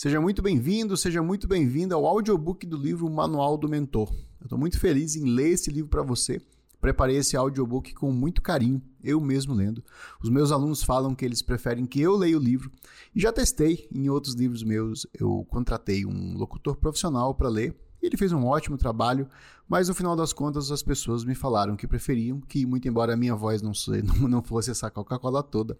Seja muito bem-vindo, seja muito bem-vinda ao audiobook do livro Manual do Mentor. Eu estou muito feliz em ler esse livro para você. Preparei esse audiobook com muito carinho, eu mesmo lendo. Os meus alunos falam que eles preferem que eu leia o livro. E já testei em outros livros meus, eu contratei um locutor profissional para ler ele fez um ótimo trabalho, mas no final das contas as pessoas me falaram que preferiam que, muito embora a minha voz não, não fosse essa Coca-Cola toda,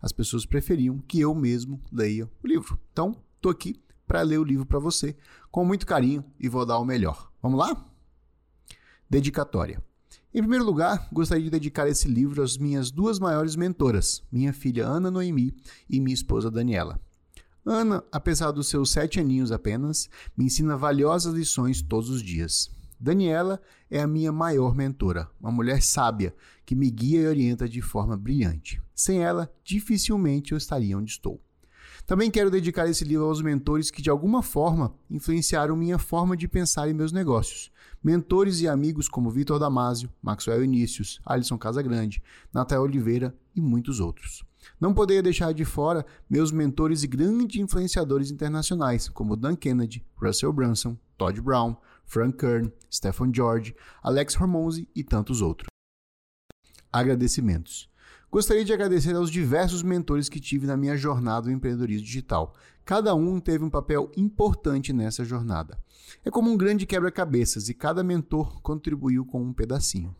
as pessoas preferiam que eu mesmo leia o livro. Então, estou aqui para ler o livro para você, com muito carinho e vou dar o melhor. Vamos lá? Dedicatória. Em primeiro lugar, gostaria de dedicar esse livro às minhas duas maiores mentoras, minha filha Ana Noemi e minha esposa Daniela. Ana, apesar dos seus sete aninhos apenas, me ensina valiosas lições todos os dias. Daniela é a minha maior mentora, uma mulher sábia que me guia e orienta de forma brilhante. Sem ela, dificilmente eu estaria onde estou. Também quero dedicar esse livro aos mentores que de alguma forma influenciaram minha forma de pensar em meus negócios. Mentores e amigos como Vitor Damasio, Maxwell Inícios, Alisson Casagrande, Natal Oliveira e muitos outros. Não poderia deixar de fora meus mentores e grandes influenciadores internacionais, como Dan Kennedy, Russell Brunson, Todd Brown, Frank Kern, Stephen George, Alex Hormozzi e tantos outros. Agradecimentos. Gostaria de agradecer aos diversos mentores que tive na minha jornada do empreendedorismo digital. Cada um teve um papel importante nessa jornada. É como um grande quebra-cabeças e cada mentor contribuiu com um pedacinho.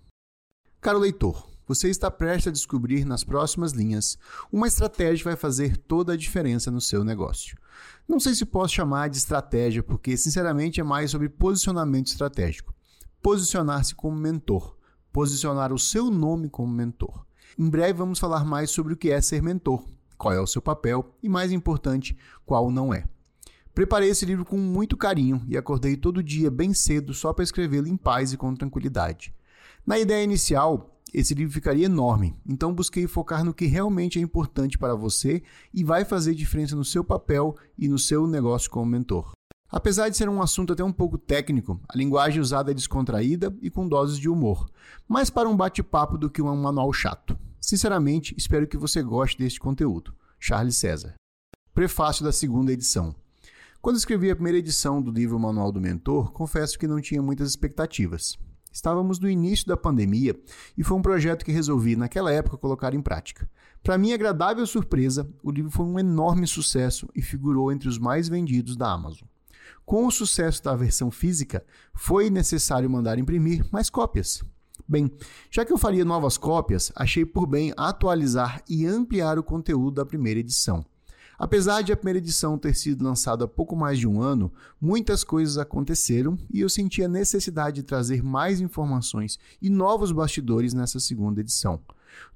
Caro leitor, você está prestes a descobrir nas próximas linhas uma estratégia que vai fazer toda a diferença no seu negócio. Não sei se posso chamar de estratégia, porque sinceramente é mais sobre posicionamento estratégico. Posicionar-se como mentor, posicionar o seu nome como mentor. Em breve vamos falar mais sobre o que é ser mentor, qual é o seu papel e, mais importante, qual não é. Preparei esse livro com muito carinho e acordei todo dia bem cedo só para escrevê-lo em paz e com tranquilidade. Na ideia inicial, esse livro ficaria enorme. Então busquei focar no que realmente é importante para você e vai fazer diferença no seu papel e no seu negócio como mentor. Apesar de ser um assunto até um pouco técnico, a linguagem usada é descontraída e com doses de humor, mais para um bate-papo do que um manual chato. Sinceramente, espero que você goste deste conteúdo. Charles César. Prefácio da segunda edição. Quando escrevi a primeira edição do livro Manual do Mentor, confesso que não tinha muitas expectativas. Estávamos no início da pandemia e foi um projeto que resolvi, naquela época, colocar em prática. Para minha agradável surpresa, o livro foi um enorme sucesso e figurou entre os mais vendidos da Amazon. Com o sucesso da versão física, foi necessário mandar imprimir mais cópias. Bem, já que eu faria novas cópias, achei por bem atualizar e ampliar o conteúdo da primeira edição. Apesar de a primeira edição ter sido lançada há pouco mais de um ano, muitas coisas aconteceram e eu senti a necessidade de trazer mais informações e novos bastidores nessa segunda edição.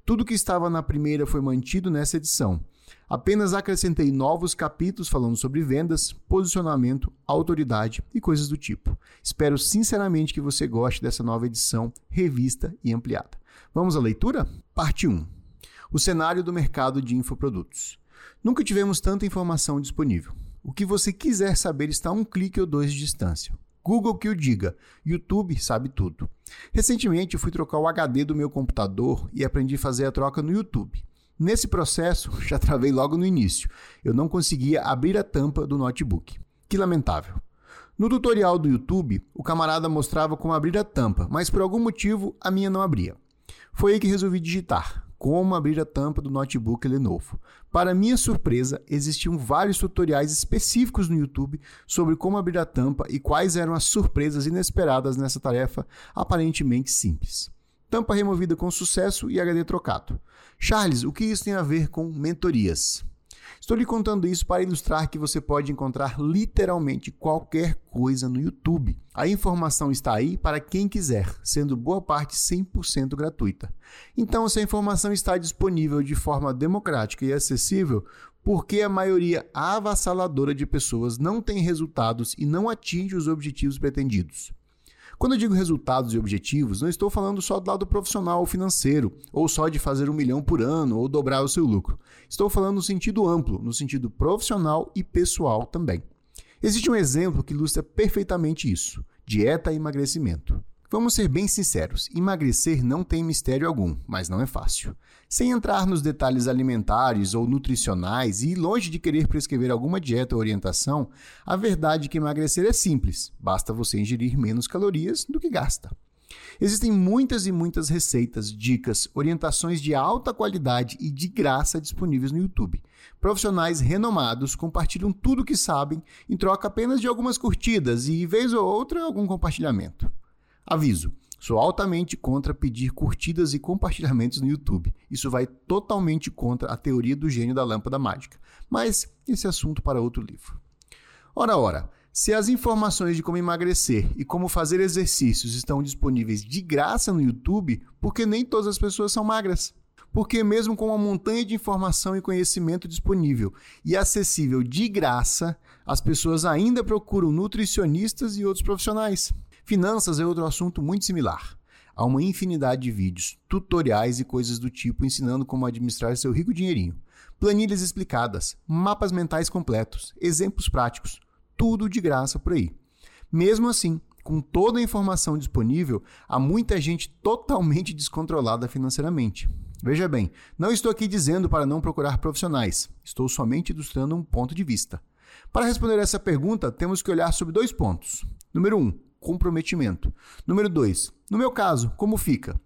Tudo que estava na primeira foi mantido nessa edição. Apenas acrescentei novos capítulos falando sobre vendas, posicionamento, autoridade e coisas do tipo. Espero sinceramente que você goste dessa nova edição, revista e ampliada. Vamos à leitura? Parte 1. O cenário do mercado de infoprodutos. Nunca tivemos tanta informação disponível. O que você quiser saber está a um clique ou dois de distância. Google que o diga, YouTube sabe tudo. Recentemente eu fui trocar o HD do meu computador e aprendi a fazer a troca no YouTube. Nesse processo, já travei logo no início. Eu não conseguia abrir a tampa do notebook. Que lamentável. No tutorial do YouTube, o camarada mostrava como abrir a tampa, mas por algum motivo a minha não abria. Foi aí que resolvi digitar como abrir a tampa do notebook Lenovo. Para minha surpresa, existiam vários tutoriais específicos no YouTube sobre como abrir a tampa e quais eram as surpresas inesperadas nessa tarefa aparentemente simples. Tampa removida com sucesso e HD trocado. Charles, o que isso tem a ver com mentorias? Estou lhe contando isso para ilustrar que você pode encontrar literalmente qualquer coisa no YouTube. A informação está aí para quem quiser, sendo boa parte 100% gratuita. Então, se a informação está disponível de forma democrática e acessível, por que a maioria avassaladora de pessoas não tem resultados e não atinge os objetivos pretendidos? Quando eu digo resultados e objetivos, não estou falando só do lado profissional ou financeiro, ou só de fazer um milhão por ano ou dobrar o seu lucro. Estou falando no sentido amplo, no sentido profissional e pessoal também. Existe um exemplo que ilustra perfeitamente isso: dieta e emagrecimento. Vamos ser bem sinceros: emagrecer não tem mistério algum, mas não é fácil. Sem entrar nos detalhes alimentares ou nutricionais e longe de querer prescrever alguma dieta ou orientação, a verdade é que emagrecer é simples, basta você ingerir menos calorias do que gasta. Existem muitas e muitas receitas, dicas, orientações de alta qualidade e de graça disponíveis no YouTube. Profissionais renomados compartilham tudo o que sabem em troca apenas de algumas curtidas e, vez ou outra, algum compartilhamento. Aviso: sou altamente contra pedir curtidas e compartilhamentos no YouTube. Isso vai totalmente contra a teoria do gênio da lâmpada mágica. Mas esse é assunto para outro livro. Ora, ora, se as informações de como emagrecer e como fazer exercícios estão disponíveis de graça no YouTube, por que nem todas as pessoas são magras? Porque, mesmo com uma montanha de informação e conhecimento disponível e acessível de graça, as pessoas ainda procuram nutricionistas e outros profissionais. Finanças é outro assunto muito similar. Há uma infinidade de vídeos, tutoriais e coisas do tipo ensinando como administrar seu rico dinheirinho. Planilhas explicadas, mapas mentais completos, exemplos práticos, tudo de graça por aí. Mesmo assim, com toda a informação disponível, há muita gente totalmente descontrolada financeiramente. Veja bem, não estou aqui dizendo para não procurar profissionais, estou somente ilustrando um ponto de vista. Para responder essa pergunta, temos que olhar sobre dois pontos. Número 1. Um, comprometimento. Número 2. No meu caso, como fica?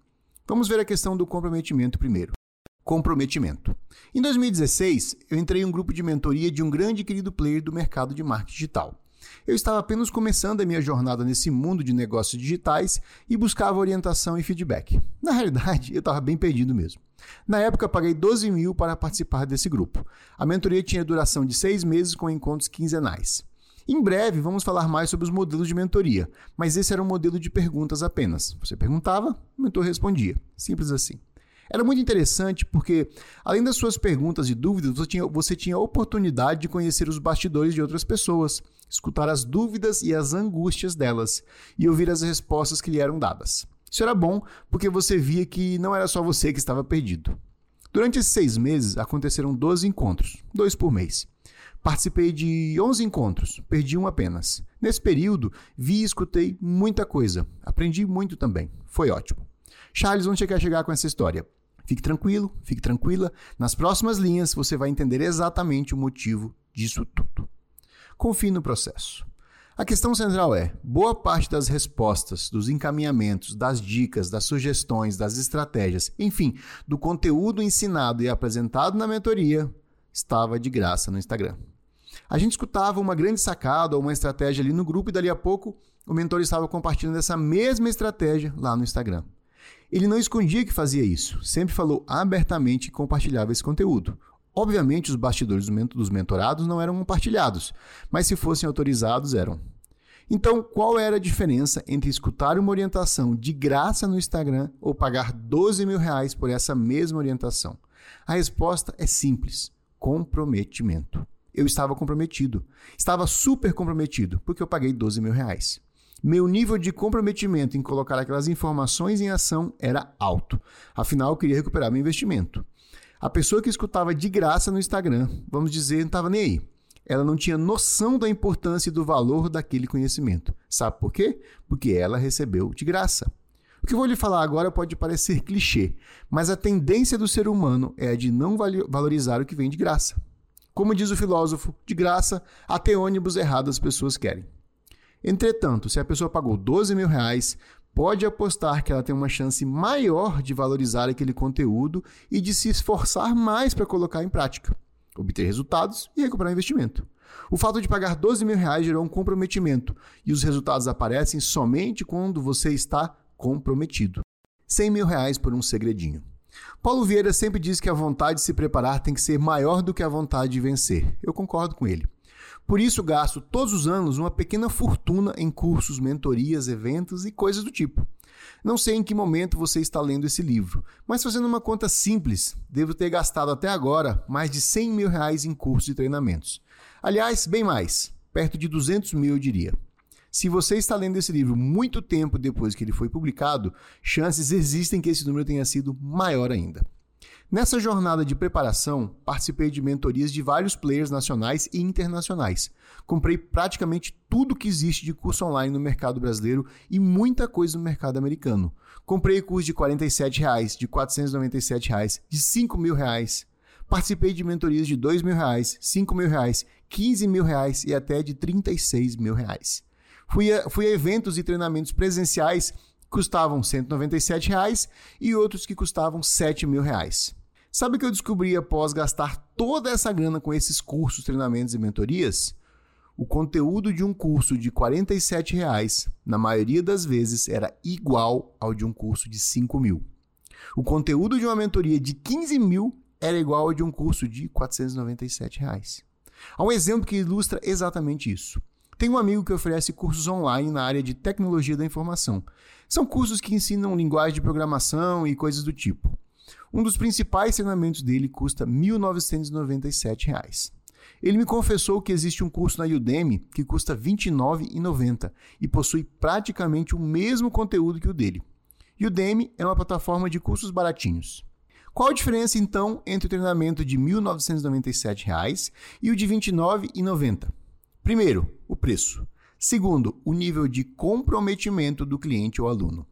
Vamos ver a questão do comprometimento primeiro. Comprometimento. Em 2016, eu entrei em um grupo de mentoria de um grande e querido player do mercado de marketing digital. Eu estava apenas começando a minha jornada nesse mundo de negócios digitais e buscava orientação e feedback. Na realidade, eu estava bem perdido mesmo. Na época, paguei 12 mil para participar desse grupo. A mentoria tinha duração de seis meses com encontros quinzenais. Em breve, vamos falar mais sobre os modelos de mentoria, mas esse era um modelo de perguntas apenas. Você perguntava, o mentor respondia. Simples assim. Era muito interessante porque, além das suas perguntas e dúvidas, você tinha, você tinha a oportunidade de conhecer os bastidores de outras pessoas, escutar as dúvidas e as angústias delas e ouvir as respostas que lhe eram dadas. Isso era bom porque você via que não era só você que estava perdido. Durante esses seis meses, aconteceram 12 encontros, dois por mês. Participei de 11 encontros, perdi um apenas. Nesse período, vi e escutei muita coisa. Aprendi muito também. Foi ótimo. Charles, onde você quer chegar com essa história? Fique tranquilo, fique tranquila. Nas próximas linhas você vai entender exatamente o motivo disso tudo. Confie no processo. A questão central é: boa parte das respostas, dos encaminhamentos, das dicas, das sugestões, das estratégias, enfim, do conteúdo ensinado e apresentado na mentoria estava de graça no Instagram. A gente escutava uma grande sacada ou uma estratégia ali no grupo e dali a pouco o mentor estava compartilhando essa mesma estratégia lá no Instagram. Ele não escondia que fazia isso, sempre falou abertamente que compartilhava esse conteúdo. Obviamente, os bastidores dos mentorados não eram compartilhados, mas se fossem autorizados, eram. Então, qual era a diferença entre escutar uma orientação de graça no Instagram ou pagar 12 mil reais por essa mesma orientação? A resposta é simples: comprometimento eu estava comprometido. Estava super comprometido, porque eu paguei 12 mil reais. Meu nível de comprometimento em colocar aquelas informações em ação era alto. Afinal, eu queria recuperar meu investimento. A pessoa que escutava de graça no Instagram, vamos dizer, não estava nem aí. Ela não tinha noção da importância e do valor daquele conhecimento. Sabe por quê? Porque ela recebeu de graça. O que eu vou lhe falar agora pode parecer clichê, mas a tendência do ser humano é a de não valorizar o que vem de graça. Como diz o filósofo, de graça, até ônibus errado as pessoas querem. Entretanto, se a pessoa pagou 12 mil reais, pode apostar que ela tem uma chance maior de valorizar aquele conteúdo e de se esforçar mais para colocar em prática, obter resultados e recuperar o investimento. O fato de pagar 12 mil reais gerou um comprometimento e os resultados aparecem somente quando você está comprometido. 100 mil reais por um segredinho. Paulo Vieira sempre diz que a vontade de se preparar tem que ser maior do que a vontade de vencer. Eu concordo com ele. Por isso, gasto todos os anos uma pequena fortuna em cursos, mentorias, eventos e coisas do tipo. Não sei em que momento você está lendo esse livro, mas fazendo uma conta simples, devo ter gastado até agora mais de 100 mil reais em cursos e treinamentos. Aliás, bem mais, perto de 200 mil eu diria. Se você está lendo esse livro muito tempo depois que ele foi publicado, chances existem que esse número tenha sido maior ainda. Nessa jornada de preparação, participei de mentorias de vários players nacionais e internacionais. Comprei praticamente tudo que existe de curso online no mercado brasileiro e muita coisa no mercado americano. Comprei curso de 47 reais, de 497 reais, de 5 mil reais. Participei de mentorias de R$ 2 mil, R$ 5 mil, 15 mil reais e até de 36 mil reais. Fui a, fui a eventos e treinamentos presenciais que custavam 197 reais, e outros que custavam 7 mil reais. Sabe o que eu descobri após gastar toda essa grana com esses cursos, treinamentos e mentorias? O conteúdo de um curso de 47 reais, na maioria das vezes, era igual ao de um curso de 5 mil. O conteúdo de uma mentoria de 15 mil era igual ao de um curso de 497 reais. Há um exemplo que ilustra exatamente isso. Tem um amigo que oferece cursos online na área de tecnologia da informação. São cursos que ensinam linguagem de programação e coisas do tipo. Um dos principais treinamentos dele custa R$ 1.997. Ele me confessou que existe um curso na Udemy que custa R$ 29,90 e possui praticamente o mesmo conteúdo que o dele. Udemy é uma plataforma de cursos baratinhos. Qual a diferença então entre o treinamento de R$ 1.997 e o de R$ 29,90? Primeiro, o preço. Segundo, o nível de comprometimento do cliente ou aluno.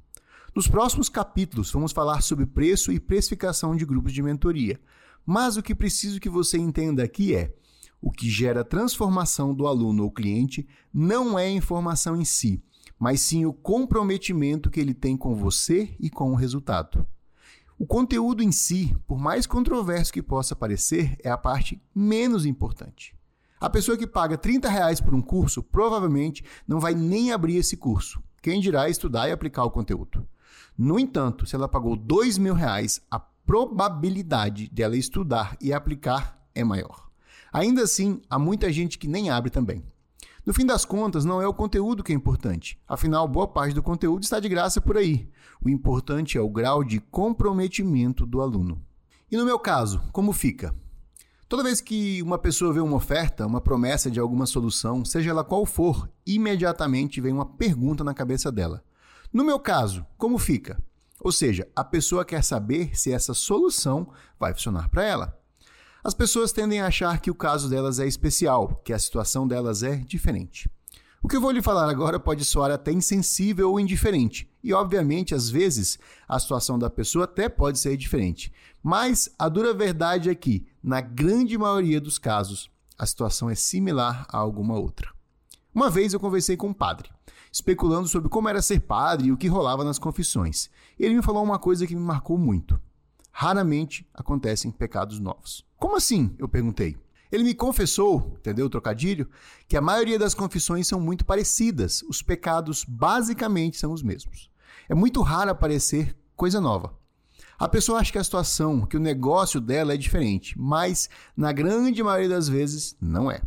Nos próximos capítulos, vamos falar sobre preço e precificação de grupos de mentoria. Mas o que preciso que você entenda aqui é: o que gera transformação do aluno ou cliente não é a informação em si, mas sim o comprometimento que ele tem com você e com o resultado. O conteúdo em si, por mais controverso que possa parecer, é a parte menos importante. A pessoa que paga 30 reais por um curso provavelmente não vai nem abrir esse curso. Quem dirá estudar e aplicar o conteúdo. No entanto, se ela pagou dois mil reais, a probabilidade dela estudar e aplicar é maior. Ainda assim, há muita gente que nem abre também. No fim das contas, não é o conteúdo que é importante. Afinal, boa parte do conteúdo está de graça por aí. O importante é o grau de comprometimento do aluno. E no meu caso, como fica? Toda vez que uma pessoa vê uma oferta, uma promessa de alguma solução, seja ela qual for, imediatamente vem uma pergunta na cabeça dela. No meu caso, como fica? Ou seja, a pessoa quer saber se essa solução vai funcionar para ela. As pessoas tendem a achar que o caso delas é especial, que a situação delas é diferente. O que eu vou lhe falar agora pode soar até insensível ou indiferente, e obviamente, às vezes, a situação da pessoa até pode ser diferente. Mas a dura verdade é que, na grande maioria dos casos, a situação é similar a alguma outra. Uma vez eu conversei com um padre especulando sobre como era ser padre e o que rolava nas confissões. Ele me falou uma coisa que me marcou muito. Raramente acontecem pecados novos. Como assim? Eu perguntei. Ele me confessou, entendeu o trocadilho, que a maioria das confissões são muito parecidas. Os pecados basicamente são os mesmos. É muito raro aparecer coisa nova. A pessoa acha que a situação, que o negócio dela é diferente, mas na grande maioria das vezes não é.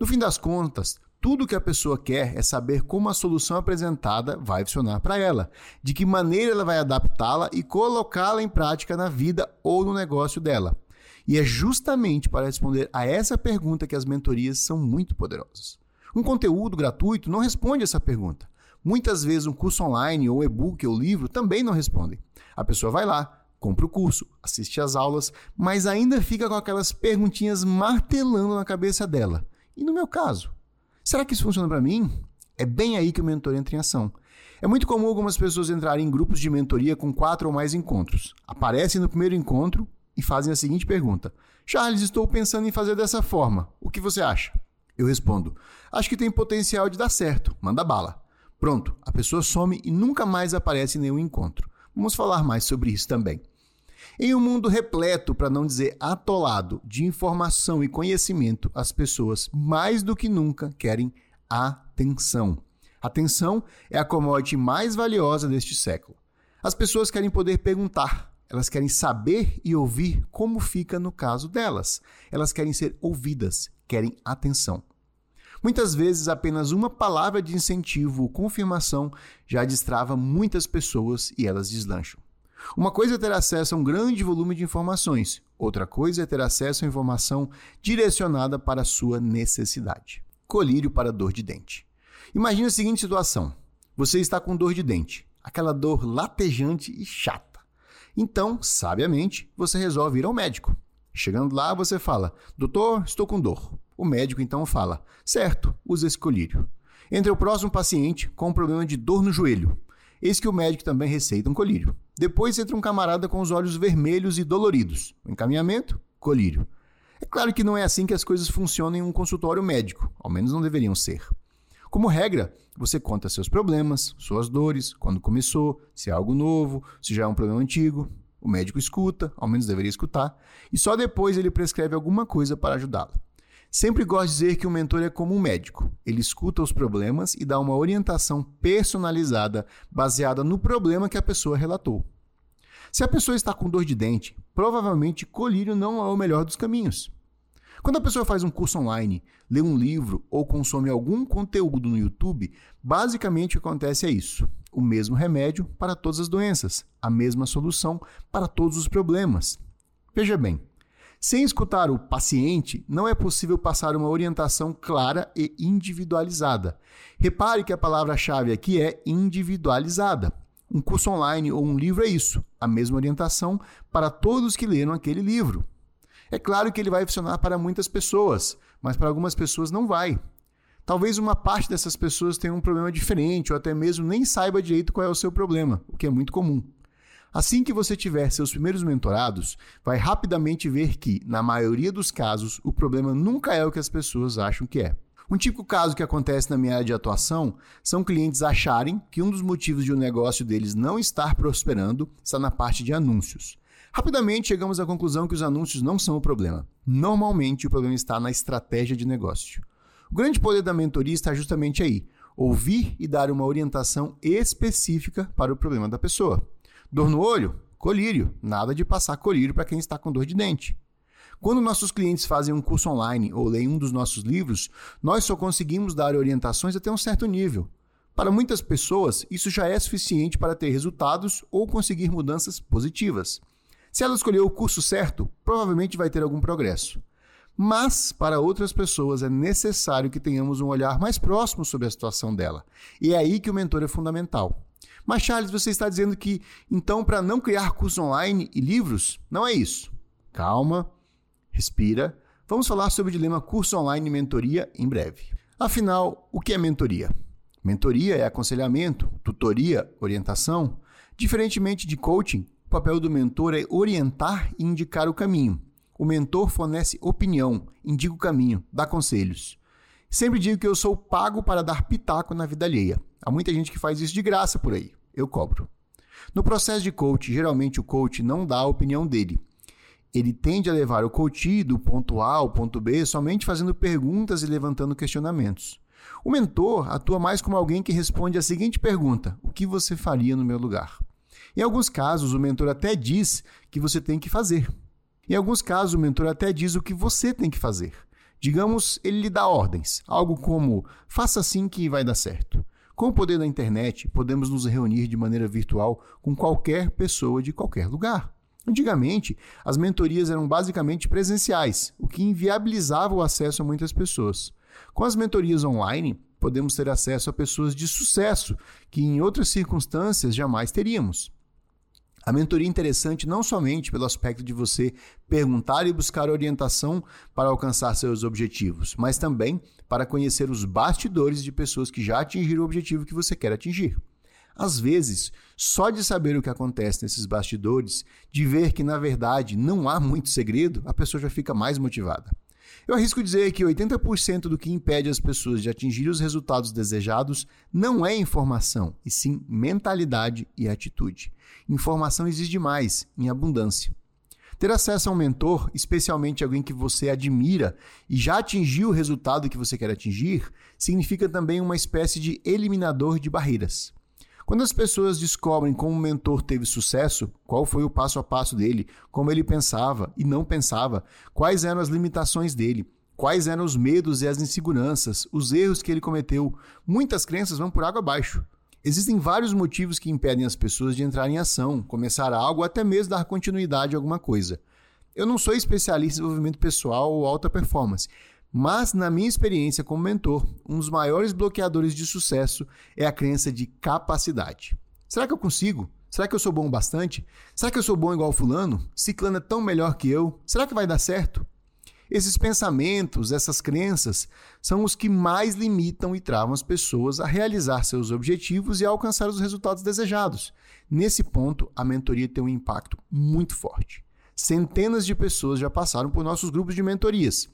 No fim das contas, tudo que a pessoa quer é saber como a solução apresentada vai funcionar para ela, de que maneira ela vai adaptá-la e colocá-la em prática na vida ou no negócio dela. E é justamente para responder a essa pergunta que as mentorias são muito poderosas. Um conteúdo gratuito não responde essa pergunta. Muitas vezes um curso online ou e-book ou livro também não respondem. A pessoa vai lá, compra o curso, assiste às aulas, mas ainda fica com aquelas perguntinhas martelando na cabeça dela. E no meu caso, Será que isso funciona para mim? É bem aí que o mentor entra em ação. É muito comum algumas pessoas entrarem em grupos de mentoria com quatro ou mais encontros. Aparecem no primeiro encontro e fazem a seguinte pergunta: Charles, estou pensando em fazer dessa forma. O que você acha? Eu respondo: Acho que tem potencial de dar certo. Manda bala. Pronto, a pessoa some e nunca mais aparece em nenhum encontro. Vamos falar mais sobre isso também. Em um mundo repleto, para não dizer atolado, de informação e conhecimento, as pessoas, mais do que nunca, querem atenção. Atenção é a commodity mais valiosa deste século. As pessoas querem poder perguntar, elas querem saber e ouvir como fica no caso delas. Elas querem ser ouvidas, querem atenção. Muitas vezes, apenas uma palavra de incentivo ou confirmação já destrava muitas pessoas e elas deslancham. Uma coisa é ter acesso a um grande volume de informações, outra coisa é ter acesso a informação direcionada para a sua necessidade. Colírio para dor de dente. Imagine a seguinte situação: você está com dor de dente, aquela dor latejante e chata. Então, sabiamente, você resolve ir ao médico. Chegando lá, você fala: Doutor, estou com dor. O médico então fala: Certo, use esse colírio. Entra o próximo paciente com um problema de dor no joelho. Eis que o médico também receita um colírio. Depois entra um camarada com os olhos vermelhos e doloridos. O encaminhamento: colírio. É claro que não é assim que as coisas funcionam em um consultório médico, ao menos não deveriam ser. Como regra, você conta seus problemas, suas dores, quando começou, se é algo novo, se já é um problema antigo. O médico escuta, ao menos deveria escutar, e só depois ele prescreve alguma coisa para ajudá-lo. Sempre gosto de dizer que o mentor é como um médico. Ele escuta os problemas e dá uma orientação personalizada baseada no problema que a pessoa relatou. Se a pessoa está com dor de dente, provavelmente colírio não é o melhor dos caminhos. Quando a pessoa faz um curso online, lê um livro ou consome algum conteúdo no YouTube, basicamente o que acontece é isso: o mesmo remédio para todas as doenças, a mesma solução para todos os problemas. Veja bem, sem escutar o paciente, não é possível passar uma orientação clara e individualizada. Repare que a palavra-chave aqui é individualizada. Um curso online ou um livro é isso, a mesma orientação para todos que leram aquele livro. É claro que ele vai funcionar para muitas pessoas, mas para algumas pessoas não vai. Talvez uma parte dessas pessoas tenha um problema diferente ou até mesmo nem saiba direito qual é o seu problema, o que é muito comum. Assim que você tiver seus primeiros mentorados, vai rapidamente ver que, na maioria dos casos, o problema nunca é o que as pessoas acham que é. Um típico caso que acontece na minha área de atuação são clientes acharem que um dos motivos de um negócio deles não estar prosperando está na parte de anúncios. Rapidamente chegamos à conclusão que os anúncios não são o problema. Normalmente o problema está na estratégia de negócio. O grande poder da mentoria está justamente aí: ouvir e dar uma orientação específica para o problema da pessoa. Dor no olho? Colírio. Nada de passar colírio para quem está com dor de dente. Quando nossos clientes fazem um curso online ou leem um dos nossos livros, nós só conseguimos dar orientações até um certo nível. Para muitas pessoas, isso já é suficiente para ter resultados ou conseguir mudanças positivas. Se ela escolheu o curso certo, provavelmente vai ter algum progresso. Mas, para outras pessoas, é necessário que tenhamos um olhar mais próximo sobre a situação dela. E é aí que o mentor é fundamental. Mas, Charles, você está dizendo que, então, para não criar curso online e livros? Não é isso. Calma, respira. Vamos falar sobre o dilema curso online e mentoria em breve. Afinal, o que é mentoria? Mentoria é aconselhamento, tutoria, orientação. Diferentemente de coaching, o papel do mentor é orientar e indicar o caminho. O mentor fornece opinião, indica o caminho, dá conselhos. Sempre digo que eu sou pago para dar pitaco na vida alheia. Há muita gente que faz isso de graça por aí. Eu cobro. No processo de coach, geralmente o coach não dá a opinião dele ele tende a levar o coach do ponto A ao ponto B somente fazendo perguntas e levantando questionamentos. O mentor atua mais como alguém que responde a seguinte pergunta: O que você faria no meu lugar? Em alguns casos, o mentor até diz que você tem que fazer. Em alguns casos, o mentor até diz o que você tem que fazer. Digamos, ele lhe dá ordens, algo como: faça assim que vai dar certo. Com o poder da internet, podemos nos reunir de maneira virtual com qualquer pessoa de qualquer lugar. Antigamente, as mentorias eram basicamente presenciais, o que inviabilizava o acesso a muitas pessoas. Com as mentorias online, podemos ter acesso a pessoas de sucesso que em outras circunstâncias jamais teríamos. A mentoria é interessante não somente pelo aspecto de você perguntar e buscar orientação para alcançar seus objetivos, mas também para conhecer os bastidores de pessoas que já atingiram o objetivo que você quer atingir. Às vezes, só de saber o que acontece nesses bastidores, de ver que na verdade não há muito segredo, a pessoa já fica mais motivada. Eu arrisco dizer que 80% do que impede as pessoas de atingir os resultados desejados não é informação, e sim mentalidade e atitude. Informação exige mais, em abundância. Ter acesso a um mentor, especialmente alguém que você admira e já atingiu o resultado que você quer atingir, significa também uma espécie de eliminador de barreiras. Quando as pessoas descobrem como o mentor teve sucesso, qual foi o passo a passo dele, como ele pensava e não pensava, quais eram as limitações dele, quais eram os medos e as inseguranças, os erros que ele cometeu, muitas crenças vão por água abaixo. Existem vários motivos que impedem as pessoas de entrar em ação, começar algo até mesmo dar continuidade a alguma coisa. Eu não sou especialista em desenvolvimento pessoal ou alta performance, mas, na minha experiência como mentor, um dos maiores bloqueadores de sucesso é a crença de capacidade. Será que eu consigo? Será que eu sou bom bastante? Será que eu sou bom igual fulano? Ciclano é tão melhor que eu? Será que vai dar certo? Esses pensamentos, essas crenças, são os que mais limitam e travam as pessoas a realizar seus objetivos e a alcançar os resultados desejados. Nesse ponto, a mentoria tem um impacto muito forte. Centenas de pessoas já passaram por nossos grupos de mentorias.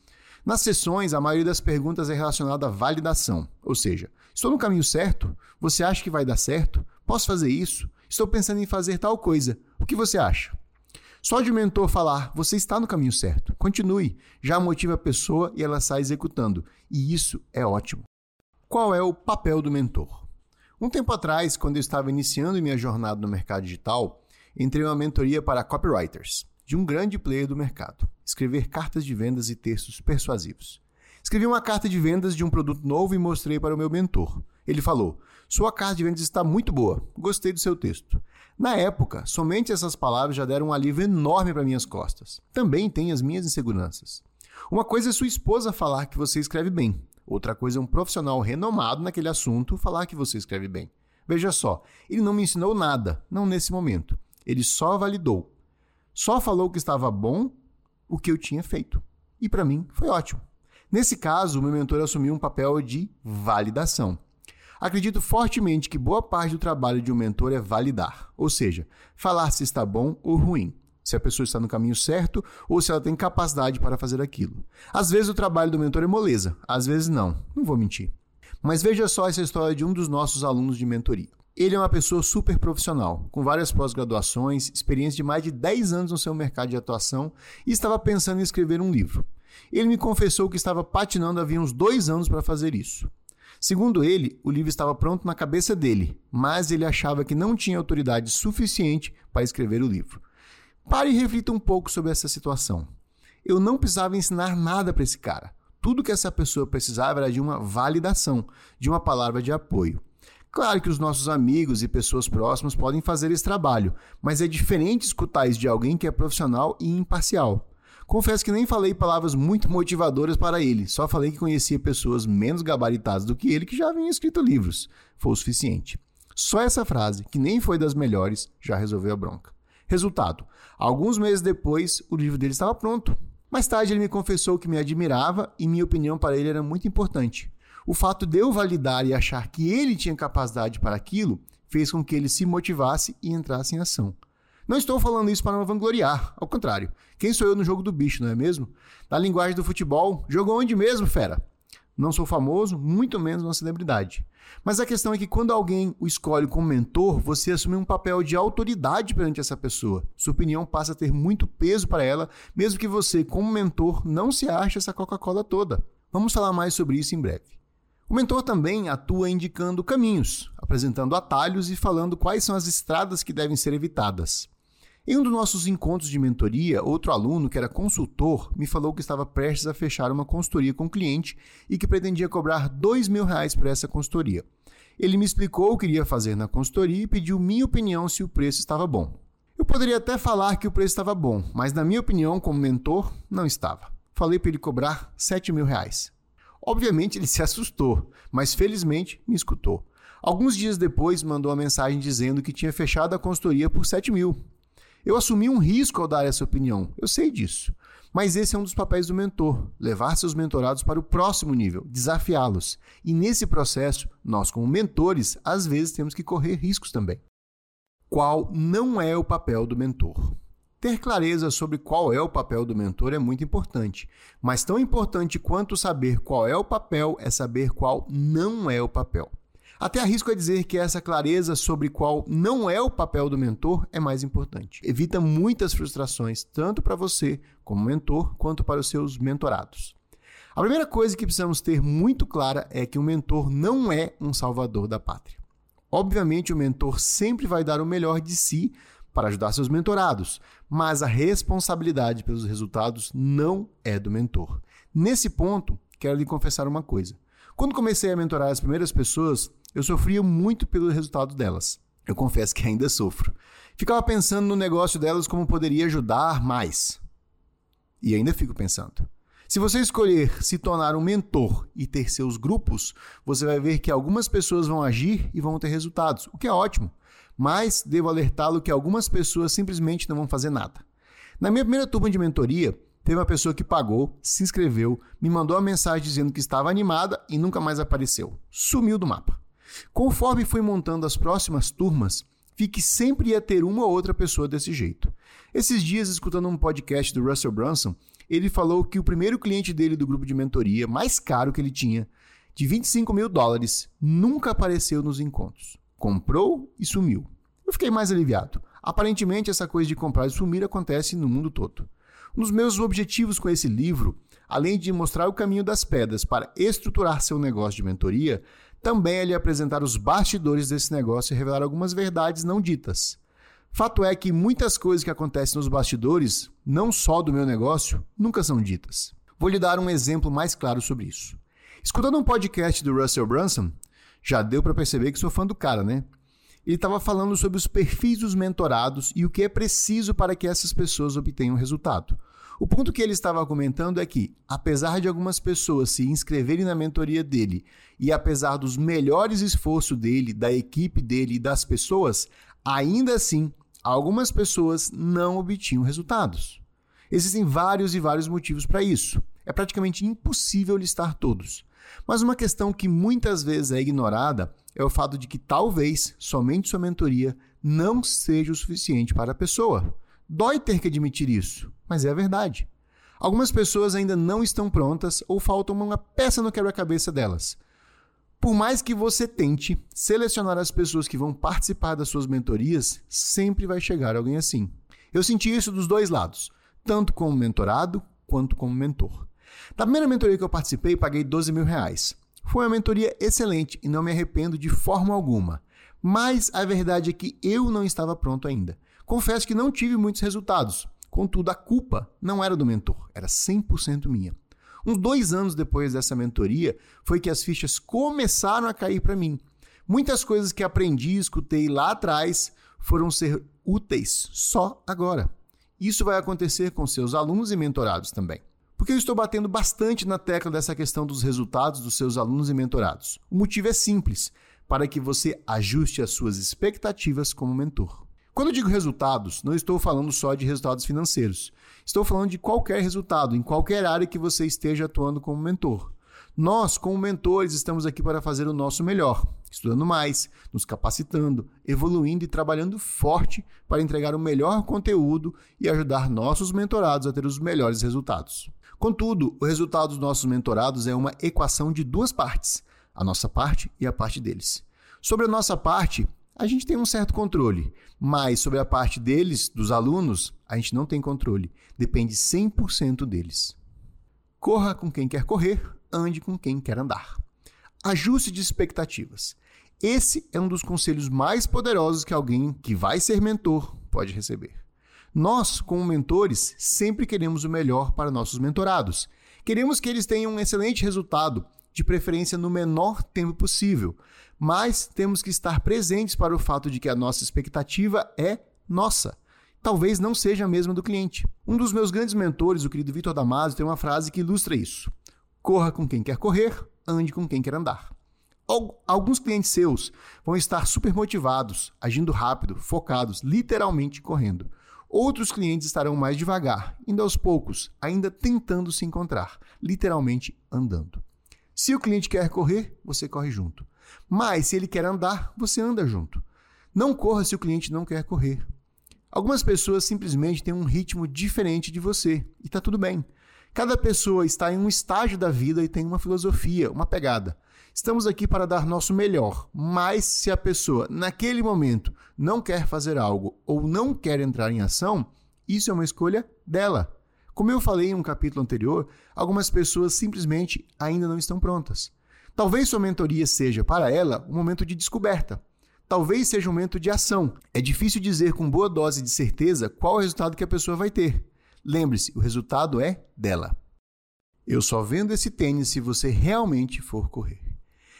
Nas sessões, a maioria das perguntas é relacionada à validação, ou seja, estou no caminho certo? Você acha que vai dar certo? Posso fazer isso? Estou pensando em fazer tal coisa. O que você acha? Só de o mentor falar, você está no caminho certo, continue, já motiva a pessoa e ela sai executando. E isso é ótimo. Qual é o papel do mentor? Um tempo atrás, quando eu estava iniciando minha jornada no mercado digital, entrei em uma mentoria para copywriters de um grande player do mercado, escrever cartas de vendas e textos persuasivos. Escrevi uma carta de vendas de um produto novo e mostrei para o meu mentor. Ele falou: Sua carta de vendas está muito boa, gostei do seu texto. Na época, somente essas palavras já deram um alívio enorme para minhas costas. Também tem as minhas inseguranças. Uma coisa é sua esposa falar que você escreve bem, outra coisa é um profissional renomado naquele assunto falar que você escreve bem. Veja só, ele não me ensinou nada, não nesse momento. Ele só validou só falou que estava bom o que eu tinha feito. E para mim foi ótimo. Nesse caso, o meu mentor assumiu um papel de validação. Acredito fortemente que boa parte do trabalho de um mentor é validar, ou seja, falar se está bom ou ruim, se a pessoa está no caminho certo ou se ela tem capacidade para fazer aquilo. Às vezes o trabalho do mentor é moleza, às vezes não, não vou mentir. Mas veja só essa história de um dos nossos alunos de mentoria. Ele é uma pessoa super profissional, com várias pós-graduações, experiência de mais de 10 anos no seu mercado de atuação e estava pensando em escrever um livro. Ele me confessou que estava patinando havia uns dois anos para fazer isso. Segundo ele, o livro estava pronto na cabeça dele, mas ele achava que não tinha autoridade suficiente para escrever o livro. Pare e reflita um pouco sobre essa situação. Eu não precisava ensinar nada para esse cara. Tudo que essa pessoa precisava era de uma validação, de uma palavra de apoio. Claro que os nossos amigos e pessoas próximas podem fazer esse trabalho, mas é diferente escutar isso de alguém que é profissional e imparcial. Confesso que nem falei palavras muito motivadoras para ele, só falei que conhecia pessoas menos gabaritadas do que ele que já haviam escrito livros. Foi o suficiente. Só essa frase, que nem foi das melhores, já resolveu a bronca. Resultado: alguns meses depois, o livro dele estava pronto. Mais tarde, ele me confessou que me admirava e minha opinião para ele era muito importante. O fato de eu validar e achar que ele tinha capacidade para aquilo fez com que ele se motivasse e entrasse em ação. Não estou falando isso para me vangloriar, ao contrário. Quem sou eu no jogo do bicho, não é mesmo? Na linguagem do futebol, jogou onde mesmo, fera? Não sou famoso, muito menos uma celebridade. Mas a questão é que quando alguém o escolhe como mentor, você assume um papel de autoridade perante essa pessoa. Sua opinião passa a ter muito peso para ela, mesmo que você, como mentor, não se ache essa Coca-Cola toda. Vamos falar mais sobre isso em breve. O mentor também atua indicando caminhos, apresentando atalhos e falando quais são as estradas que devem ser evitadas. Em um dos nossos encontros de mentoria, outro aluno, que era consultor, me falou que estava prestes a fechar uma consultoria com o cliente e que pretendia cobrar dois mil reais por essa consultoria. Ele me explicou o que iria fazer na consultoria e pediu minha opinião se o preço estava bom. Eu poderia até falar que o preço estava bom, mas na minha opinião, como mentor, não estava. Falei para ele cobrar sete mil reais. Obviamente ele se assustou, mas felizmente me escutou. Alguns dias depois mandou uma mensagem dizendo que tinha fechado a consultoria por 7 mil. Eu assumi um risco ao dar essa opinião, eu sei disso. Mas esse é um dos papéis do mentor: levar seus mentorados para o próximo nível, desafiá-los. E nesse processo, nós, como mentores, às vezes temos que correr riscos também. Qual não é o papel do mentor? Ter clareza sobre qual é o papel do mentor é muito importante, mas tão importante quanto saber qual é o papel é saber qual não é o papel. Até arrisco a dizer que essa clareza sobre qual não é o papel do mentor é mais importante. Evita muitas frustrações, tanto para você como mentor, quanto para os seus mentorados. A primeira coisa que precisamos ter muito clara é que o mentor não é um salvador da pátria. Obviamente, o mentor sempre vai dar o melhor de si para ajudar seus mentorados, mas a responsabilidade pelos resultados não é do mentor. Nesse ponto, quero lhe confessar uma coisa. Quando comecei a mentorar as primeiras pessoas, eu sofria muito pelo resultado delas. Eu confesso que ainda sofro. Ficava pensando no negócio delas como poderia ajudar mais. E ainda fico pensando. Se você escolher se tornar um mentor e ter seus grupos, você vai ver que algumas pessoas vão agir e vão ter resultados, o que é ótimo. Mas devo alertá-lo que algumas pessoas simplesmente não vão fazer nada. Na minha primeira turma de mentoria, teve uma pessoa que pagou, se inscreveu, me mandou uma mensagem dizendo que estava animada e nunca mais apareceu. Sumiu do mapa. Conforme fui montando as próximas turmas, vi que sempre ia ter uma ou outra pessoa desse jeito. Esses dias, escutando um podcast do Russell Brunson, ele falou que o primeiro cliente dele do grupo de mentoria, mais caro que ele tinha, de 25 mil dólares, nunca apareceu nos encontros. Comprou e sumiu. Eu fiquei mais aliviado. Aparentemente, essa coisa de comprar e sumir acontece no mundo todo. Um dos meus objetivos com esse livro, além de mostrar o caminho das pedras para estruturar seu negócio de mentoria, também é lhe apresentar os bastidores desse negócio e revelar algumas verdades não ditas. Fato é que muitas coisas que acontecem nos bastidores, não só do meu negócio, nunca são ditas. Vou lhe dar um exemplo mais claro sobre isso. Escutando um podcast do Russell Brunson, já deu para perceber que sou fã do cara, né? Ele estava falando sobre os perfis dos mentorados e o que é preciso para que essas pessoas obtenham resultado. O ponto que ele estava comentando é que, apesar de algumas pessoas se inscreverem na mentoria dele e apesar dos melhores esforços dele, da equipe dele e das pessoas, ainda assim algumas pessoas não obtinham resultados. Existem vários e vários motivos para isso. É praticamente impossível listar todos. Mas uma questão que muitas vezes é ignorada é o fato de que talvez somente sua mentoria não seja o suficiente para a pessoa. Dói ter que admitir isso, mas é a verdade. Algumas pessoas ainda não estão prontas ou faltam uma peça no quebra-cabeça delas. Por mais que você tente selecionar as pessoas que vão participar das suas mentorias, sempre vai chegar alguém assim. Eu senti isso dos dois lados, tanto como mentorado quanto como mentor. Da primeira mentoria que eu participei, paguei 12 mil reais. Foi uma mentoria excelente e não me arrependo de forma alguma. Mas a verdade é que eu não estava pronto ainda. Confesso que não tive muitos resultados. Contudo, a culpa não era do mentor, era 100% minha. Uns dois anos depois dessa mentoria, foi que as fichas começaram a cair para mim. Muitas coisas que aprendi e escutei lá atrás foram ser úteis só agora. Isso vai acontecer com seus alunos e mentorados também. Porque eu estou batendo bastante na tecla dessa questão dos resultados dos seus alunos e mentorados. O motivo é simples: para que você ajuste as suas expectativas como mentor. Quando eu digo resultados, não estou falando só de resultados financeiros. Estou falando de qualquer resultado, em qualquer área que você esteja atuando como mentor. Nós, como mentores, estamos aqui para fazer o nosso melhor, estudando mais, nos capacitando, evoluindo e trabalhando forte para entregar o melhor conteúdo e ajudar nossos mentorados a ter os melhores resultados. Contudo, o resultado dos nossos mentorados é uma equação de duas partes, a nossa parte e a parte deles. Sobre a nossa parte, a gente tem um certo controle, mas sobre a parte deles, dos alunos, a gente não tem controle. Depende 100% deles. Corra com quem quer correr, ande com quem quer andar. Ajuste de expectativas. Esse é um dos conselhos mais poderosos que alguém que vai ser mentor pode receber. Nós, como mentores, sempre queremos o melhor para nossos mentorados. Queremos que eles tenham um excelente resultado, de preferência no menor tempo possível, mas temos que estar presentes para o fato de que a nossa expectativa é nossa. Talvez não seja a mesma do cliente. Um dos meus grandes mentores, o querido Vitor Damasio, tem uma frase que ilustra isso: Corra com quem quer correr, ande com quem quer andar. Alguns clientes seus vão estar super motivados, agindo rápido, focados, literalmente correndo. Outros clientes estarão mais devagar, indo aos poucos, ainda tentando se encontrar, literalmente andando. Se o cliente quer correr, você corre junto. Mas se ele quer andar, você anda junto. Não corra se o cliente não quer correr. Algumas pessoas simplesmente têm um ritmo diferente de você e está tudo bem. Cada pessoa está em um estágio da vida e tem uma filosofia, uma pegada. Estamos aqui para dar nosso melhor, mas se a pessoa, naquele momento, não quer fazer algo ou não quer entrar em ação, isso é uma escolha dela. Como eu falei em um capítulo anterior, algumas pessoas simplesmente ainda não estão prontas. Talvez sua mentoria seja, para ela, um momento de descoberta. Talvez seja um momento de ação. É difícil dizer com boa dose de certeza qual o resultado que a pessoa vai ter. Lembre-se, o resultado é dela. Eu só vendo esse tênis se você realmente for correr.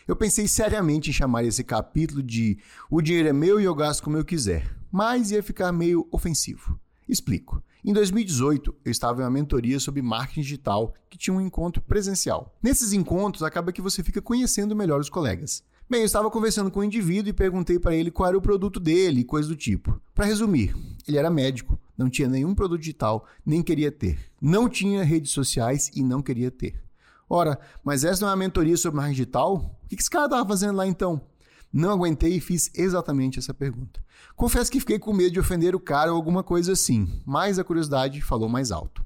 Eu pensei seriamente em chamar esse capítulo de O dinheiro é meu e eu gasto como eu quiser, mas ia ficar meio ofensivo. Explico. Em 2018, eu estava em uma mentoria sobre marketing digital que tinha um encontro presencial. Nesses encontros, acaba que você fica conhecendo melhor os colegas. Bem, eu estava conversando com um indivíduo e perguntei para ele qual era o produto dele e coisa do tipo. Para resumir, ele era médico, não tinha nenhum produto digital, nem queria ter. Não tinha redes sociais e não queria ter. Ora, mas essa não é uma mentoria sobre marketing digital? O que esse cara estava fazendo lá então? Não aguentei e fiz exatamente essa pergunta. Confesso que fiquei com medo de ofender o cara ou alguma coisa assim, mas a curiosidade falou mais alto.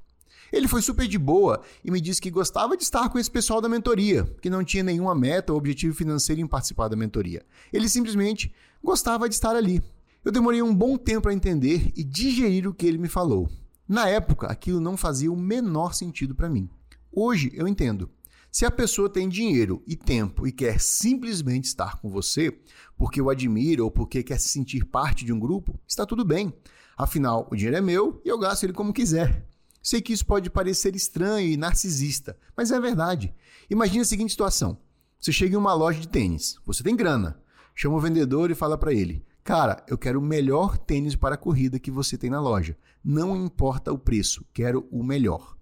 Ele foi super de boa e me disse que gostava de estar com esse pessoal da mentoria, que não tinha nenhuma meta ou objetivo financeiro em participar da mentoria. Ele simplesmente gostava de estar ali. Eu demorei um bom tempo para entender e digerir o que ele me falou. Na época, aquilo não fazia o menor sentido para mim. Hoje eu entendo. Se a pessoa tem dinheiro e tempo e quer simplesmente estar com você, porque o admira ou porque quer se sentir parte de um grupo, está tudo bem. Afinal, o dinheiro é meu e eu gasto ele como quiser. Sei que isso pode parecer estranho e narcisista, mas é verdade. Imagine a seguinte situação: você chega em uma loja de tênis, você tem grana, chama o vendedor e fala para ele: Cara, eu quero o melhor tênis para a corrida que você tem na loja. Não importa o preço, quero o melhor.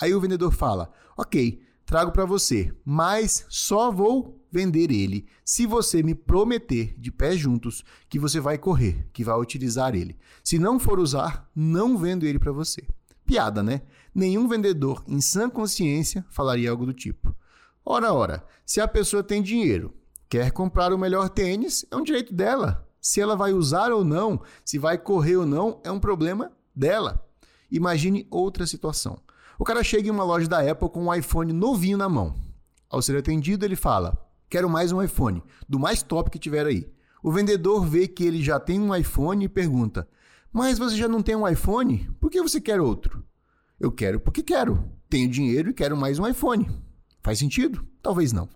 Aí o vendedor fala: Ok, trago para você, mas só vou vender ele se você me prometer de pés juntos que você vai correr, que vai utilizar ele. Se não for usar, não vendo ele para você. Piada, né? Nenhum vendedor em sã consciência falaria algo do tipo. Ora, ora, se a pessoa tem dinheiro, quer comprar o melhor tênis, é um direito dela. Se ela vai usar ou não, se vai correr ou não, é um problema dela. Imagine outra situação. O cara chega em uma loja da Apple com um iPhone novinho na mão. Ao ser atendido, ele fala: Quero mais um iPhone, do mais top que tiver aí. O vendedor vê que ele já tem um iPhone e pergunta: Mas você já não tem um iPhone? Por que você quer outro? Eu quero porque quero. Tenho dinheiro e quero mais um iPhone. Faz sentido? Talvez não.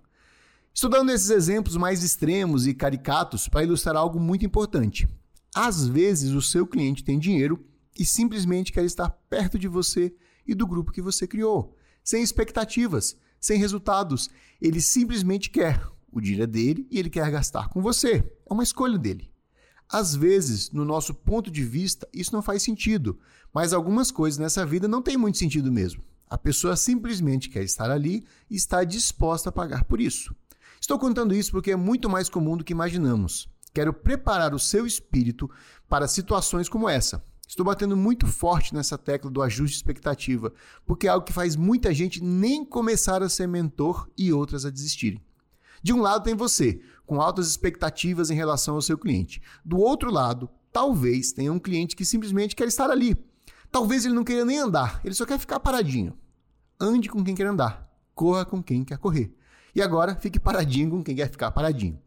Estou dando esses exemplos mais extremos e caricatos para ilustrar algo muito importante. Às vezes, o seu cliente tem dinheiro e simplesmente quer estar perto de você e do grupo que você criou, sem expectativas, sem resultados. Ele simplesmente quer. O dinheiro dele e ele quer gastar com você. É uma escolha dele. Às vezes, no nosso ponto de vista, isso não faz sentido, mas algumas coisas nessa vida não têm muito sentido mesmo. A pessoa simplesmente quer estar ali e está disposta a pagar por isso. Estou contando isso porque é muito mais comum do que imaginamos. Quero preparar o seu espírito para situações como essa, Estou batendo muito forte nessa tecla do ajuste de expectativa, porque é algo que faz muita gente nem começar a ser mentor e outras a desistirem. De um lado tem você, com altas expectativas em relação ao seu cliente. Do outro lado, talvez tenha um cliente que simplesmente quer estar ali. Talvez ele não queira nem andar, ele só quer ficar paradinho. Ande com quem quer andar, corra com quem quer correr. E agora fique paradinho com quem quer ficar paradinho.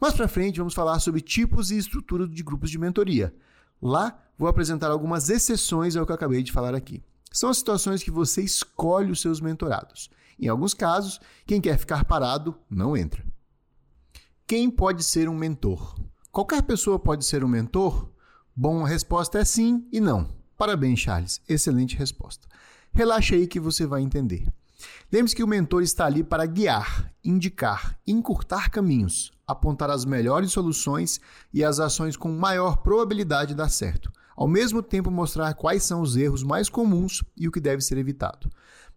Mais para frente vamos falar sobre tipos e estrutura de grupos de mentoria. Lá vou apresentar algumas exceções ao que eu acabei de falar aqui. São as situações que você escolhe os seus mentorados. Em alguns casos, quem quer ficar parado não entra. Quem pode ser um mentor? Qualquer pessoa pode ser um mentor? Bom, a resposta é sim e não. Parabéns, Charles. Excelente resposta. Relaxe aí que você vai entender. Lembre-se que o mentor está ali para guiar, indicar, encurtar caminhos, apontar as melhores soluções e as ações com maior probabilidade de dar certo, ao mesmo tempo mostrar quais são os erros mais comuns e o que deve ser evitado.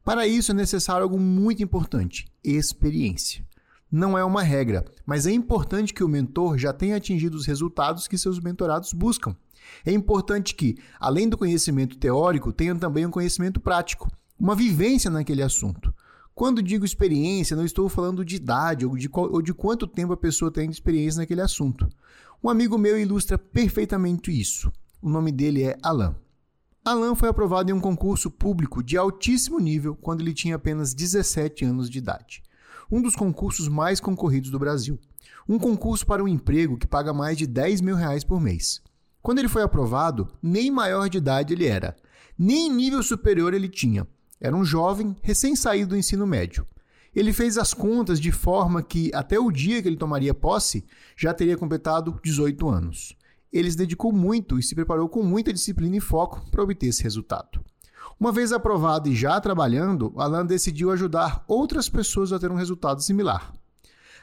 Para isso é necessário algo muito importante: experiência. Não é uma regra, mas é importante que o mentor já tenha atingido os resultados que seus mentorados buscam. É importante que, além do conhecimento teórico, tenham também um conhecimento prático, uma vivência naquele assunto. Quando digo experiência, não estou falando de idade ou de, qual, ou de quanto tempo a pessoa tem de experiência naquele assunto. Um amigo meu ilustra perfeitamente isso. O nome dele é Alan. Alan foi aprovado em um concurso público de altíssimo nível quando ele tinha apenas 17 anos de idade. Um dos concursos mais concorridos do Brasil. Um concurso para um emprego que paga mais de 10 mil reais por mês. Quando ele foi aprovado, nem maior de idade ele era, nem nível superior ele tinha. Era um jovem recém-saído do ensino médio. Ele fez as contas de forma que, até o dia que ele tomaria posse, já teria completado 18 anos. Ele se dedicou muito e se preparou com muita disciplina e foco para obter esse resultado. Uma vez aprovado e já trabalhando, Alan decidiu ajudar outras pessoas a ter um resultado similar.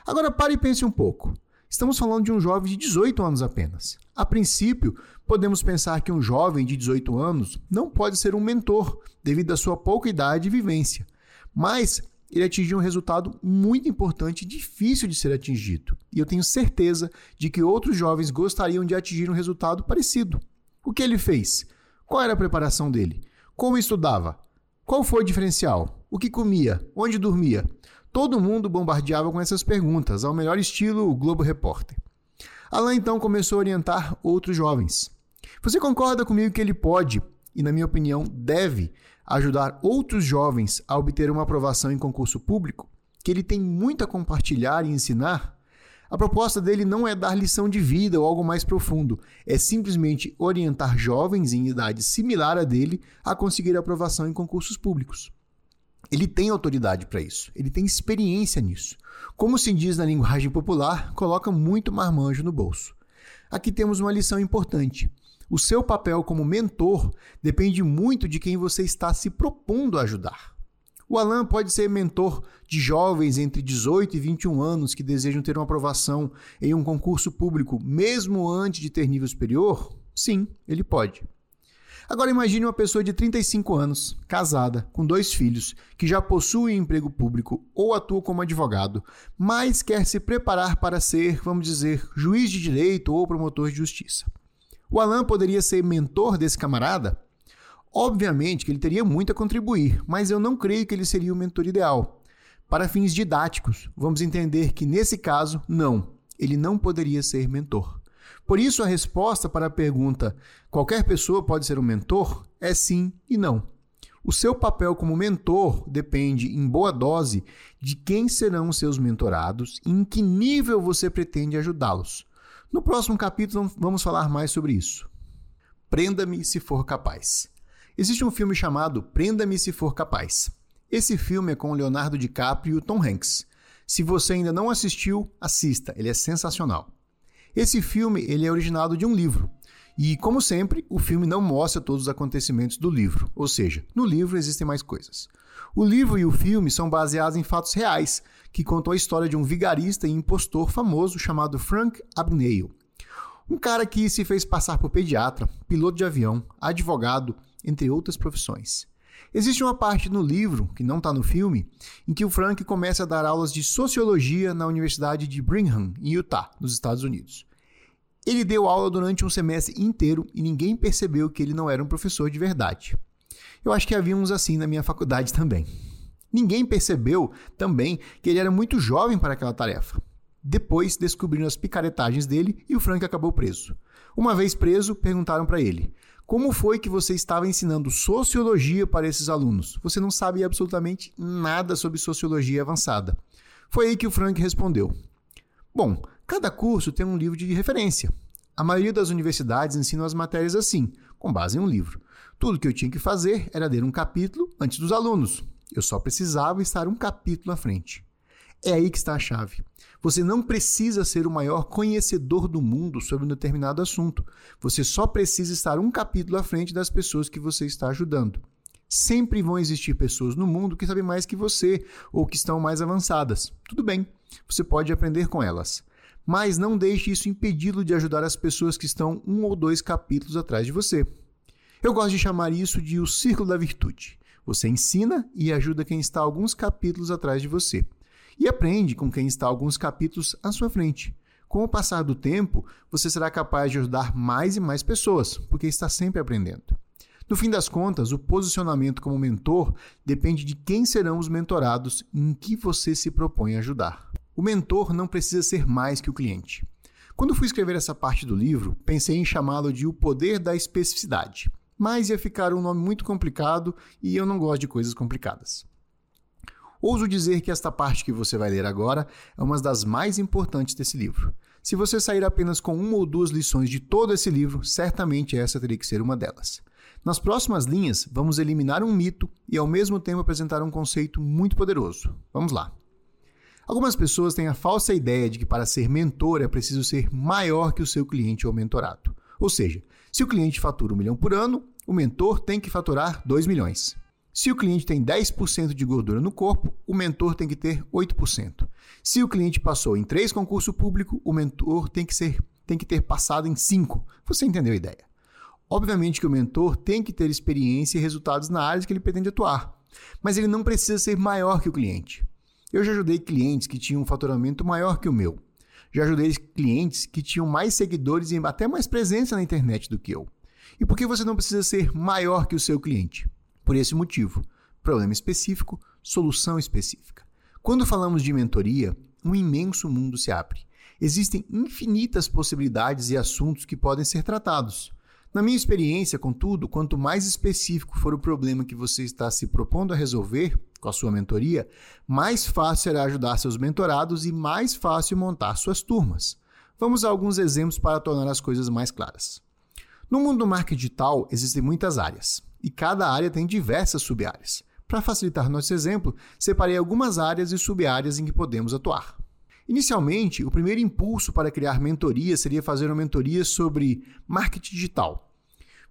Agora pare e pense um pouco. Estamos falando de um jovem de 18 anos apenas. A princípio, podemos pensar que um jovem de 18 anos não pode ser um mentor, devido à sua pouca idade e vivência. Mas ele atingiu um resultado muito importante e difícil de ser atingido. E eu tenho certeza de que outros jovens gostariam de atingir um resultado parecido. O que ele fez? Qual era a preparação dele? Como estudava? Qual foi o diferencial? O que comia? Onde dormia? Todo mundo bombardeava com essas perguntas, ao melhor estilo Globo Repórter. Alain então começou a orientar outros jovens. Você concorda comigo que ele pode, e na minha opinião deve, ajudar outros jovens a obter uma aprovação em concurso público, que ele tem muito a compartilhar e ensinar, a proposta dele não é dar lição de vida ou algo mais profundo, é simplesmente orientar jovens em idade similar à dele a conseguir aprovação em concursos públicos. Ele tem autoridade para isso, ele tem experiência nisso. Como se diz na linguagem popular, coloca muito marmanjo no bolso. Aqui temos uma lição importante. O seu papel como mentor depende muito de quem você está se propondo a ajudar. O Alan pode ser mentor de jovens entre 18 e 21 anos que desejam ter uma aprovação em um concurso público, mesmo antes de ter nível superior? Sim, ele pode. Agora imagine uma pessoa de 35 anos, casada, com dois filhos, que já possui emprego público ou atua como advogado, mas quer se preparar para ser, vamos dizer, juiz de direito ou promotor de justiça. O Alan poderia ser mentor desse camarada? Obviamente que ele teria muito a contribuir, mas eu não creio que ele seria o mentor ideal. Para fins didáticos, vamos entender que nesse caso, não, ele não poderia ser mentor. Por isso, a resposta para a pergunta qualquer pessoa pode ser um mentor é sim e não. O seu papel como mentor depende, em boa dose, de quem serão seus mentorados e em que nível você pretende ajudá-los. No próximo capítulo vamos falar mais sobre isso. Prenda-me se for capaz. Existe um filme chamado Prenda-me se for capaz. Esse filme é com Leonardo DiCaprio e Tom Hanks. Se você ainda não assistiu, assista, ele é sensacional. Esse filme ele é originado de um livro. E, como sempre, o filme não mostra todos os acontecimentos do livro, ou seja, no livro existem mais coisas. O livro e o filme são baseados em fatos reais, que contou a história de um vigarista e impostor famoso chamado Frank Abagnale. Um cara que se fez passar por pediatra, piloto de avião, advogado, entre outras profissões. Existe uma parte no livro, que não está no filme, em que o Frank começa a dar aulas de sociologia na Universidade de Brigham, em Utah, nos Estados Unidos. Ele deu aula durante um semestre inteiro e ninguém percebeu que ele não era um professor de verdade. Eu acho que havia uns assim na minha faculdade também. Ninguém percebeu também que ele era muito jovem para aquela tarefa. Depois descobriram as picaretagens dele e o Frank acabou preso. Uma vez preso, perguntaram para ele: Como foi que você estava ensinando sociologia para esses alunos? Você não sabe absolutamente nada sobre sociologia avançada. Foi aí que o Frank respondeu: Bom, cada curso tem um livro de referência. A maioria das universidades ensinam as matérias assim, com base em um livro. Tudo que eu tinha que fazer era ler um capítulo antes dos alunos. Eu só precisava estar um capítulo à frente. É aí que está a chave. Você não precisa ser o maior conhecedor do mundo sobre um determinado assunto. Você só precisa estar um capítulo à frente das pessoas que você está ajudando. Sempre vão existir pessoas no mundo que sabem mais que você ou que estão mais avançadas. Tudo bem, você pode aprender com elas. Mas não deixe isso impedi-lo de ajudar as pessoas que estão um ou dois capítulos atrás de você. Eu gosto de chamar isso de o círculo da virtude. Você ensina e ajuda quem está alguns capítulos atrás de você. E aprende com quem está alguns capítulos à sua frente. Com o passar do tempo, você será capaz de ajudar mais e mais pessoas, porque está sempre aprendendo. No fim das contas, o posicionamento como mentor depende de quem serão os mentorados e em que você se propõe a ajudar. O mentor não precisa ser mais que o cliente. Quando fui escrever essa parte do livro, pensei em chamá-lo de O Poder da Especificidade mas ia ficar um nome muito complicado e eu não gosto de coisas complicadas. Ouso dizer que esta parte que você vai ler agora é uma das mais importantes desse livro. Se você sair apenas com uma ou duas lições de todo esse livro, certamente essa teria que ser uma delas. Nas próximas linhas, vamos eliminar um mito e ao mesmo tempo apresentar um conceito muito poderoso. Vamos lá. Algumas pessoas têm a falsa ideia de que para ser mentor é preciso ser maior que o seu cliente ou mentorado. Ou seja, se o cliente fatura um milhão por ano, o mentor tem que faturar 2 milhões. Se o cliente tem 10% de gordura no corpo, o mentor tem que ter 8%. Se o cliente passou em três concursos públicos, o mentor tem que, ser, tem que ter passado em cinco. Você entendeu a ideia? Obviamente que o mentor tem que ter experiência e resultados na área que ele pretende atuar, mas ele não precisa ser maior que o cliente. Eu já ajudei clientes que tinham um faturamento maior que o meu. Já ajudei clientes que tinham mais seguidores e até mais presença na internet do que eu. E por que você não precisa ser maior que o seu cliente? Por esse motivo, problema específico, solução específica. Quando falamos de mentoria, um imenso mundo se abre. Existem infinitas possibilidades e assuntos que podem ser tratados. Na minha experiência, contudo, quanto mais específico for o problema que você está se propondo a resolver com a sua mentoria, mais fácil será ajudar seus mentorados e mais fácil montar suas turmas. Vamos a alguns exemplos para tornar as coisas mais claras. No mundo do marketing digital, existem muitas áreas e cada área tem diversas sub-áreas. Para facilitar nosso exemplo, separei algumas áreas e sub-áreas em que podemos atuar. Inicialmente, o primeiro impulso para criar mentoria seria fazer uma mentoria sobre marketing digital.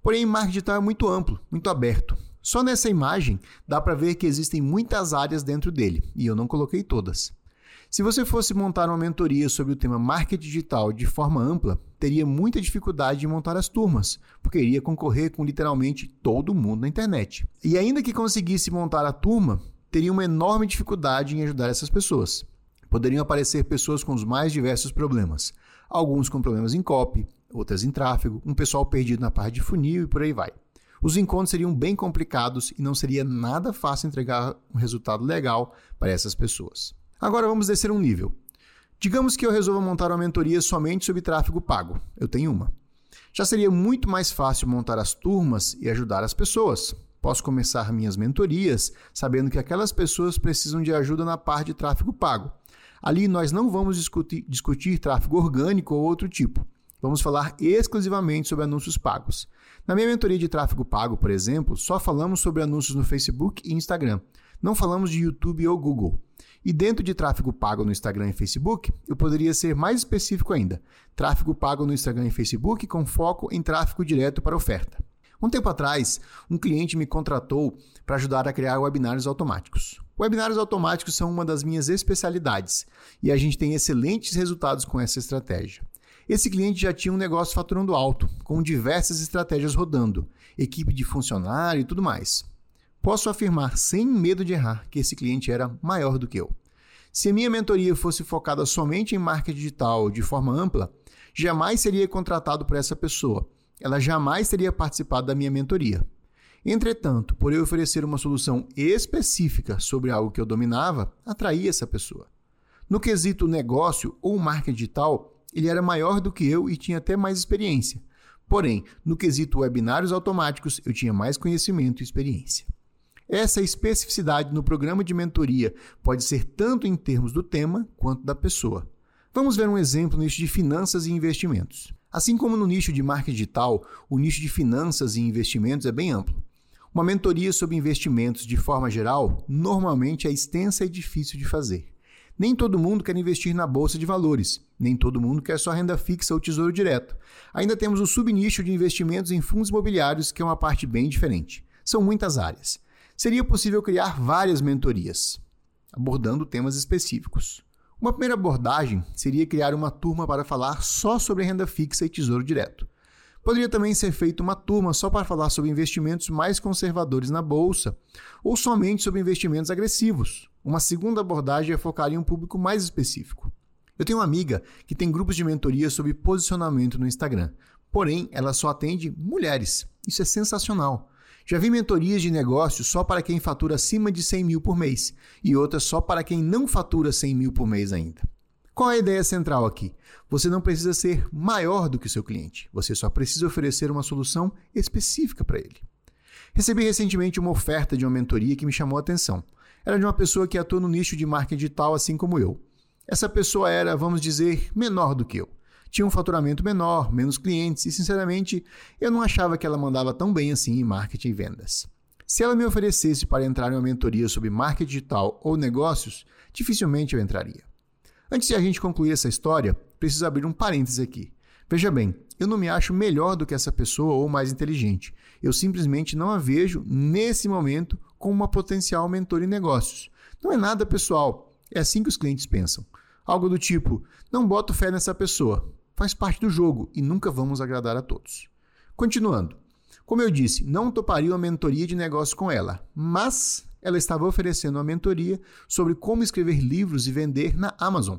Porém, marketing digital é muito amplo, muito aberto. Só nessa imagem dá para ver que existem muitas áreas dentro dele, e eu não coloquei todas. Se você fosse montar uma mentoria sobre o tema marketing digital de forma ampla, teria muita dificuldade em montar as turmas, porque iria concorrer com literalmente todo mundo na internet. E ainda que conseguisse montar a turma, teria uma enorme dificuldade em ajudar essas pessoas. Poderiam aparecer pessoas com os mais diversos problemas, alguns com problemas em copy, outras em tráfego, um pessoal perdido na parte de funil e por aí vai. Os encontros seriam bem complicados e não seria nada fácil entregar um resultado legal para essas pessoas. Agora vamos descer um nível. Digamos que eu resolva montar uma mentoria somente sobre tráfego pago. Eu tenho uma. Já seria muito mais fácil montar as turmas e ajudar as pessoas. Posso começar minhas mentorias sabendo que aquelas pessoas precisam de ajuda na parte de tráfego pago. Ali nós não vamos discutir, discutir tráfego orgânico ou outro tipo. Vamos falar exclusivamente sobre anúncios pagos. Na minha mentoria de tráfego pago, por exemplo, só falamos sobre anúncios no Facebook e Instagram. Não falamos de YouTube ou Google. E dentro de tráfego pago no Instagram e Facebook, eu poderia ser mais específico ainda: tráfego pago no Instagram e Facebook com foco em tráfego direto para oferta. Um tempo atrás, um cliente me contratou para ajudar a criar webinários automáticos. Webinários automáticos são uma das minhas especialidades e a gente tem excelentes resultados com essa estratégia. Esse cliente já tinha um negócio faturando alto, com diversas estratégias rodando, equipe de funcionário e tudo mais. Posso afirmar sem medo de errar que esse cliente era maior do que eu. Se a minha mentoria fosse focada somente em marketing digital de forma ampla, jamais seria contratado por essa pessoa. Ela jamais teria participado da minha mentoria. Entretanto, por eu oferecer uma solução específica sobre algo que eu dominava, atraí essa pessoa. No quesito negócio ou marketing digital, ele era maior do que eu e tinha até mais experiência. Porém, no quesito webinários automáticos, eu tinha mais conhecimento e experiência. Essa especificidade no programa de mentoria pode ser tanto em termos do tema quanto da pessoa. Vamos ver um exemplo no nicho de finanças e investimentos. Assim como no nicho de marketing digital, o nicho de finanças e investimentos é bem amplo. Uma mentoria sobre investimentos de forma geral normalmente é extensa e difícil de fazer. Nem todo mundo quer investir na bolsa de valores, nem todo mundo quer só renda fixa ou tesouro direto. Ainda temos o subnicho de investimentos em fundos imobiliários, que é uma parte bem diferente. São muitas áreas seria possível criar várias mentorias, abordando temas específicos. Uma primeira abordagem seria criar uma turma para falar só sobre renda fixa e tesouro direto. Poderia também ser feita uma turma só para falar sobre investimentos mais conservadores na bolsa, ou somente sobre investimentos agressivos. Uma segunda abordagem é focar em um público mais específico. Eu tenho uma amiga que tem grupos de mentoria sobre posicionamento no Instagram, porém ela só atende mulheres. Isso é sensacional. Já vi mentorias de negócio só para quem fatura acima de 100 mil por mês e outras só para quem não fatura 100 mil por mês ainda. Qual é a ideia central aqui? Você não precisa ser maior do que o seu cliente, você só precisa oferecer uma solução específica para ele. Recebi recentemente uma oferta de uma mentoria que me chamou a atenção. Era de uma pessoa que atua no nicho de marketing digital assim como eu. Essa pessoa era, vamos dizer, menor do que eu tinha um faturamento menor, menos clientes e, sinceramente, eu não achava que ela mandava tão bem assim em marketing e vendas. Se ela me oferecesse para entrar em uma mentoria sobre marketing digital ou negócios, dificilmente eu entraria. Antes de a gente concluir essa história, preciso abrir um parêntese aqui. Veja bem, eu não me acho melhor do que essa pessoa ou mais inteligente. Eu simplesmente não a vejo, nesse momento, como uma potencial mentor em negócios. Não é nada pessoal, é assim que os clientes pensam. Algo do tipo: não boto fé nessa pessoa, faz parte do jogo e nunca vamos agradar a todos. Continuando. Como eu disse, não toparia uma mentoria de negócio com ela, mas ela estava oferecendo uma mentoria sobre como escrever livros e vender na Amazon.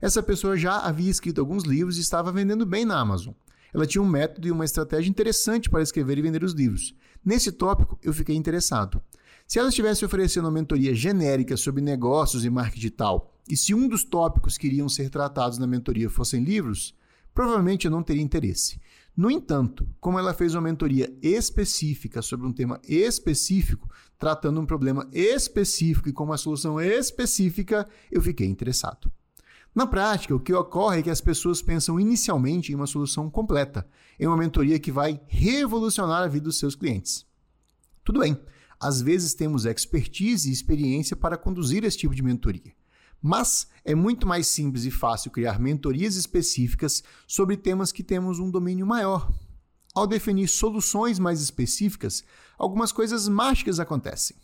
Essa pessoa já havia escrito alguns livros e estava vendendo bem na Amazon. Ela tinha um método e uma estratégia interessante para escrever e vender os livros. Nesse tópico, eu fiquei interessado. Se ela estivesse oferecendo uma mentoria genérica sobre negócios e marketing digital, e se um dos tópicos que iriam ser tratados na mentoria fossem livros, provavelmente eu não teria interesse. No entanto, como ela fez uma mentoria específica sobre um tema específico, tratando um problema específico e com uma solução específica, eu fiquei interessado. Na prática, o que ocorre é que as pessoas pensam inicialmente em uma solução completa, em uma mentoria que vai revolucionar a vida dos seus clientes. Tudo bem, às vezes temos expertise e experiência para conduzir esse tipo de mentoria. Mas é muito mais simples e fácil criar mentorias específicas sobre temas que temos um domínio maior. Ao definir soluções mais específicas, algumas coisas mágicas acontecem.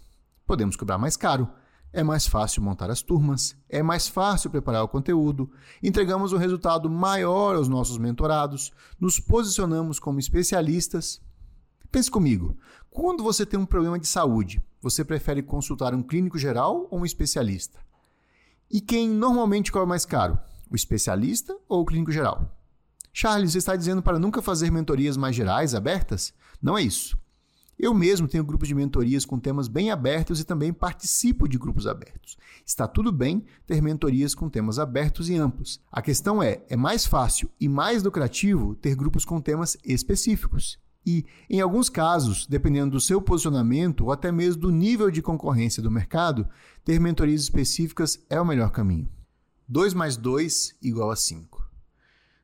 Podemos cobrar mais caro, é mais fácil montar as turmas, é mais fácil preparar o conteúdo, entregamos um resultado maior aos nossos mentorados, nos posicionamos como especialistas. Pense comigo, quando você tem um problema de saúde, você prefere consultar um clínico geral ou um especialista? E quem normalmente cobra mais caro? O especialista ou o clínico geral? Charles, você está dizendo para nunca fazer mentorias mais gerais, abertas? Não é isso. Eu mesmo tenho grupos de mentorias com temas bem abertos e também participo de grupos abertos. Está tudo bem ter mentorias com temas abertos e amplos. A questão é: é mais fácil e mais lucrativo ter grupos com temas específicos. E, em alguns casos, dependendo do seu posicionamento ou até mesmo do nível de concorrência do mercado, ter mentorias específicas é o melhor caminho. 2 mais 2 igual a 5.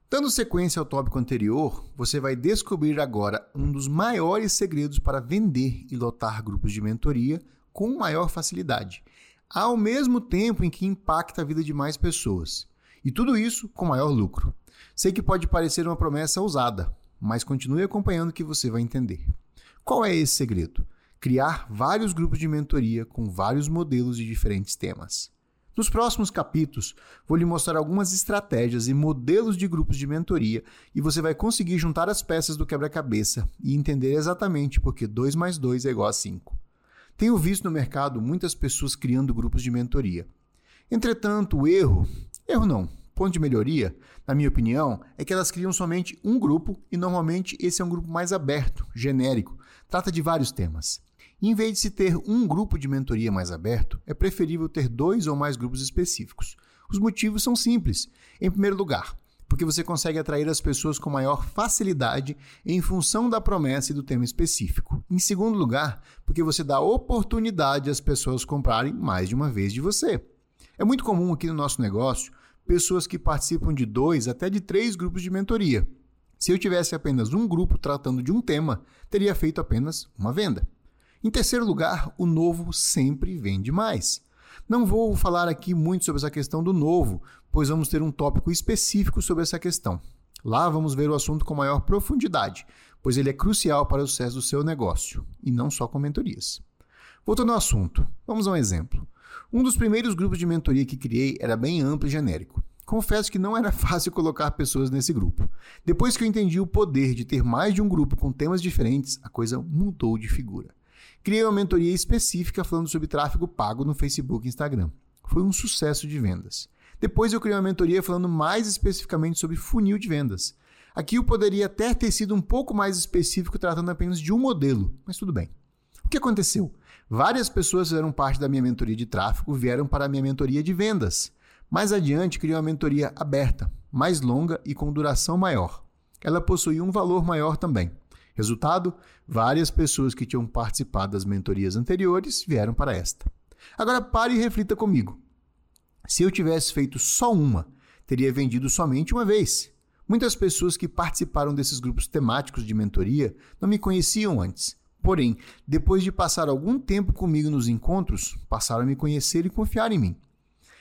Dando sequência ao tópico anterior, você vai descobrir agora um dos maiores segredos para vender e lotar grupos de mentoria com maior facilidade, ao mesmo tempo em que impacta a vida de mais pessoas. E tudo isso com maior lucro. Sei que pode parecer uma promessa ousada, mas continue acompanhando que você vai entender. Qual é esse segredo? Criar vários grupos de mentoria com vários modelos de diferentes temas. Nos próximos capítulos, vou lhe mostrar algumas estratégias e modelos de grupos de mentoria e você vai conseguir juntar as peças do quebra-cabeça e entender exatamente por que 2 mais 2 é igual a 5. Tenho visto no mercado muitas pessoas criando grupos de mentoria. Entretanto, o erro, erro não, ponto de melhoria, na minha opinião, é que elas criam somente um grupo e normalmente esse é um grupo mais aberto, genérico, trata de vários temas. Em vez de se ter um grupo de mentoria mais aberto, é preferível ter dois ou mais grupos específicos. Os motivos são simples. Em primeiro lugar, porque você consegue atrair as pessoas com maior facilidade em função da promessa e do tema específico. Em segundo lugar, porque você dá oportunidade às pessoas comprarem mais de uma vez de você. É muito comum aqui no nosso negócio pessoas que participam de dois até de três grupos de mentoria. Se eu tivesse apenas um grupo tratando de um tema, teria feito apenas uma venda. Em terceiro lugar, o novo sempre vende mais. Não vou falar aqui muito sobre essa questão do novo, pois vamos ter um tópico específico sobre essa questão. Lá vamos ver o assunto com maior profundidade, pois ele é crucial para o sucesso do seu negócio, e não só com mentorias. Voltando ao assunto, vamos a um exemplo. Um dos primeiros grupos de mentoria que criei era bem amplo e genérico. Confesso que não era fácil colocar pessoas nesse grupo. Depois que eu entendi o poder de ter mais de um grupo com temas diferentes, a coisa mudou de figura. Criei uma mentoria específica falando sobre tráfego pago no Facebook e Instagram. Foi um sucesso de vendas. Depois eu criei uma mentoria falando mais especificamente sobre funil de vendas. Aqui eu poderia até ter sido um pouco mais específico tratando apenas de um modelo, mas tudo bem. O que aconteceu? Várias pessoas fizeram parte da minha mentoria de tráfego vieram para a minha mentoria de vendas. Mais adiante, criei uma mentoria aberta, mais longa e com duração maior. Ela possuía um valor maior também. Resultado: várias pessoas que tinham participado das mentorias anteriores vieram para esta. Agora pare e reflita comigo. Se eu tivesse feito só uma, teria vendido somente uma vez. Muitas pessoas que participaram desses grupos temáticos de mentoria não me conheciam antes Porém, depois de passar algum tempo comigo nos encontros, passaram a me conhecer e confiar em mim.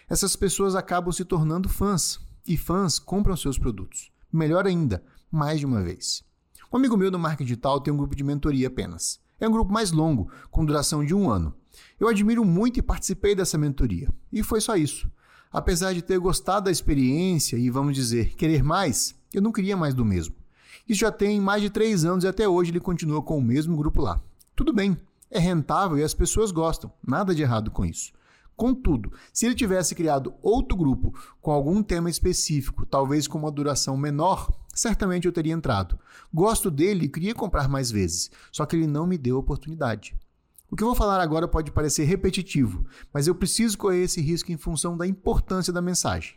Essas pessoas acabam se tornando fãs, e fãs compram seus produtos. Melhor ainda, mais de uma vez. Um amigo meu do marketing digital tem um grupo de mentoria apenas. É um grupo mais longo, com duração de um ano. Eu admiro muito e participei dessa mentoria. E foi só isso. Apesar de ter gostado da experiência e, vamos dizer, querer mais, eu não queria mais do mesmo. Isso já tem mais de três anos e até hoje ele continua com o mesmo grupo lá. Tudo bem, é rentável e as pessoas gostam, nada de errado com isso. Contudo, se ele tivesse criado outro grupo com algum tema específico, talvez com uma duração menor, certamente eu teria entrado. Gosto dele e queria comprar mais vezes, só que ele não me deu oportunidade. O que eu vou falar agora pode parecer repetitivo, mas eu preciso correr esse risco em função da importância da mensagem.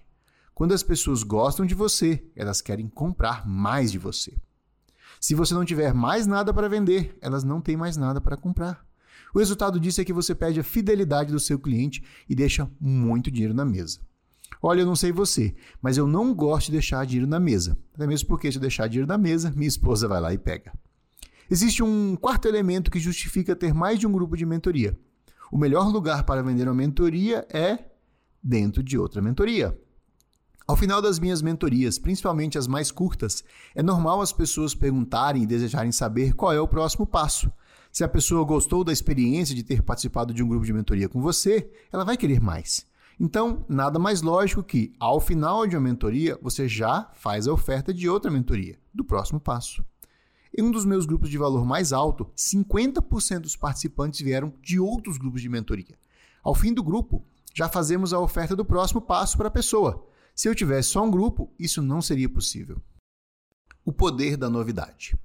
Quando as pessoas gostam de você, elas querem comprar mais de você. Se você não tiver mais nada para vender, elas não têm mais nada para comprar. O resultado disso é que você perde a fidelidade do seu cliente e deixa muito dinheiro na mesa. Olha, eu não sei você, mas eu não gosto de deixar dinheiro na mesa. Até mesmo porque se eu deixar dinheiro na mesa, minha esposa vai lá e pega. Existe um quarto elemento que justifica ter mais de um grupo de mentoria. O melhor lugar para vender uma mentoria é dentro de outra mentoria. Ao final das minhas mentorias, principalmente as mais curtas, é normal as pessoas perguntarem e desejarem saber qual é o próximo passo. Se a pessoa gostou da experiência de ter participado de um grupo de mentoria com você, ela vai querer mais. Então, nada mais lógico que, ao final de uma mentoria, você já faz a oferta de outra mentoria, do próximo passo. Em um dos meus grupos de valor mais alto, 50% dos participantes vieram de outros grupos de mentoria. Ao fim do grupo, já fazemos a oferta do próximo passo para a pessoa. Se eu tivesse só um grupo, isso não seria possível. O poder da novidade.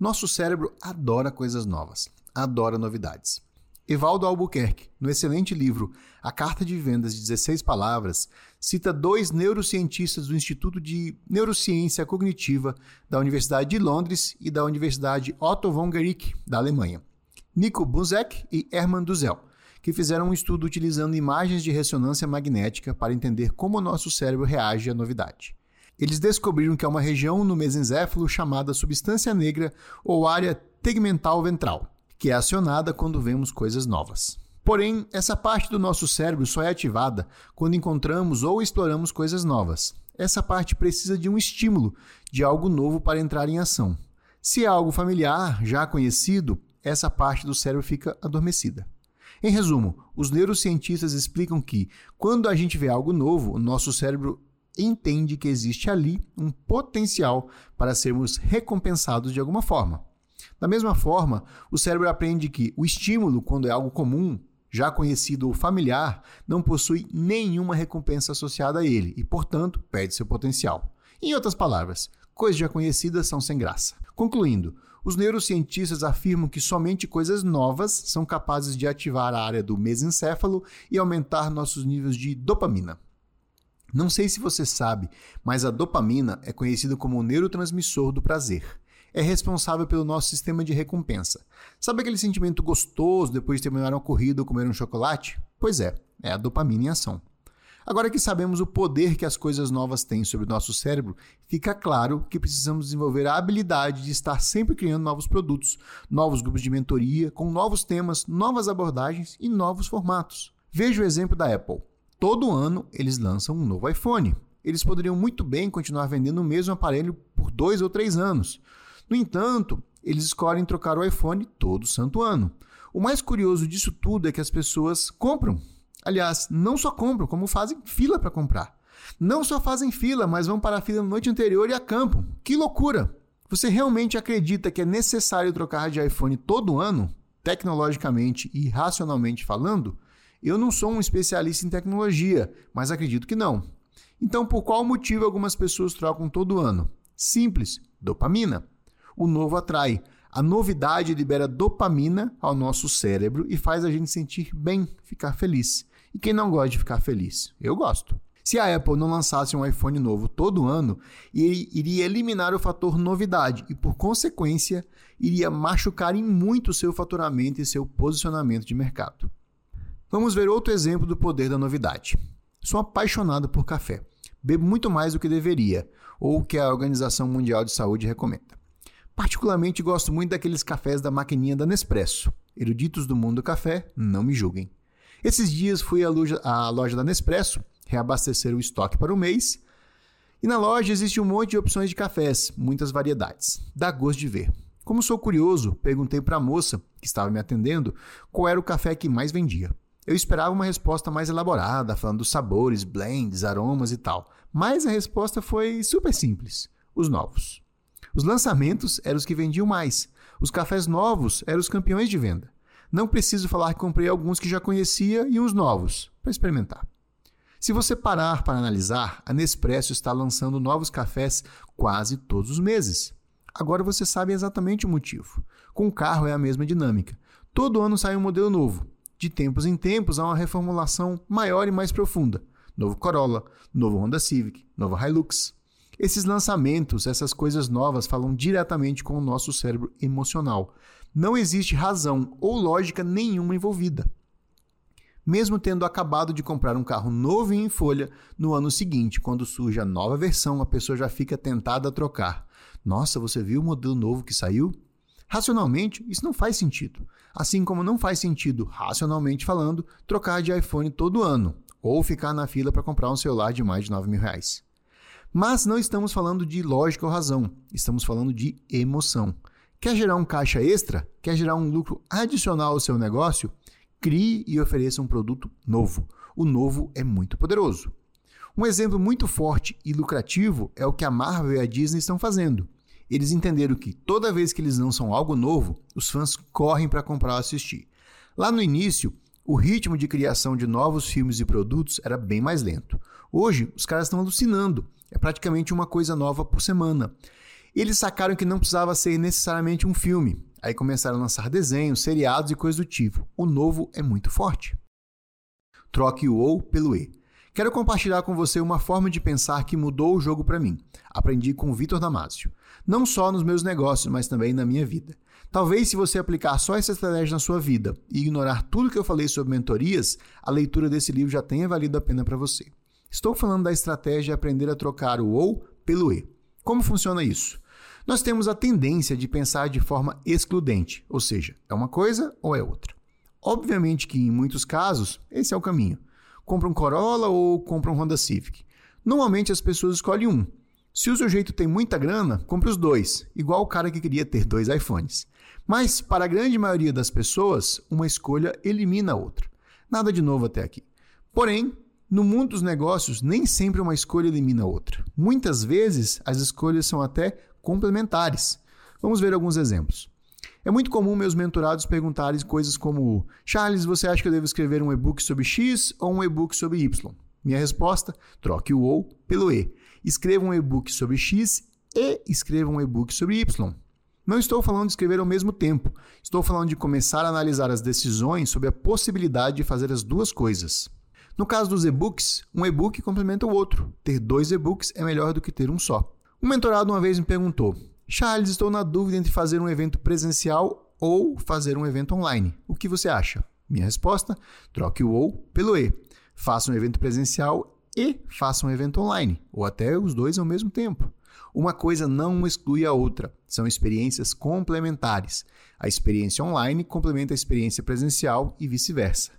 Nosso cérebro adora coisas novas, adora novidades. Evaldo Albuquerque, no excelente livro A Carta de Vendas de 16 Palavras, cita dois neurocientistas do Instituto de Neurociência Cognitiva da Universidade de Londres e da Universidade Otto von Guericke, da Alemanha, Nico Buzek e Hermann Duzel, que fizeram um estudo utilizando imagens de ressonância magnética para entender como o nosso cérebro reage à novidade. Eles descobriram que há uma região no mesencéfalo chamada substância negra ou área tegmental ventral, que é acionada quando vemos coisas novas. Porém, essa parte do nosso cérebro só é ativada quando encontramos ou exploramos coisas novas. Essa parte precisa de um estímulo, de algo novo para entrar em ação. Se é algo familiar, já conhecido, essa parte do cérebro fica adormecida. Em resumo, os neurocientistas explicam que, quando a gente vê algo novo, o nosso cérebro entende que existe ali um potencial para sermos recompensados de alguma forma. Da mesma forma, o cérebro aprende que o estímulo, quando é algo comum, já conhecido ou familiar, não possui nenhuma recompensa associada a ele e, portanto, perde seu potencial. Em outras palavras, coisas já conhecidas são sem graça. Concluindo, os neurocientistas afirmam que somente coisas novas são capazes de ativar a área do mesencéfalo e aumentar nossos níveis de dopamina. Não sei se você sabe, mas a dopamina é conhecida como o neurotransmissor do prazer. É responsável pelo nosso sistema de recompensa. Sabe aquele sentimento gostoso depois de terminar uma corrida ou comer um chocolate? Pois é, é a dopamina em ação. Agora que sabemos o poder que as coisas novas têm sobre o nosso cérebro, fica claro que precisamos desenvolver a habilidade de estar sempre criando novos produtos, novos grupos de mentoria, com novos temas, novas abordagens e novos formatos. Veja o exemplo da Apple. Todo ano eles lançam um novo iPhone. Eles poderiam muito bem continuar vendendo o mesmo aparelho por dois ou três anos. No entanto, eles escolhem trocar o iPhone todo santo ano. O mais curioso disso tudo é que as pessoas compram Aliás, não só compram, como fazem fila para comprar. Não só fazem fila, mas vão para a fila na noite anterior e acampam. Que loucura! Você realmente acredita que é necessário trocar de iPhone todo ano, tecnologicamente e racionalmente falando? Eu não sou um especialista em tecnologia, mas acredito que não. Então, por qual motivo algumas pessoas trocam todo ano? Simples: dopamina. O novo atrai. A novidade libera dopamina ao nosso cérebro e faz a gente sentir bem, ficar feliz. E quem não gosta de ficar feliz? Eu gosto. Se a Apple não lançasse um iPhone novo todo ano, iria eliminar o fator novidade e, por consequência, iria machucar em muito seu faturamento e seu posicionamento de mercado. Vamos ver outro exemplo do poder da novidade. Sou apaixonado por café. Bebo muito mais do que deveria, ou o que a Organização Mundial de Saúde recomenda. Particularmente gosto muito daqueles cafés da maquininha da Nespresso. Eruditos do mundo do café, não me julguem. Esses dias fui à loja, à loja da Nespresso reabastecer o estoque para o mês. E na loja existe um monte de opções de cafés, muitas variedades. Dá gosto de ver. Como sou curioso, perguntei para a moça que estava me atendendo qual era o café que mais vendia. Eu esperava uma resposta mais elaborada, falando dos sabores, blends, aromas e tal. Mas a resposta foi super simples: os novos. Os lançamentos eram os que vendiam mais. Os cafés novos eram os campeões de venda. Não preciso falar que comprei alguns que já conhecia e uns novos para experimentar. Se você parar para analisar, a Nespresso está lançando novos cafés quase todos os meses. Agora você sabe exatamente o motivo. Com o carro é a mesma dinâmica. Todo ano sai um modelo novo. De tempos em tempos há uma reformulação maior e mais profunda. Novo Corolla, novo Honda Civic, novo Hilux. Esses lançamentos, essas coisas novas falam diretamente com o nosso cérebro emocional. Não existe razão ou lógica nenhuma envolvida mesmo tendo acabado de comprar um carro novo e em folha, no ano seguinte, quando surge a nova versão, a pessoa já fica tentada a trocar. Nossa, você viu o modelo novo que saiu? Racionalmente, isso não faz sentido. Assim como não faz sentido, racionalmente falando, trocar de iPhone todo ano ou ficar na fila para comprar um celular de mais de 9 mil reais. Mas não estamos falando de lógica ou razão, estamos falando de emoção. Quer gerar um caixa extra? Quer gerar um lucro adicional ao seu negócio? Crie e ofereça um produto novo. O novo é muito poderoso. Um exemplo muito forte e lucrativo é o que a Marvel e a Disney estão fazendo. Eles entenderam que toda vez que eles lançam algo novo, os fãs correm para comprar ou assistir. Lá no início, o ritmo de criação de novos filmes e produtos era bem mais lento. Hoje, os caras estão alucinando. É praticamente uma coisa nova por semana. Eles sacaram que não precisava ser necessariamente um filme. Aí começaram a lançar desenhos, seriados e coisas do tipo. O novo é muito forte. Troque o ou pelo e. Quero compartilhar com você uma forma de pensar que mudou o jogo para mim. Aprendi com o Vitor Damasio. Não só nos meus negócios, mas também na minha vida. Talvez se você aplicar só essa estratégia na sua vida e ignorar tudo que eu falei sobre mentorias, a leitura desse livro já tenha valido a pena para você. Estou falando da estratégia de aprender a trocar o ou pelo e. Como funciona isso? Nós temos a tendência de pensar de forma excludente, ou seja, é uma coisa ou é outra. Obviamente que em muitos casos esse é o caminho. Compra um Corolla ou compra um Honda Civic. Normalmente as pessoas escolhem um. Se o sujeito tem muita grana, compre os dois, igual o cara que queria ter dois iPhones. Mas, para a grande maioria das pessoas, uma escolha elimina a outra. Nada de novo até aqui. Porém, no mundo dos negócios, nem sempre uma escolha elimina a outra. Muitas vezes, as escolhas são até complementares. Vamos ver alguns exemplos. É muito comum meus mentorados perguntarem coisas como: Charles, você acha que eu devo escrever um e-book sobre X ou um e-book sobre Y? Minha resposta: troque o ou pelo E. Escreva um e-book sobre X e escreva um e-book sobre Y. Não estou falando de escrever ao mesmo tempo. Estou falando de começar a analisar as decisões sobre a possibilidade de fazer as duas coisas. No caso dos e-books, um e-book complementa o outro. Ter dois e-books é melhor do que ter um só. Um mentorado uma vez me perguntou: Charles, estou na dúvida entre fazer um evento presencial ou fazer um evento online. O que você acha? Minha resposta: troque o ou pelo e. Faça um evento presencial e faça um evento online, ou até os dois ao mesmo tempo. Uma coisa não exclui a outra, são experiências complementares. A experiência online complementa a experiência presencial e vice-versa.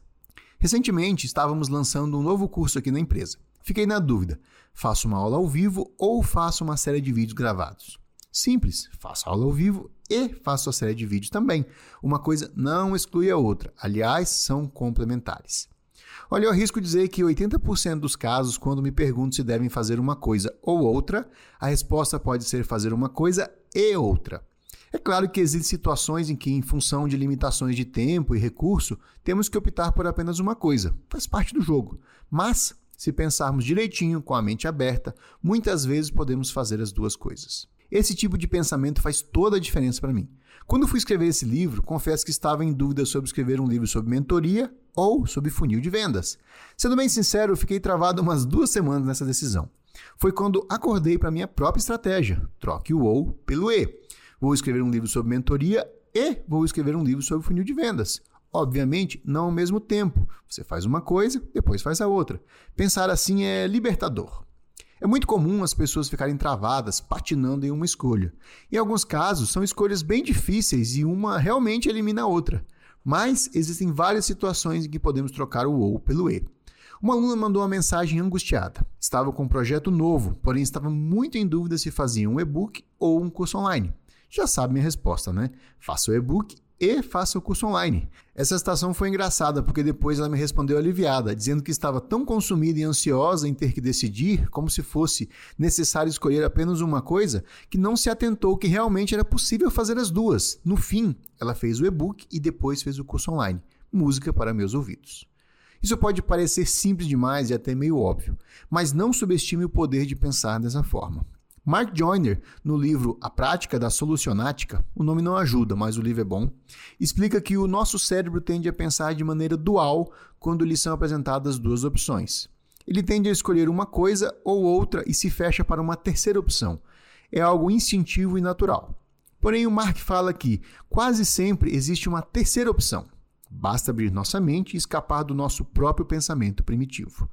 Recentemente estávamos lançando um novo curso aqui na empresa. Fiquei na dúvida: faço uma aula ao vivo ou faço uma série de vídeos gravados? Simples, faço aula ao vivo e faço a série de vídeos também. Uma coisa não exclui a outra, aliás, são complementares. Olha, eu arrisco dizer que 80% dos casos, quando me pergunto se devem fazer uma coisa ou outra, a resposta pode ser fazer uma coisa e outra. É claro que existem situações em que, em função de limitações de tempo e recurso, temos que optar por apenas uma coisa. Faz parte do jogo. Mas se pensarmos direitinho, com a mente aberta, muitas vezes podemos fazer as duas coisas. Esse tipo de pensamento faz toda a diferença para mim. Quando fui escrever esse livro, confesso que estava em dúvida sobre escrever um livro sobre mentoria ou sobre funil de vendas. Sendo bem sincero, fiquei travado umas duas semanas nessa decisão. Foi quando acordei para minha própria estratégia: troque o ou pelo e. Vou escrever um livro sobre mentoria e vou escrever um livro sobre funil de vendas. Obviamente, não ao mesmo tempo. Você faz uma coisa, depois faz a outra. Pensar assim é libertador. É muito comum as pessoas ficarem travadas, patinando em uma escolha. Em alguns casos, são escolhas bem difíceis e uma realmente elimina a outra. Mas existem várias situações em que podemos trocar o ou pelo e. Uma aluna mandou uma mensagem angustiada. Estava com um projeto novo, porém estava muito em dúvida se fazia um e-book ou um curso online. Já sabe minha resposta, né? Faça o e-book e faça o curso online. Essa citação foi engraçada porque depois ela me respondeu aliviada, dizendo que estava tão consumida e ansiosa em ter que decidir, como se fosse necessário escolher apenas uma coisa, que não se atentou que realmente era possível fazer as duas. No fim, ela fez o e-book e depois fez o curso online. Música para meus ouvidos. Isso pode parecer simples demais e até meio óbvio, mas não subestime o poder de pensar dessa forma. Mark Joyner, no livro A Prática da Solucionática, o nome não ajuda, mas o livro é bom, explica que o nosso cérebro tende a pensar de maneira dual quando lhe são apresentadas duas opções. Ele tende a escolher uma coisa ou outra e se fecha para uma terceira opção. É algo instintivo e natural. Porém, o Mark fala que quase sempre existe uma terceira opção. Basta abrir nossa mente e escapar do nosso próprio pensamento primitivo.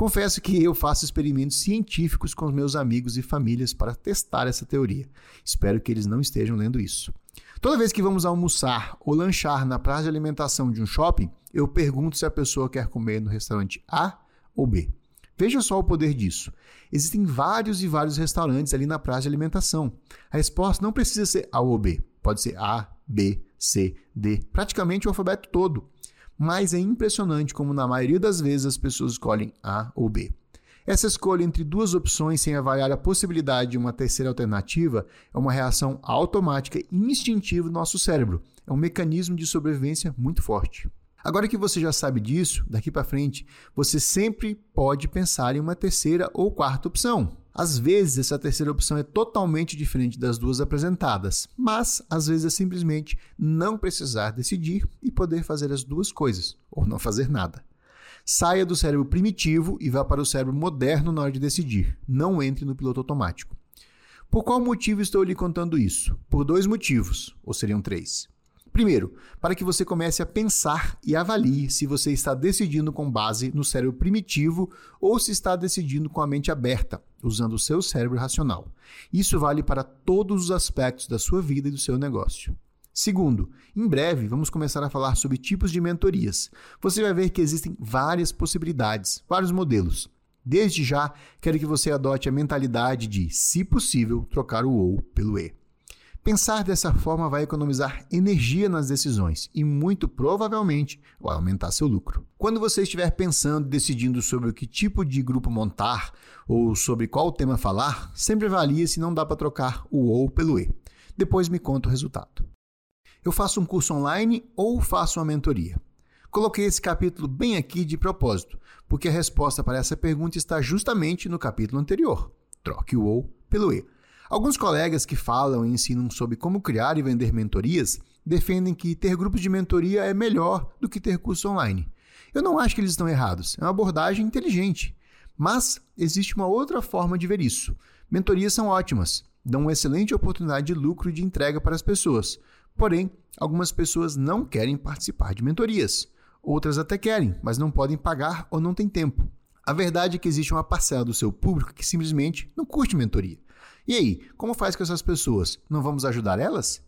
Confesso que eu faço experimentos científicos com meus amigos e famílias para testar essa teoria. Espero que eles não estejam lendo isso. Toda vez que vamos almoçar ou lanchar na praça de alimentação de um shopping, eu pergunto se a pessoa quer comer no restaurante A ou B. Veja só o poder disso. Existem vários e vários restaurantes ali na praça de alimentação. A resposta não precisa ser A ou B. Pode ser A, B, C, D, praticamente o alfabeto todo mas é impressionante como na maioria das vezes as pessoas escolhem A ou B. Essa escolha entre duas opções sem avaliar a possibilidade de uma terceira alternativa é uma reação automática e instintiva do nosso cérebro. É um mecanismo de sobrevivência muito forte. Agora que você já sabe disso, daqui para frente, você sempre pode pensar em uma terceira ou quarta opção. Às vezes, essa terceira opção é totalmente diferente das duas apresentadas, mas às vezes é simplesmente não precisar decidir e poder fazer as duas coisas, ou não fazer nada. Saia do cérebro primitivo e vá para o cérebro moderno na hora de decidir. Não entre no piloto automático. Por qual motivo estou lhe contando isso? Por dois motivos, ou seriam três. Primeiro, para que você comece a pensar e avalie se você está decidindo com base no cérebro primitivo ou se está decidindo com a mente aberta, usando o seu cérebro racional. Isso vale para todos os aspectos da sua vida e do seu negócio. Segundo, em breve vamos começar a falar sobre tipos de mentorias. Você vai ver que existem várias possibilidades, vários modelos. Desde já, quero que você adote a mentalidade de, se possível, trocar o ou pelo e. Pensar dessa forma vai economizar energia nas decisões e, muito provavelmente, vai aumentar seu lucro. Quando você estiver pensando e decidindo sobre que tipo de grupo montar ou sobre qual tema falar, sempre avalie se não dá para trocar o ou pelo e. Depois me conta o resultado. Eu faço um curso online ou faço uma mentoria? Coloquei esse capítulo bem aqui de propósito, porque a resposta para essa pergunta está justamente no capítulo anterior. Troque o ou pelo e. Alguns colegas que falam e ensinam sobre como criar e vender mentorias defendem que ter grupos de mentoria é melhor do que ter curso online. Eu não acho que eles estão errados, é uma abordagem inteligente. Mas existe uma outra forma de ver isso. Mentorias são ótimas, dão uma excelente oportunidade de lucro e de entrega para as pessoas. Porém, algumas pessoas não querem participar de mentorias. Outras até querem, mas não podem pagar ou não têm tempo. A verdade é que existe uma parcela do seu público que simplesmente não curte mentoria. E aí, como faz com essas pessoas? Não vamos ajudar elas?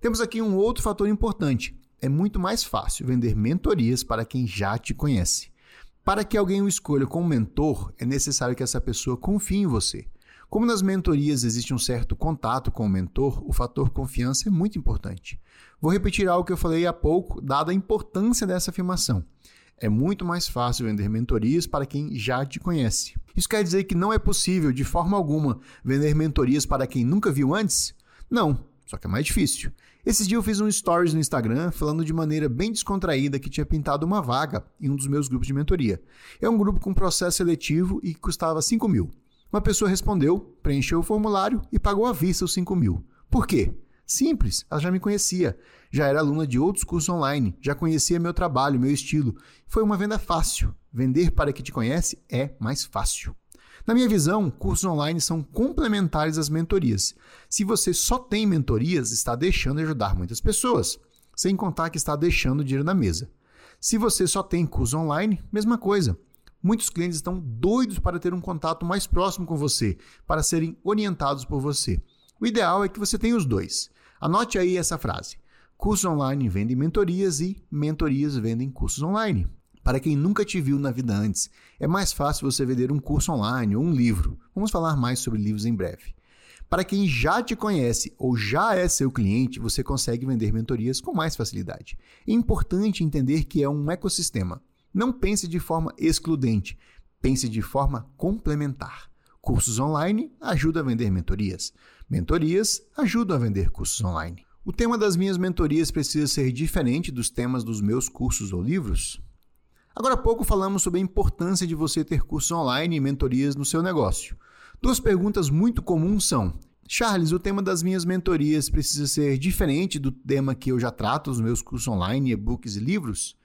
Temos aqui um outro fator importante. É muito mais fácil vender mentorias para quem já te conhece. Para que alguém o escolha como mentor, é necessário que essa pessoa confie em você. Como nas mentorias existe um certo contato com o mentor, o fator confiança é muito importante. Vou repetir algo que eu falei há pouco, dada a importância dessa afirmação. É muito mais fácil vender mentorias para quem já te conhece. Isso quer dizer que não é possível, de forma alguma, vender mentorias para quem nunca viu antes? Não, só que é mais difícil. Esses dias eu fiz um stories no Instagram falando de maneira bem descontraída que tinha pintado uma vaga em um dos meus grupos de mentoria. É um grupo com processo seletivo e que custava 5 mil. Uma pessoa respondeu, preencheu o formulário e pagou à vista os 5 mil. Por quê? Simples, ela já me conhecia. Já era aluna de outros cursos online, já conhecia meu trabalho, meu estilo. Foi uma venda fácil. Vender para quem te conhece é mais fácil. Na minha visão, cursos online são complementares às mentorias. Se você só tem mentorias, está deixando de ajudar muitas pessoas, sem contar que está deixando dinheiro na mesa. Se você só tem curso online, mesma coisa. Muitos clientes estão doidos para ter um contato mais próximo com você, para serem orientados por você. O ideal é que você tenha os dois. Anote aí essa frase. Cursos online vendem mentorias e mentorias vendem cursos online. Para quem nunca te viu na vida antes, é mais fácil você vender um curso online ou um livro. Vamos falar mais sobre livros em breve. Para quem já te conhece ou já é seu cliente, você consegue vender mentorias com mais facilidade. É importante entender que é um ecossistema. Não pense de forma excludente, pense de forma complementar. Cursos online ajudam a vender mentorias. Mentorias ajudam a vender cursos online. O tema das minhas mentorias precisa ser diferente dos temas dos meus cursos ou livros? Agora há pouco falamos sobre a importância de você ter cursos online e mentorias no seu negócio. Duas perguntas muito comuns são: Charles, o tema das minhas mentorias precisa ser diferente do tema que eu já trato nos meus cursos online, e-books e livros?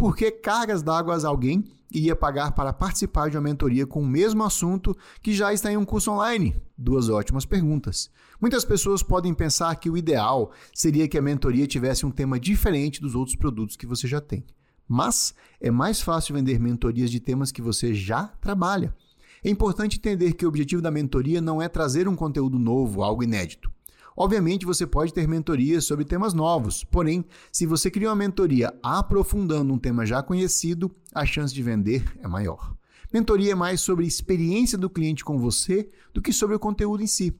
Por que cargas d'água alguém iria pagar para participar de uma mentoria com o mesmo assunto que já está em um curso online? Duas ótimas perguntas. Muitas pessoas podem pensar que o ideal seria que a mentoria tivesse um tema diferente dos outros produtos que você já tem. Mas é mais fácil vender mentorias de temas que você já trabalha. É importante entender que o objetivo da mentoria não é trazer um conteúdo novo, algo inédito. Obviamente, você pode ter mentorias sobre temas novos, porém, se você cria uma mentoria aprofundando um tema já conhecido, a chance de vender é maior. Mentoria é mais sobre a experiência do cliente com você do que sobre o conteúdo em si.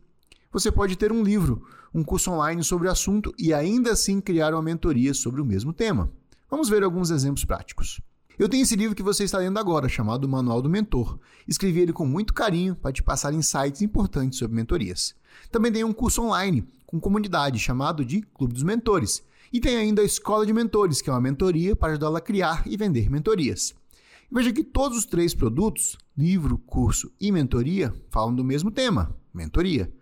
Você pode ter um livro, um curso online sobre o assunto e ainda assim criar uma mentoria sobre o mesmo tema. Vamos ver alguns exemplos práticos. Eu tenho esse livro que você está lendo agora, chamado Manual do Mentor. Escrevi ele com muito carinho para te passar insights importantes sobre mentorias. Também tenho um curso online com comunidade chamado de Clube dos Mentores. E tem ainda a Escola de Mentores, que é uma mentoria para ajudá-la a criar e vender mentorias. Veja que todos os três produtos, livro, curso e mentoria, falam do mesmo tema, mentoria.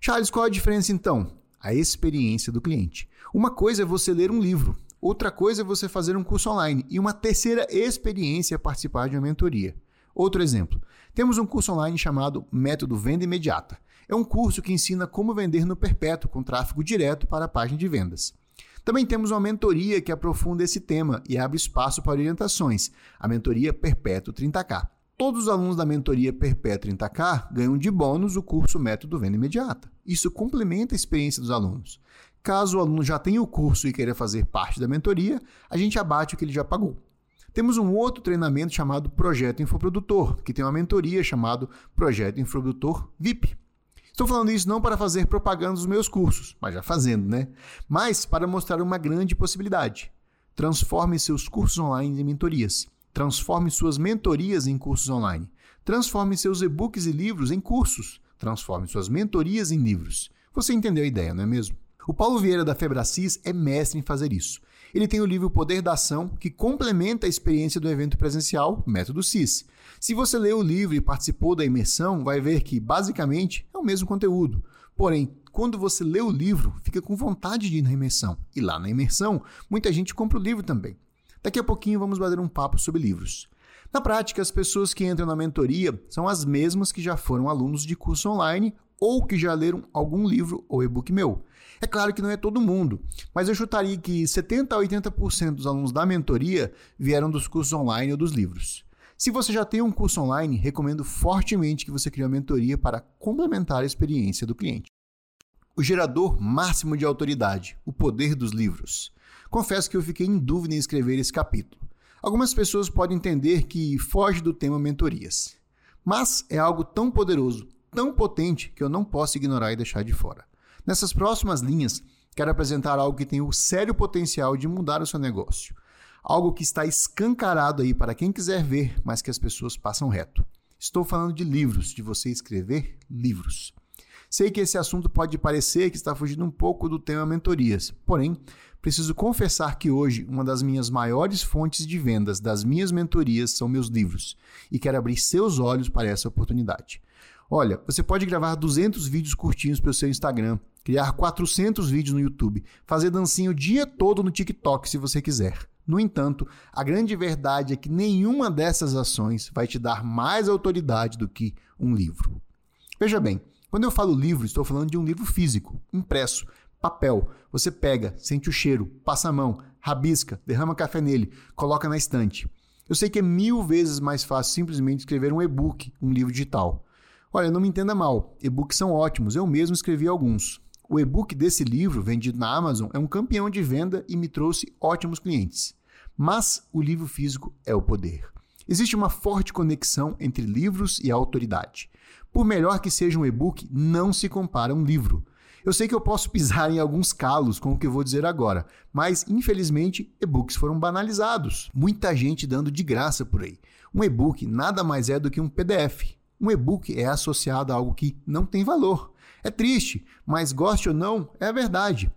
Charles, qual a diferença então? A experiência do cliente. Uma coisa é você ler um livro, Outra coisa é você fazer um curso online. E uma terceira experiência é participar de uma mentoria. Outro exemplo: temos um curso online chamado Método Venda Imediata. É um curso que ensina como vender no perpétuo com tráfego direto para a página de vendas. Também temos uma mentoria que aprofunda esse tema e abre espaço para orientações, a mentoria Perpétuo 30K. Todos os alunos da mentoria Perpétuo 30K ganham de bônus o curso Método Venda Imediata. Isso complementa a experiência dos alunos. Caso o aluno já tenha o curso e queira fazer parte da mentoria, a gente abate o que ele já pagou. Temos um outro treinamento chamado Projeto Infoprodutor, que tem uma mentoria chamado Projeto Infoprodutor VIP. Estou falando isso não para fazer propaganda dos meus cursos, mas já fazendo, né? Mas para mostrar uma grande possibilidade. Transforme seus cursos online em mentorias. Transforme suas mentorias em cursos online. Transforme seus e-books e livros em cursos. Transforme suas mentorias em livros. Você entendeu a ideia, não é mesmo? O Paulo Vieira da Febracis é mestre em fazer isso. Ele tem o livro Poder da Ação, que complementa a experiência do evento presencial, Método CIS. Se você leu o livro e participou da imersão, vai ver que, basicamente, é o mesmo conteúdo. Porém, quando você lê o livro, fica com vontade de ir na imersão. E lá na imersão, muita gente compra o livro também. Daqui a pouquinho vamos bater um papo sobre livros. Na prática, as pessoas que entram na mentoria são as mesmas que já foram alunos de curso online ou que já leram algum livro ou e-book meu. É claro que não é todo mundo, mas eu chutaria que 70 a 80% dos alunos da mentoria vieram dos cursos online ou dos livros. Se você já tem um curso online, recomendo fortemente que você crie uma mentoria para complementar a experiência do cliente. O gerador máximo de autoridade, o poder dos livros. Confesso que eu fiquei em dúvida em escrever esse capítulo. Algumas pessoas podem entender que foge do tema mentorias, mas é algo tão poderoso, tão potente que eu não posso ignorar e deixar de fora. Nessas próximas linhas, quero apresentar algo que tem o sério potencial de mudar o seu negócio. Algo que está escancarado aí para quem quiser ver, mas que as pessoas passam reto. Estou falando de livros, de você escrever livros. Sei que esse assunto pode parecer que está fugindo um pouco do tema mentorias, porém, preciso confessar que hoje uma das minhas maiores fontes de vendas das minhas mentorias são meus livros e quero abrir seus olhos para essa oportunidade. Olha, você pode gravar 200 vídeos curtinhos para o seu Instagram, criar 400 vídeos no YouTube, fazer dancinha o dia todo no TikTok se você quiser. No entanto, a grande verdade é que nenhuma dessas ações vai te dar mais autoridade do que um livro. Veja bem, quando eu falo livro, estou falando de um livro físico, impresso, papel. Você pega, sente o cheiro, passa a mão, rabisca, derrama café nele, coloca na estante. Eu sei que é mil vezes mais fácil simplesmente escrever um e-book, um livro digital. Olha, não me entenda mal, e-books são ótimos, eu mesmo escrevi alguns. O e-book desse livro, vendido na Amazon, é um campeão de venda e me trouxe ótimos clientes. Mas o livro físico é o poder. Existe uma forte conexão entre livros e autoridade. Por melhor que seja um e-book, não se compara um livro. Eu sei que eu posso pisar em alguns calos com o que eu vou dizer agora, mas infelizmente e-books foram banalizados. Muita gente dando de graça por aí. Um e-book nada mais é do que um PDF. Um e-book é associado a algo que não tem valor. É triste, mas goste ou não, é verdade.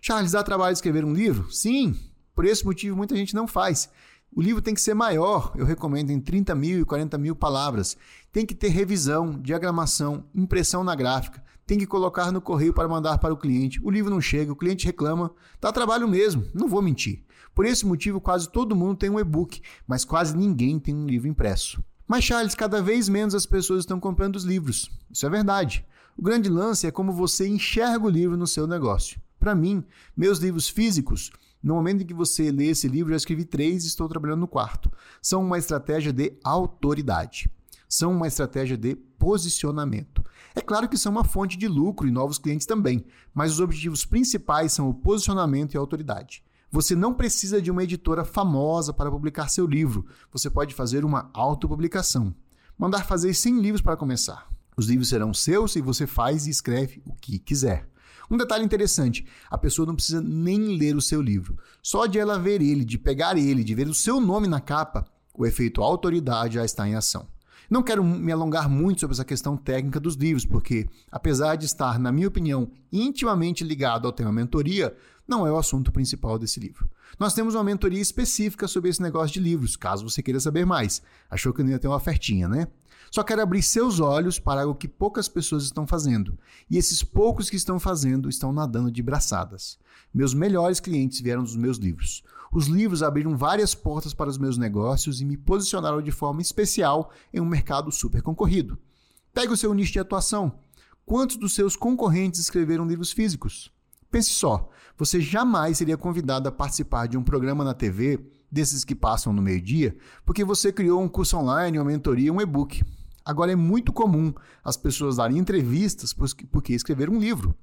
Charles, dá trabalho escrever um livro? Sim, por esse motivo muita gente não faz. O livro tem que ser maior, eu recomendo em 30 mil e 40 mil palavras. Tem que ter revisão, diagramação, impressão na gráfica. Tem que colocar no correio para mandar para o cliente. O livro não chega, o cliente reclama. Dá trabalho mesmo, não vou mentir. Por esse motivo, quase todo mundo tem um e-book, mas quase ninguém tem um livro impresso. Mas, Charles, cada vez menos as pessoas estão comprando os livros. Isso é verdade. O grande lance é como você enxerga o livro no seu negócio. Para mim, meus livros físicos no momento em que você lê esse livro, já escrevi três e estou trabalhando no quarto. São uma estratégia de autoridade. São uma estratégia de posicionamento. É claro que são uma fonte de lucro e novos clientes também, mas os objetivos principais são o posicionamento e a autoridade. Você não precisa de uma editora famosa para publicar seu livro. Você pode fazer uma autopublicação. Mandar fazer 100 livros para começar. Os livros serão seus e você faz e escreve o que quiser. Um detalhe interessante: a pessoa não precisa nem ler o seu livro. Só de ela ver ele, de pegar ele, de ver o seu nome na capa, o efeito autoridade já está em ação. Não quero me alongar muito sobre essa questão técnica dos livros, porque, apesar de estar, na minha opinião, intimamente ligado ao tema mentoria, não é o assunto principal desse livro. Nós temos uma mentoria específica sobre esse negócio de livros, caso você queira saber mais. Achou que não ia ter uma ofertinha, né? Só quero abrir seus olhos para algo que poucas pessoas estão fazendo. E esses poucos que estão fazendo estão nadando de braçadas. Meus melhores clientes vieram dos meus livros. Os livros abriram várias portas para os meus negócios e me posicionaram de forma especial em um mercado super concorrido. Pegue o seu nicho de atuação. Quantos dos seus concorrentes escreveram livros físicos? Pense só, você jamais seria convidado a participar de um programa na TV, desses que passam no meio-dia, porque você criou um curso online, uma mentoria, um e-book. Agora é muito comum as pessoas darem entrevistas porque escreveram um livro.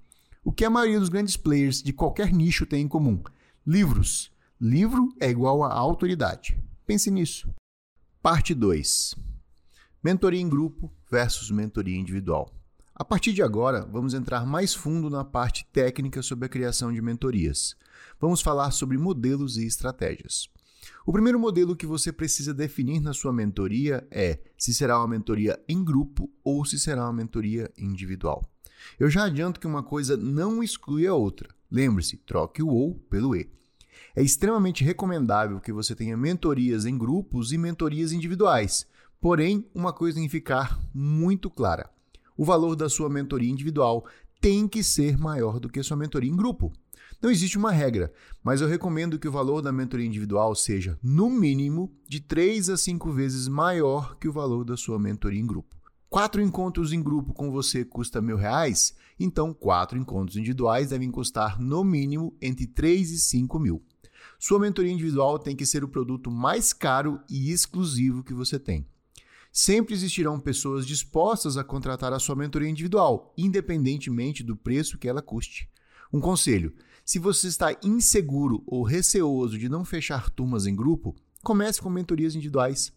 O que a maioria dos grandes players de qualquer nicho tem em comum? Livros. Livro é igual a autoridade. Pense nisso. Parte 2. Mentoria em grupo versus mentoria individual. A partir de agora, vamos entrar mais fundo na parte técnica sobre a criação de mentorias. Vamos falar sobre modelos e estratégias. O primeiro modelo que você precisa definir na sua mentoria é se será uma mentoria em grupo ou se será uma mentoria individual. Eu já adianto que uma coisa não exclui a outra. Lembre-se, troque o ou pelo e. É extremamente recomendável que você tenha mentorias em grupos e mentorias individuais. Porém, uma coisa tem que ficar muito clara: o valor da sua mentoria individual tem que ser maior do que a sua mentoria em grupo. Não existe uma regra, mas eu recomendo que o valor da mentoria individual seja, no mínimo, de 3 a 5 vezes maior que o valor da sua mentoria em grupo. Quatro encontros em grupo com você custa mil reais, então quatro encontros individuais devem custar no mínimo entre 3 e 5 mil. Sua mentoria individual tem que ser o produto mais caro e exclusivo que você tem. Sempre existirão pessoas dispostas a contratar a sua mentoria individual, independentemente do preço que ela custe. Um conselho: se você está inseguro ou receoso de não fechar turmas em grupo, comece com mentorias individuais.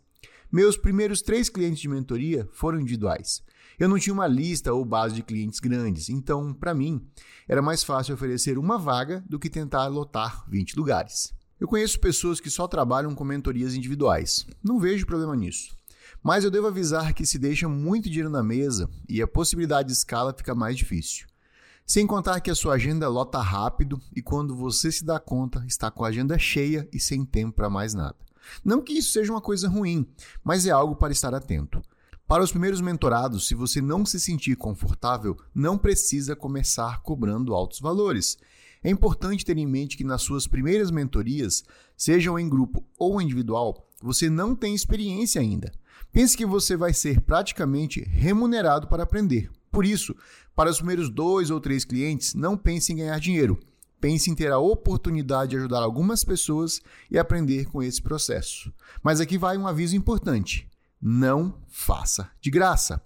Meus primeiros três clientes de mentoria foram individuais. Eu não tinha uma lista ou base de clientes grandes, então, para mim, era mais fácil oferecer uma vaga do que tentar lotar 20 lugares. Eu conheço pessoas que só trabalham com mentorias individuais. Não vejo problema nisso. Mas eu devo avisar que se deixa muito dinheiro na mesa e a possibilidade de escala fica mais difícil. Sem contar que a sua agenda lota rápido e quando você se dá conta, está com a agenda cheia e sem tempo para mais nada. Não que isso seja uma coisa ruim, mas é algo para estar atento. Para os primeiros mentorados, se você não se sentir confortável, não precisa começar cobrando altos valores. É importante ter em mente que nas suas primeiras mentorias, sejam em grupo ou individual, você não tem experiência ainda. Pense que você vai ser praticamente remunerado para aprender. Por isso, para os primeiros dois ou três clientes, não pense em ganhar dinheiro. Pense em ter a oportunidade de ajudar algumas pessoas e aprender com esse processo. Mas aqui vai um aviso importante: não faça de graça.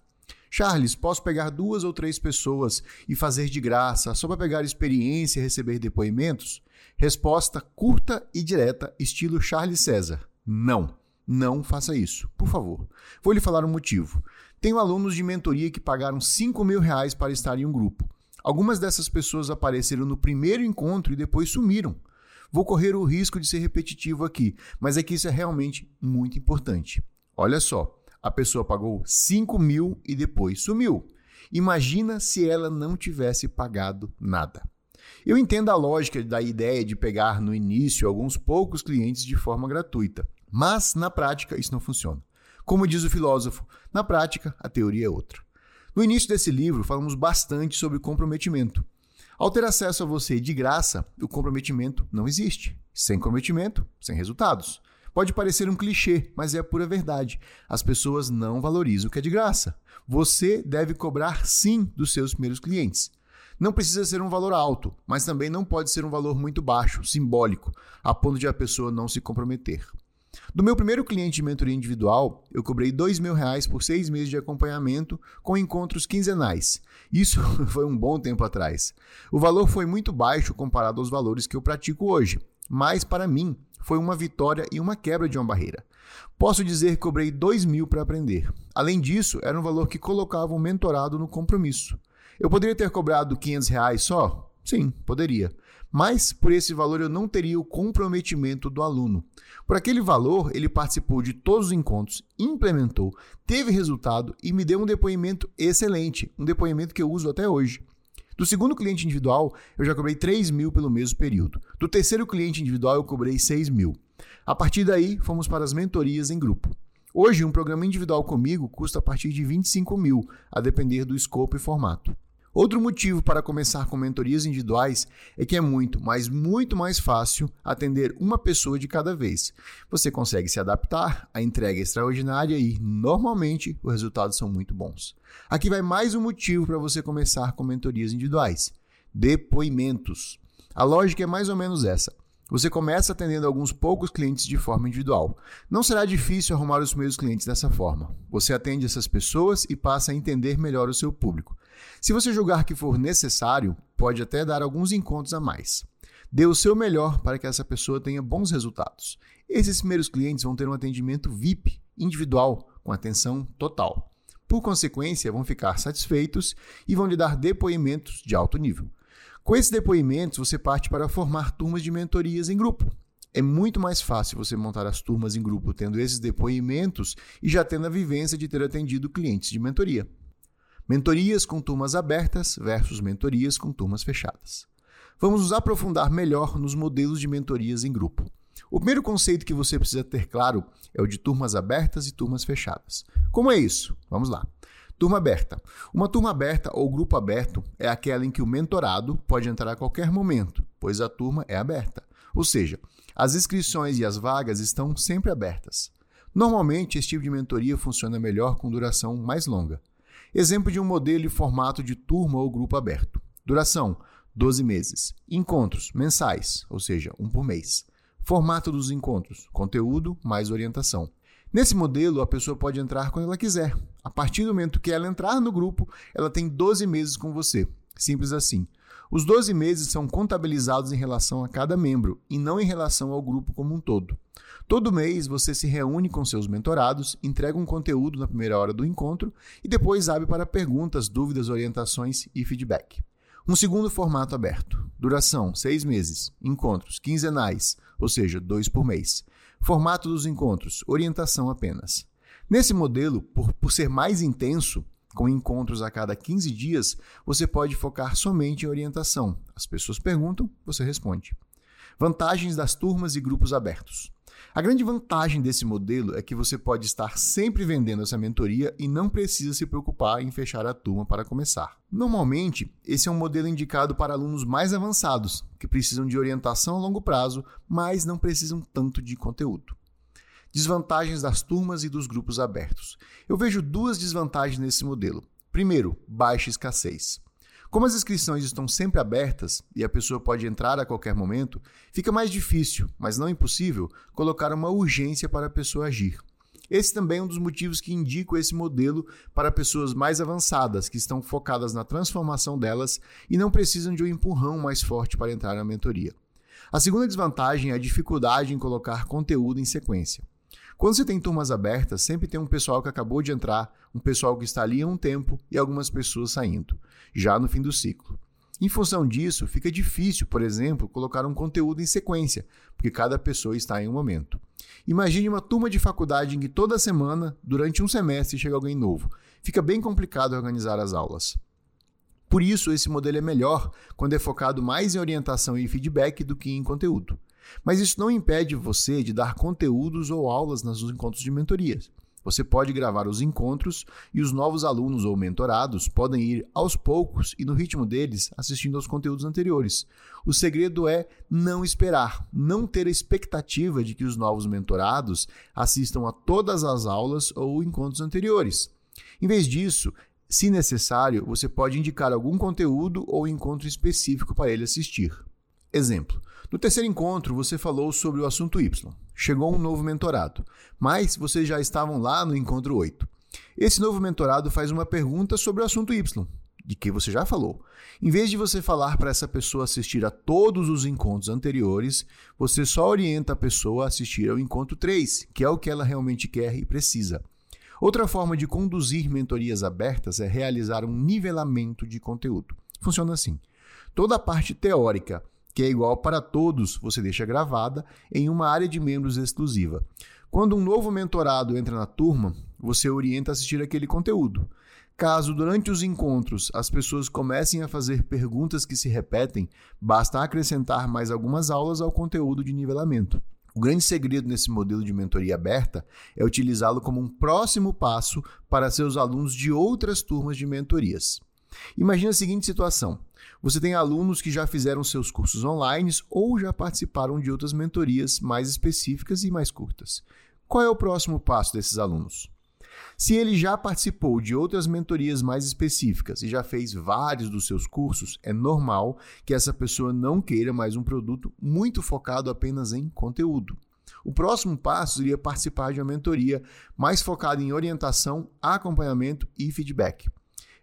Charles, posso pegar duas ou três pessoas e fazer de graça só para pegar experiência e receber depoimentos? Resposta curta e direta, estilo Charles César: não. Não faça isso, por favor. Vou lhe falar um motivo. Tenho alunos de mentoria que pagaram 5 mil reais para estar em um grupo. Algumas dessas pessoas apareceram no primeiro encontro e depois sumiram. Vou correr o risco de ser repetitivo aqui, mas é que isso é realmente muito importante. Olha só, a pessoa pagou 5 mil e depois sumiu. Imagina se ela não tivesse pagado nada. Eu entendo a lógica da ideia de pegar no início alguns poucos clientes de forma gratuita, mas na prática isso não funciona. Como diz o filósofo, na prática a teoria é outra. No início desse livro falamos bastante sobre comprometimento. Ao ter acesso a você de graça, o comprometimento não existe. Sem comprometimento, sem resultados. Pode parecer um clichê, mas é a pura verdade. As pessoas não valorizam o que é de graça. Você deve cobrar sim dos seus primeiros clientes. Não precisa ser um valor alto, mas também não pode ser um valor muito baixo, simbólico, a ponto de a pessoa não se comprometer. Do meu primeiro cliente de mentoria individual, eu cobrei dois mil reais por seis meses de acompanhamento com encontros quinzenais. Isso foi um bom tempo atrás. O valor foi muito baixo comparado aos valores que eu pratico hoje, mas para mim foi uma vitória e uma quebra de uma barreira. Posso dizer que cobrei dois mil para aprender. Além disso, era um valor que colocava o um mentorado no compromisso. Eu poderia ter cobrado 500 reais só? Sim, poderia. Mas por esse valor eu não teria o comprometimento do aluno. Por aquele valor, ele participou de todos os encontros, implementou, teve resultado e me deu um depoimento excelente, um depoimento que eu uso até hoje. Do segundo cliente individual, eu já cobrei 3 mil pelo mesmo período. Do terceiro cliente individual, eu cobrei 6 mil. A partir daí, fomos para as mentorias em grupo. Hoje, um programa individual comigo custa a partir de 25 mil, a depender do escopo e formato. Outro motivo para começar com mentorias individuais é que é muito, mas muito mais fácil atender uma pessoa de cada vez. Você consegue se adaptar, a entrega é extraordinária e, normalmente, os resultados são muito bons. Aqui vai mais um motivo para você começar com mentorias individuais: depoimentos. A lógica é mais ou menos essa. Você começa atendendo alguns poucos clientes de forma individual. Não será difícil arrumar os primeiros clientes dessa forma. Você atende essas pessoas e passa a entender melhor o seu público. Se você julgar que for necessário, pode até dar alguns encontros a mais. Dê o seu melhor para que essa pessoa tenha bons resultados. Esses primeiros clientes vão ter um atendimento VIP, individual, com atenção total. Por consequência, vão ficar satisfeitos e vão lhe dar depoimentos de alto nível. Com esses depoimentos, você parte para formar turmas de mentorias em grupo. É muito mais fácil você montar as turmas em grupo tendo esses depoimentos e já tendo a vivência de ter atendido clientes de mentoria. Mentorias com turmas abertas versus mentorias com turmas fechadas. Vamos nos aprofundar melhor nos modelos de mentorias em grupo. O primeiro conceito que você precisa ter claro é o de turmas abertas e turmas fechadas. Como é isso? Vamos lá. Turma aberta. Uma turma aberta ou grupo aberto é aquela em que o mentorado pode entrar a qualquer momento, pois a turma é aberta. Ou seja, as inscrições e as vagas estão sempre abertas. Normalmente, esse tipo de mentoria funciona melhor com duração mais longa. Exemplo de um modelo e formato de turma ou grupo aberto. Duração: 12 meses. Encontros mensais, ou seja, um por mês. Formato dos encontros: conteúdo mais orientação. Nesse modelo, a pessoa pode entrar quando ela quiser. A partir do momento que ela entrar no grupo, ela tem 12 meses com você. Simples assim. Os 12 meses são contabilizados em relação a cada membro e não em relação ao grupo como um todo. Todo mês você se reúne com seus mentorados, entrega um conteúdo na primeira hora do encontro e depois abre para perguntas, dúvidas, orientações e feedback. Um segundo formato aberto. Duração: seis meses. Encontros quinzenais, ou seja, dois por mês. Formato dos encontros: orientação apenas. Nesse modelo, por, por ser mais intenso, com encontros a cada 15 dias, você pode focar somente em orientação. As pessoas perguntam, você responde. Vantagens das turmas e grupos abertos. A grande vantagem desse modelo é que você pode estar sempre vendendo essa mentoria e não precisa se preocupar em fechar a turma para começar. Normalmente, esse é um modelo indicado para alunos mais avançados, que precisam de orientação a longo prazo, mas não precisam tanto de conteúdo. Desvantagens das turmas e dos grupos abertos. Eu vejo duas desvantagens nesse modelo. Primeiro, baixa escassez. Como as inscrições estão sempre abertas e a pessoa pode entrar a qualquer momento, fica mais difícil, mas não impossível, colocar uma urgência para a pessoa agir. Esse também é um dos motivos que indico esse modelo para pessoas mais avançadas, que estão focadas na transformação delas e não precisam de um empurrão mais forte para entrar na mentoria. A segunda desvantagem é a dificuldade em colocar conteúdo em sequência. Quando você tem turmas abertas, sempre tem um pessoal que acabou de entrar, um pessoal que está ali há um tempo e algumas pessoas saindo, já no fim do ciclo. Em função disso, fica difícil, por exemplo, colocar um conteúdo em sequência, porque cada pessoa está em um momento. Imagine uma turma de faculdade em que toda semana, durante um semestre, chega alguém novo. Fica bem complicado organizar as aulas. Por isso, esse modelo é melhor quando é focado mais em orientação e feedback do que em conteúdo. Mas isso não impede você de dar conteúdos ou aulas nos encontros de mentorias. Você pode gravar os encontros e os novos alunos ou mentorados podem ir aos poucos e no ritmo deles assistindo aos conteúdos anteriores. O segredo é não esperar, não ter a expectativa de que os novos mentorados assistam a todas as aulas ou encontros anteriores. Em vez disso, se necessário, você pode indicar algum conteúdo ou encontro específico para ele assistir. Exemplo: no terceiro encontro, você falou sobre o assunto Y. Chegou um novo mentorado, mas vocês já estavam lá no encontro 8. Esse novo mentorado faz uma pergunta sobre o assunto Y, de que você já falou. Em vez de você falar para essa pessoa assistir a todos os encontros anteriores, você só orienta a pessoa a assistir ao encontro 3, que é o que ela realmente quer e precisa. Outra forma de conduzir mentorias abertas é realizar um nivelamento de conteúdo. Funciona assim: toda a parte teórica que é igual para todos, você deixa gravada em uma área de membros exclusiva. Quando um novo mentorado entra na turma, você orienta a assistir aquele conteúdo. Caso durante os encontros as pessoas comecem a fazer perguntas que se repetem, basta acrescentar mais algumas aulas ao conteúdo de nivelamento. O grande segredo nesse modelo de mentoria aberta é utilizá-lo como um próximo passo para seus alunos de outras turmas de mentorias. Imagine a seguinte situação: você tem alunos que já fizeram seus cursos online ou já participaram de outras mentorias mais específicas e mais curtas. Qual é o próximo passo desses alunos? Se ele já participou de outras mentorias mais específicas e já fez vários dos seus cursos, é normal que essa pessoa não queira mais um produto muito focado apenas em conteúdo. O próximo passo seria participar de uma mentoria mais focada em orientação, acompanhamento e feedback.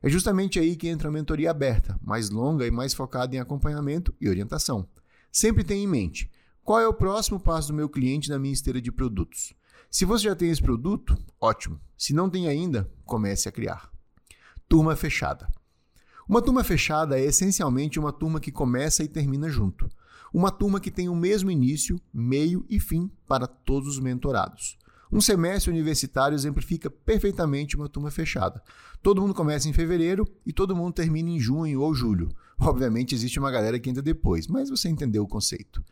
É justamente aí que entra a mentoria aberta, mais longa e mais focada em acompanhamento e orientação. Sempre tenha em mente qual é o próximo passo do meu cliente na minha esteira de produtos. Se você já tem esse produto, ótimo. Se não tem ainda, comece a criar. Turma fechada. Uma turma fechada é essencialmente uma turma que começa e termina junto. Uma turma que tem o mesmo início, meio e fim para todos os mentorados. Um semestre universitário exemplifica perfeitamente uma turma fechada. Todo mundo começa em fevereiro e todo mundo termina em junho ou julho. Obviamente existe uma galera que entra depois, mas você entendeu o conceito.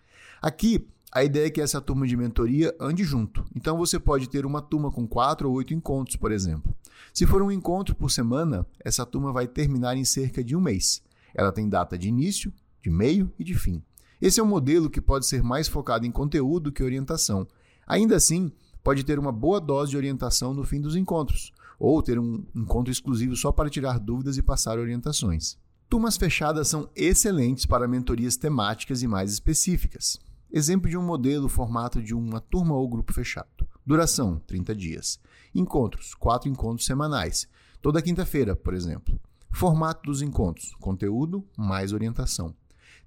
Aqui, a ideia é que essa turma de mentoria ande junto. Então você pode ter uma turma com quatro ou oito encontros, por exemplo. Se for um encontro por semana, essa turma vai terminar em cerca de um mês. Ela tem data de início, de meio e de fim. Esse é um modelo que pode ser mais focado em conteúdo que orientação. Ainda assim, pode ter uma boa dose de orientação no fim dos encontros, ou ter um encontro exclusivo só para tirar dúvidas e passar orientações. Turmas fechadas são excelentes para mentorias temáticas e mais específicas. Exemplo de um modelo formato de uma turma ou grupo fechado. Duração: 30 dias. Encontros: 4 encontros semanais. Toda quinta-feira, por exemplo. Formato dos encontros: conteúdo mais orientação.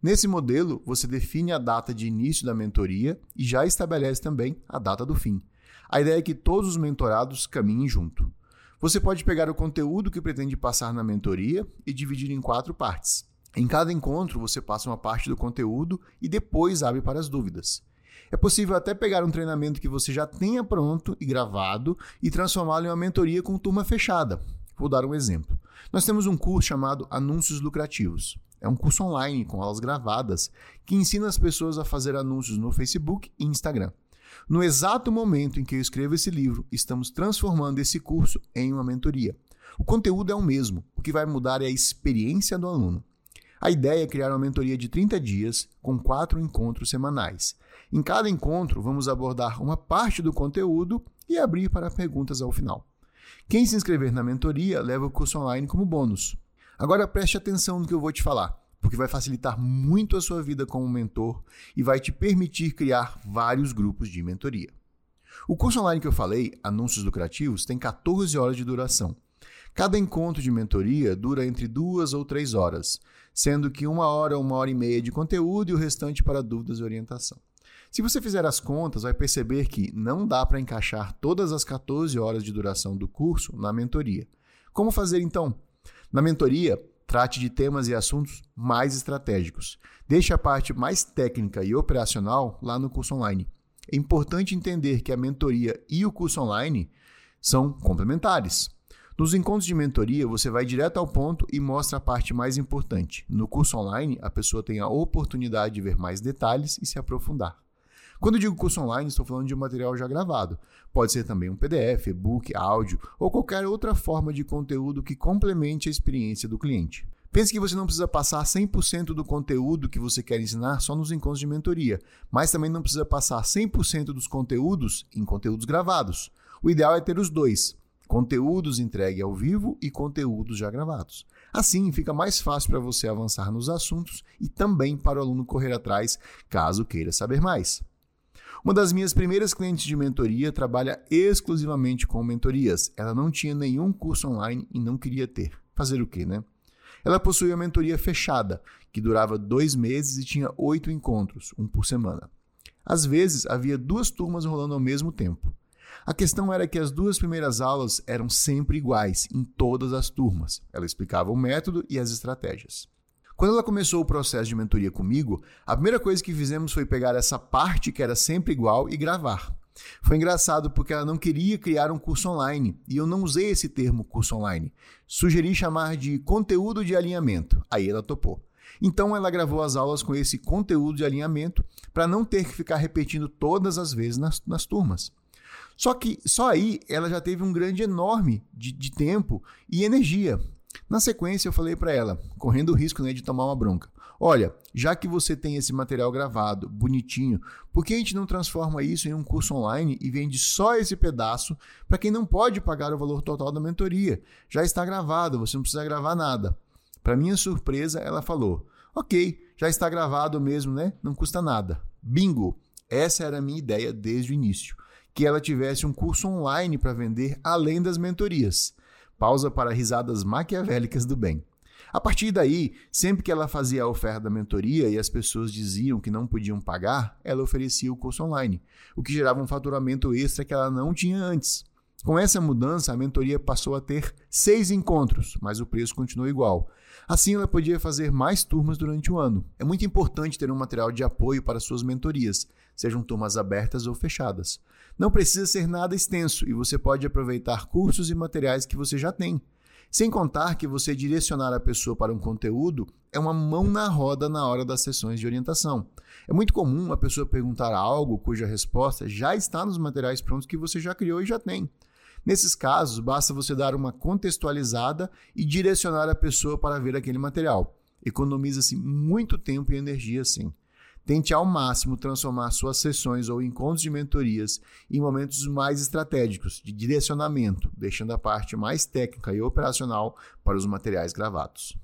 Nesse modelo, você define a data de início da mentoria e já estabelece também a data do fim. A ideia é que todos os mentorados caminhem junto. Você pode pegar o conteúdo que pretende passar na mentoria e dividir em quatro partes. Em cada encontro, você passa uma parte do conteúdo e depois abre para as dúvidas. É possível até pegar um treinamento que você já tenha pronto e gravado e transformá-lo em uma mentoria com turma fechada. Vou dar um exemplo. Nós temos um curso chamado Anúncios Lucrativos. É um curso online com aulas gravadas que ensina as pessoas a fazer anúncios no Facebook e Instagram. No exato momento em que eu escrevo esse livro, estamos transformando esse curso em uma mentoria. O conteúdo é o mesmo, o que vai mudar é a experiência do aluno. A ideia é criar uma mentoria de 30 dias com quatro encontros semanais. Em cada encontro, vamos abordar uma parte do conteúdo e abrir para perguntas ao final. Quem se inscrever na mentoria leva o curso online como bônus. Agora preste atenção no que eu vou te falar porque vai facilitar muito a sua vida como mentor e vai te permitir criar vários grupos de mentoria. O curso online que eu falei, Anúncios Lucrativos, tem 14 horas de duração. Cada encontro de mentoria dura entre duas ou três horas, sendo que uma hora ou uma hora e meia de conteúdo e o restante para dúvidas e orientação. Se você fizer as contas, vai perceber que não dá para encaixar todas as 14 horas de duração do curso na mentoria. Como fazer então? Na mentoria, trate de temas e assuntos mais estratégicos. Deixe a parte mais técnica e operacional lá no curso online. É importante entender que a mentoria e o curso online são complementares. Nos encontros de mentoria, você vai direto ao ponto e mostra a parte mais importante. No curso online, a pessoa tem a oportunidade de ver mais detalhes e se aprofundar. Quando digo curso online, estou falando de um material já gravado. Pode ser também um PDF, e-book, áudio ou qualquer outra forma de conteúdo que complemente a experiência do cliente. Pense que você não precisa passar 100% do conteúdo que você quer ensinar só nos encontros de mentoria, mas também não precisa passar 100% dos conteúdos em conteúdos gravados. O ideal é ter os dois, conteúdos entregue ao vivo e conteúdos já gravados. Assim, fica mais fácil para você avançar nos assuntos e também para o aluno correr atrás, caso queira saber mais. Uma das minhas primeiras clientes de mentoria trabalha exclusivamente com mentorias. Ela não tinha nenhum curso online e não queria ter. Fazer o quê, né? Ela possuía a mentoria fechada, que durava dois meses e tinha oito encontros, um por semana. Às vezes, havia duas turmas rolando ao mesmo tempo. A questão era que as duas primeiras aulas eram sempre iguais em todas as turmas. Ela explicava o método e as estratégias. Quando ela começou o processo de mentoria comigo, a primeira coisa que fizemos foi pegar essa parte que era sempre igual e gravar. Foi engraçado porque ela não queria criar um curso online e eu não usei esse termo curso online. Sugeri chamar de conteúdo de alinhamento. Aí ela topou. Então ela gravou as aulas com esse conteúdo de alinhamento para não ter que ficar repetindo todas as vezes nas, nas turmas. Só que só aí ela já teve um grande enorme de, de tempo e energia. Na sequência, eu falei para ela, correndo o risco né, de tomar uma bronca: Olha, já que você tem esse material gravado, bonitinho, por que a gente não transforma isso em um curso online e vende só esse pedaço para quem não pode pagar o valor total da mentoria? Já está gravado, você não precisa gravar nada. Para minha surpresa, ela falou: Ok, já está gravado mesmo, né? Não custa nada. Bingo! Essa era a minha ideia desde o início, que ela tivesse um curso online para vender além das mentorias. Pausa para risadas maquiavélicas do bem. A partir daí, sempre que ela fazia a oferta da mentoria e as pessoas diziam que não podiam pagar, ela oferecia o curso online, o que gerava um faturamento extra que ela não tinha antes. Com essa mudança, a mentoria passou a ter seis encontros, mas o preço continuou igual. Assim, ela podia fazer mais turmas durante o ano. É muito importante ter um material de apoio para suas mentorias, sejam turmas abertas ou fechadas. Não precisa ser nada extenso e você pode aproveitar cursos e materiais que você já tem. Sem contar que você direcionar a pessoa para um conteúdo é uma mão na roda na hora das sessões de orientação. É muito comum a pessoa perguntar algo cuja resposta já está nos materiais prontos que você já criou e já tem. Nesses casos, basta você dar uma contextualizada e direcionar a pessoa para ver aquele material. Economiza-se muito tempo e energia assim. Tente ao máximo transformar suas sessões ou encontros de mentorias em momentos mais estratégicos, de direcionamento, deixando a parte mais técnica e operacional para os materiais gravados.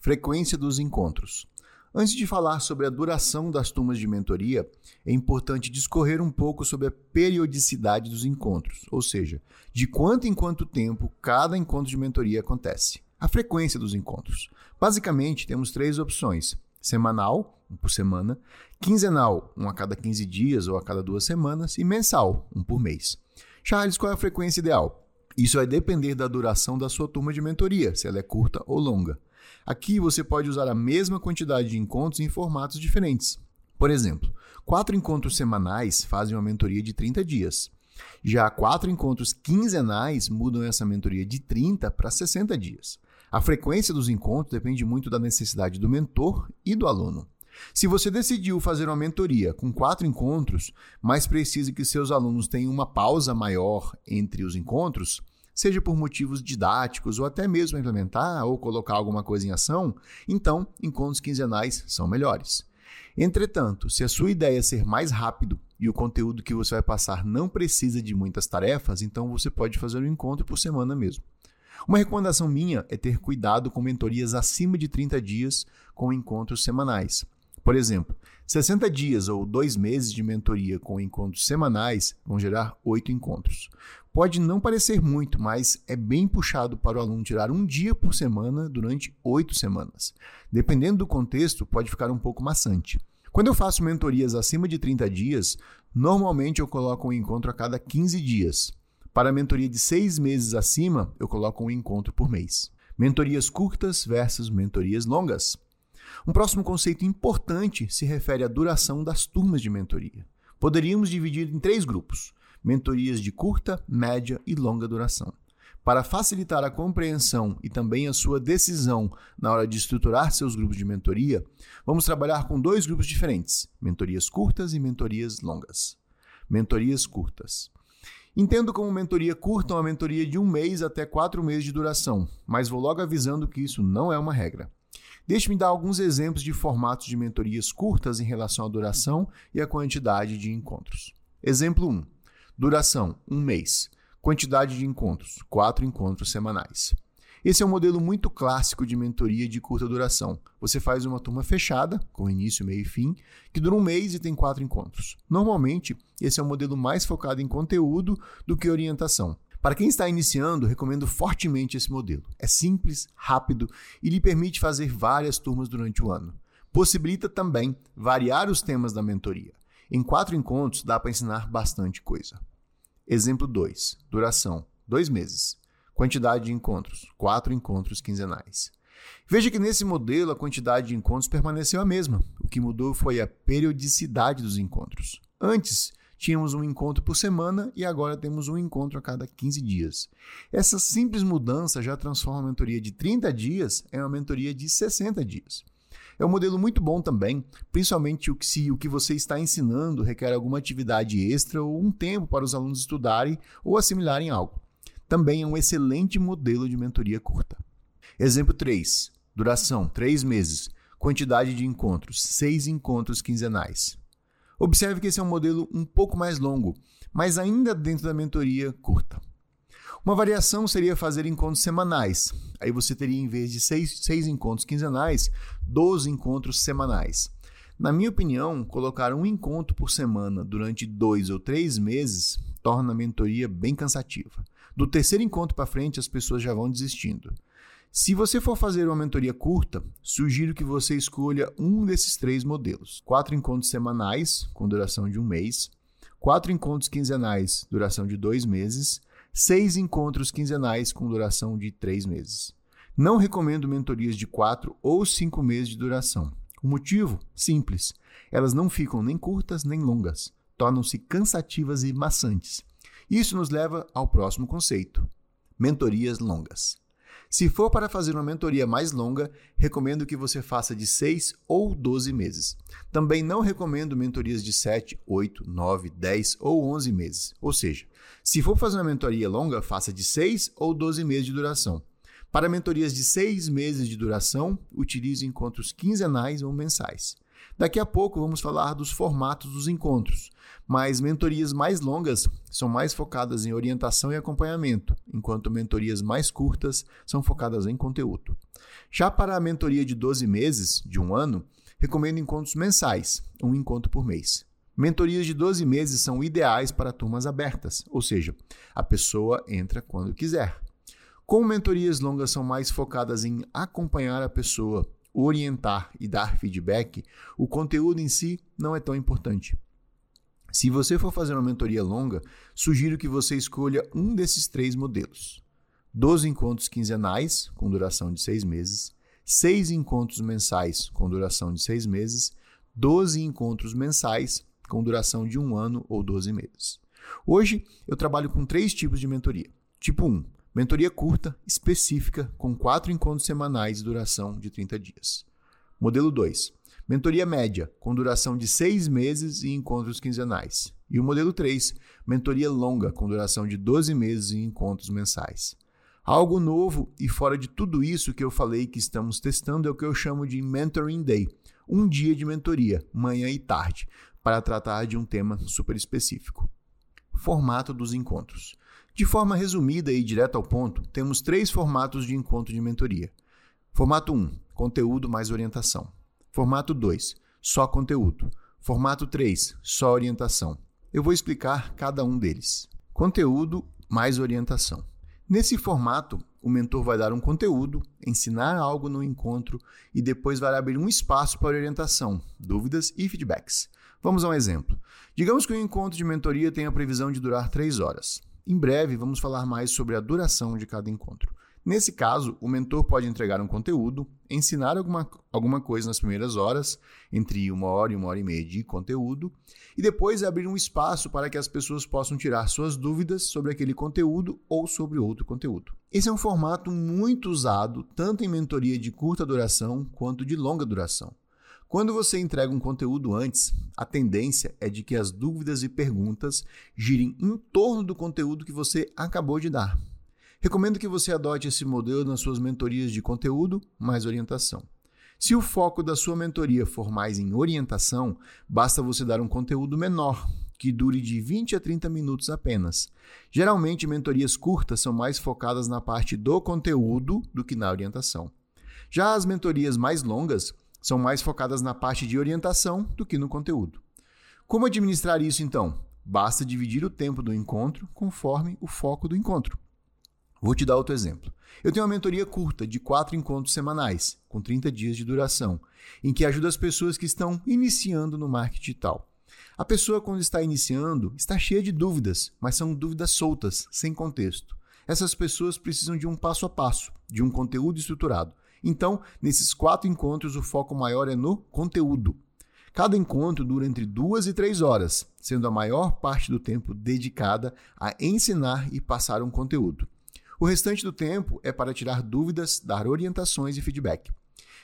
Frequência dos encontros. Antes de falar sobre a duração das turmas de mentoria, é importante discorrer um pouco sobre a periodicidade dos encontros, ou seja, de quanto em quanto tempo cada encontro de mentoria acontece. A frequência dos encontros. Basicamente, temos três opções: semanal, um por semana, quinzenal, um a cada 15 dias ou a cada duas semanas, e mensal, um por mês. Charles, qual é a frequência ideal? Isso vai depender da duração da sua turma de mentoria, se ela é curta ou longa. Aqui você pode usar a mesma quantidade de encontros em formatos diferentes. Por exemplo, quatro encontros semanais fazem uma mentoria de 30 dias. Já quatro encontros quinzenais mudam essa mentoria de 30 para 60 dias. A frequência dos encontros depende muito da necessidade do mentor e do aluno. Se você decidiu fazer uma mentoria com quatro encontros, mas precisa que seus alunos tenham uma pausa maior entre os encontros, seja por motivos didáticos ou até mesmo implementar ou colocar alguma coisa em ação, então encontros quinzenais são melhores. Entretanto, se a sua ideia é ser mais rápido e o conteúdo que você vai passar não precisa de muitas tarefas, então você pode fazer um encontro por semana mesmo. Uma recomendação minha é ter cuidado com mentorias acima de 30 dias com encontros semanais. Por exemplo, 60 dias ou dois meses de mentoria com encontros semanais vão gerar oito encontros. Pode não parecer muito, mas é bem puxado para o aluno tirar um dia por semana durante oito semanas. Dependendo do contexto, pode ficar um pouco maçante. Quando eu faço mentorias acima de 30 dias, normalmente eu coloco um encontro a cada 15 dias. Para a mentoria de 6 meses acima, eu coloco um encontro por mês. Mentorias curtas versus mentorias longas. Um próximo conceito importante se refere à duração das turmas de mentoria. Poderíamos dividir em três grupos: mentorias de curta, média e longa duração. Para facilitar a compreensão e também a sua decisão na hora de estruturar seus grupos de mentoria, vamos trabalhar com dois grupos diferentes: mentorias curtas e mentorias longas. Mentorias curtas. Entendo como mentoria curta uma mentoria de um mês até quatro meses de duração, mas vou logo avisando que isso não é uma regra. Deixe-me dar alguns exemplos de formatos de mentorias curtas em relação à duração e à quantidade de encontros. Exemplo 1. Duração: um mês. Quantidade de encontros: quatro encontros semanais. Esse é um modelo muito clássico de mentoria de curta duração. Você faz uma turma fechada, com início, meio e fim, que dura um mês e tem quatro encontros. Normalmente, esse é um modelo mais focado em conteúdo do que orientação. Para quem está iniciando, recomendo fortemente esse modelo. É simples, rápido e lhe permite fazer várias turmas durante o ano. Possibilita também variar os temas da mentoria. Em quatro encontros dá para ensinar bastante coisa. Exemplo 2. Duração: dois meses. Quantidade de encontros: quatro encontros quinzenais. Veja que nesse modelo a quantidade de encontros permaneceu a mesma. O que mudou foi a periodicidade dos encontros. Antes, tínhamos um encontro por semana e agora temos um encontro a cada 15 dias. Essa simples mudança já transforma a mentoria de 30 dias em uma mentoria de 60 dias. É um modelo muito bom também, principalmente se o que você está ensinando requer alguma atividade extra ou um tempo para os alunos estudarem ou assimilarem algo. Também é um excelente modelo de mentoria curta. Exemplo 3. Duração: 3 meses. Quantidade de encontros: 6 encontros quinzenais. Observe que esse é um modelo um pouco mais longo, mas ainda dentro da mentoria curta. Uma variação seria fazer encontros semanais. Aí você teria, em vez de seis, seis encontros quinzenais, 12 encontros semanais. Na minha opinião, colocar um encontro por semana durante dois ou três meses torna a mentoria bem cansativa. Do terceiro encontro para frente, as pessoas já vão desistindo. Se você for fazer uma mentoria curta, sugiro que você escolha um desses três modelos: quatro encontros semanais, com duração de um mês, quatro encontros quinzenais, duração de dois meses, seis encontros quinzenais com duração de três meses. Não recomendo mentorias de quatro ou cinco meses de duração. O motivo? Simples. Elas não ficam nem curtas nem longas, tornam-se cansativas e maçantes. Isso nos leva ao próximo conceito: mentorias longas. Se for para fazer uma mentoria mais longa, recomendo que você faça de 6 ou 12 meses. Também não recomendo mentorias de 7, 8, 9, 10 ou 11 meses. Ou seja, se for fazer uma mentoria longa, faça de 6 ou 12 meses de duração. Para mentorias de 6 meses de duração, utilize encontros quinzenais ou mensais. Daqui a pouco vamos falar dos formatos dos encontros, mas mentorias mais longas são mais focadas em orientação e acompanhamento, enquanto mentorias mais curtas são focadas em conteúdo. Já para a mentoria de 12 meses, de um ano, recomendo encontros mensais, um encontro por mês. Mentorias de 12 meses são ideais para turmas abertas, ou seja, a pessoa entra quando quiser. Como mentorias longas são mais focadas em acompanhar a pessoa orientar e dar feedback, o conteúdo em si não é tão importante. Se você for fazer uma mentoria longa, sugiro que você escolha um desses três modelos: 12 encontros quinzenais, com duração de seis meses, 6 encontros mensais, com duração de seis meses, 12 encontros mensais, com duração de um ano ou 12 meses. Hoje, eu trabalho com três tipos de mentoria. Tipo 1, Mentoria curta, específica, com quatro encontros semanais de duração de 30 dias. Modelo 2. Mentoria média, com duração de seis meses e encontros quinzenais. E o modelo 3. Mentoria longa, com duração de 12 meses e encontros mensais. Algo novo e fora de tudo isso que eu falei que estamos testando é o que eu chamo de Mentoring Day um dia de mentoria, manhã e tarde, para tratar de um tema super específico. Formato dos encontros. De forma resumida e direta ao ponto, temos três formatos de encontro de mentoria. Formato 1, conteúdo mais orientação. Formato 2, só conteúdo. Formato 3, só orientação. Eu vou explicar cada um deles. Conteúdo mais orientação. Nesse formato, o mentor vai dar um conteúdo, ensinar algo no encontro e depois vai abrir um espaço para orientação, dúvidas e feedbacks. Vamos a um exemplo. Digamos que o encontro de mentoria tem a previsão de durar três horas. Em breve, vamos falar mais sobre a duração de cada encontro. Nesse caso, o mentor pode entregar um conteúdo, ensinar alguma, alguma coisa nas primeiras horas, entre uma hora e uma hora e meia de conteúdo, e depois abrir um espaço para que as pessoas possam tirar suas dúvidas sobre aquele conteúdo ou sobre outro conteúdo. Esse é um formato muito usado tanto em mentoria de curta duração quanto de longa duração. Quando você entrega um conteúdo antes, a tendência é de que as dúvidas e perguntas girem em torno do conteúdo que você acabou de dar. Recomendo que você adote esse modelo nas suas mentorias de conteúdo mais orientação. Se o foco da sua mentoria for mais em orientação, basta você dar um conteúdo menor, que dure de 20 a 30 minutos apenas. Geralmente, mentorias curtas são mais focadas na parte do conteúdo do que na orientação. Já as mentorias mais longas são mais focadas na parte de orientação do que no conteúdo. Como administrar isso então? Basta dividir o tempo do encontro conforme o foco do encontro. Vou te dar outro exemplo. Eu tenho uma mentoria curta de quatro encontros semanais, com 30 dias de duração, em que ajuda as pessoas que estão iniciando no marketing digital. A pessoa, quando está iniciando, está cheia de dúvidas, mas são dúvidas soltas, sem contexto. Essas pessoas precisam de um passo a passo, de um conteúdo estruturado. Então, nesses quatro encontros, o foco maior é no conteúdo. Cada encontro dura entre duas e três horas, sendo a maior parte do tempo dedicada a ensinar e passar um conteúdo. O restante do tempo é para tirar dúvidas, dar orientações e feedback.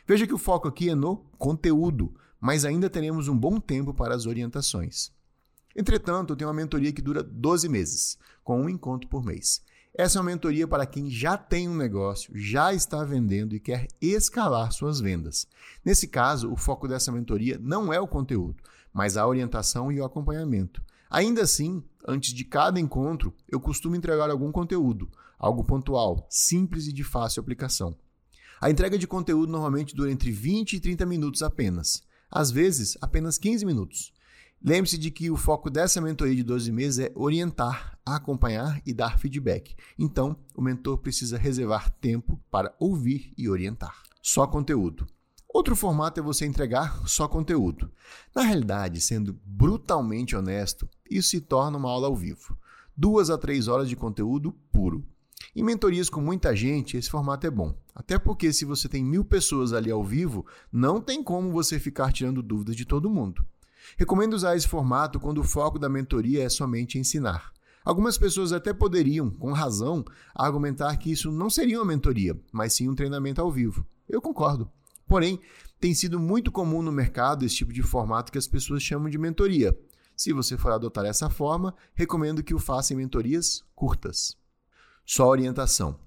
Veja que o foco aqui é no conteúdo, mas ainda teremos um bom tempo para as orientações. Entretanto, eu tenho uma mentoria que dura 12 meses, com um encontro por mês. Essa é uma mentoria para quem já tem um negócio, já está vendendo e quer escalar suas vendas. Nesse caso, o foco dessa mentoria não é o conteúdo, mas a orientação e o acompanhamento. Ainda assim, antes de cada encontro, eu costumo entregar algum conteúdo, algo pontual, simples e de fácil aplicação. A entrega de conteúdo normalmente dura entre 20 e 30 minutos apenas, às vezes apenas 15 minutos. Lembre-se de que o foco dessa mentoria de 12 meses é orientar, acompanhar e dar feedback. Então, o mentor precisa reservar tempo para ouvir e orientar. Só conteúdo. Outro formato é você entregar só conteúdo. Na realidade, sendo brutalmente honesto, isso se torna uma aula ao vivo. Duas a três horas de conteúdo puro. Em mentorias com muita gente, esse formato é bom. Até porque, se você tem mil pessoas ali ao vivo, não tem como você ficar tirando dúvidas de todo mundo. Recomendo usar esse formato quando o foco da mentoria é somente ensinar. Algumas pessoas até poderiam, com razão, argumentar que isso não seria uma mentoria, mas sim um treinamento ao vivo. Eu concordo. Porém, tem sido muito comum no mercado esse tipo de formato que as pessoas chamam de mentoria. Se você for adotar essa forma, recomendo que o faça em mentorias curtas só orientação.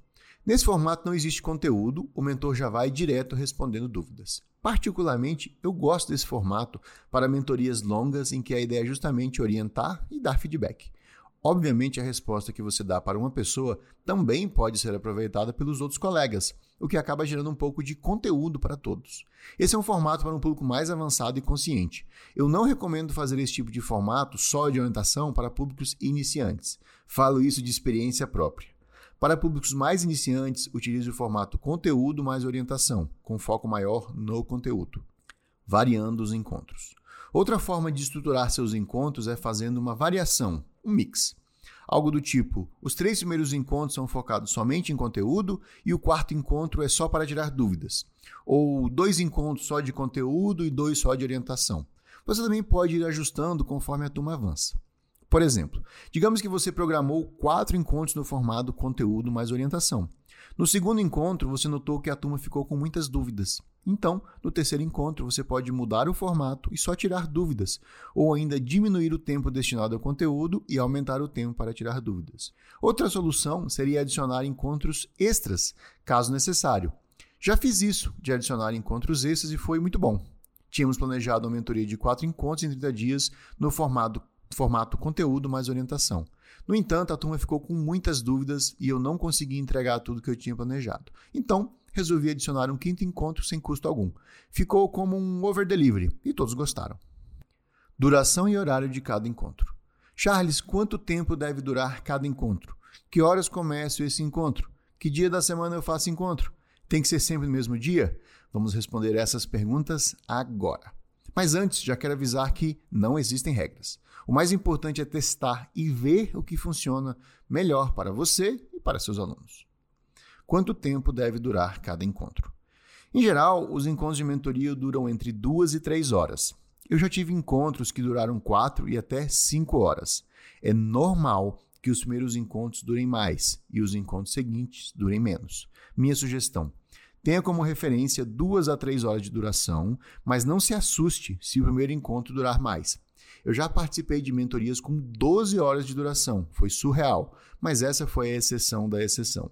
Nesse formato não existe conteúdo, o mentor já vai direto respondendo dúvidas. Particularmente, eu gosto desse formato para mentorias longas em que a ideia é justamente orientar e dar feedback. Obviamente, a resposta que você dá para uma pessoa também pode ser aproveitada pelos outros colegas, o que acaba gerando um pouco de conteúdo para todos. Esse é um formato para um público mais avançado e consciente. Eu não recomendo fazer esse tipo de formato só de orientação para públicos iniciantes. Falo isso de experiência própria. Para públicos mais iniciantes, utilize o formato conteúdo mais orientação, com foco maior no conteúdo, variando os encontros. Outra forma de estruturar seus encontros é fazendo uma variação, um mix. Algo do tipo: os três primeiros encontros são focados somente em conteúdo e o quarto encontro é só para tirar dúvidas. Ou dois encontros só de conteúdo e dois só de orientação. Você também pode ir ajustando conforme a turma avança. Por exemplo, digamos que você programou quatro encontros no formato conteúdo mais orientação. No segundo encontro, você notou que a turma ficou com muitas dúvidas. Então, no terceiro encontro, você pode mudar o formato e só tirar dúvidas, ou ainda diminuir o tempo destinado ao conteúdo e aumentar o tempo para tirar dúvidas. Outra solução seria adicionar encontros extras, caso necessário. Já fiz isso, de adicionar encontros extras e foi muito bom. Tínhamos planejado uma mentoria de quatro encontros em 30 dias no formato formato conteúdo mais orientação. No entanto, a turma ficou com muitas dúvidas e eu não consegui entregar tudo que eu tinha planejado. Então, resolvi adicionar um quinto encontro sem custo algum. Ficou como um over delivery e todos gostaram. Duração e horário de cada encontro. Charles, quanto tempo deve durar cada encontro? Que horas começa esse encontro? Que dia da semana eu faço encontro? Tem que ser sempre no mesmo dia? Vamos responder essas perguntas agora. Mas antes, já quero avisar que não existem regras. O mais importante é testar e ver o que funciona melhor para você e para seus alunos. Quanto tempo deve durar cada encontro? Em geral, os encontros de mentoria duram entre duas e três horas. Eu já tive encontros que duraram quatro e até cinco horas. É normal que os primeiros encontros durem mais e os encontros seguintes durem menos. Minha sugestão: tenha como referência duas a três horas de duração, mas não se assuste se o primeiro encontro durar mais. Eu já participei de mentorias com 12 horas de duração, foi surreal, mas essa foi a exceção da exceção.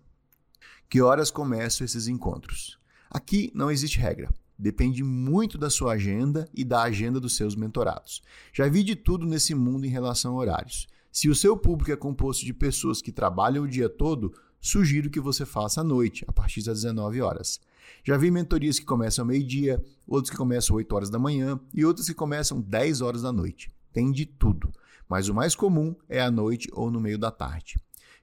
Que horas começam esses encontros? Aqui não existe regra. Depende muito da sua agenda e da agenda dos seus mentorados. Já vi de tudo nesse mundo em relação a horários. Se o seu público é composto de pessoas que trabalham o dia todo, sugiro que você faça à noite, a partir das 19 horas. Já vi mentorias que começam ao meio-dia, outros que começam 8 horas da manhã e outros que começam 10 horas da noite. Tem de tudo, mas o mais comum é à noite ou no meio da tarde.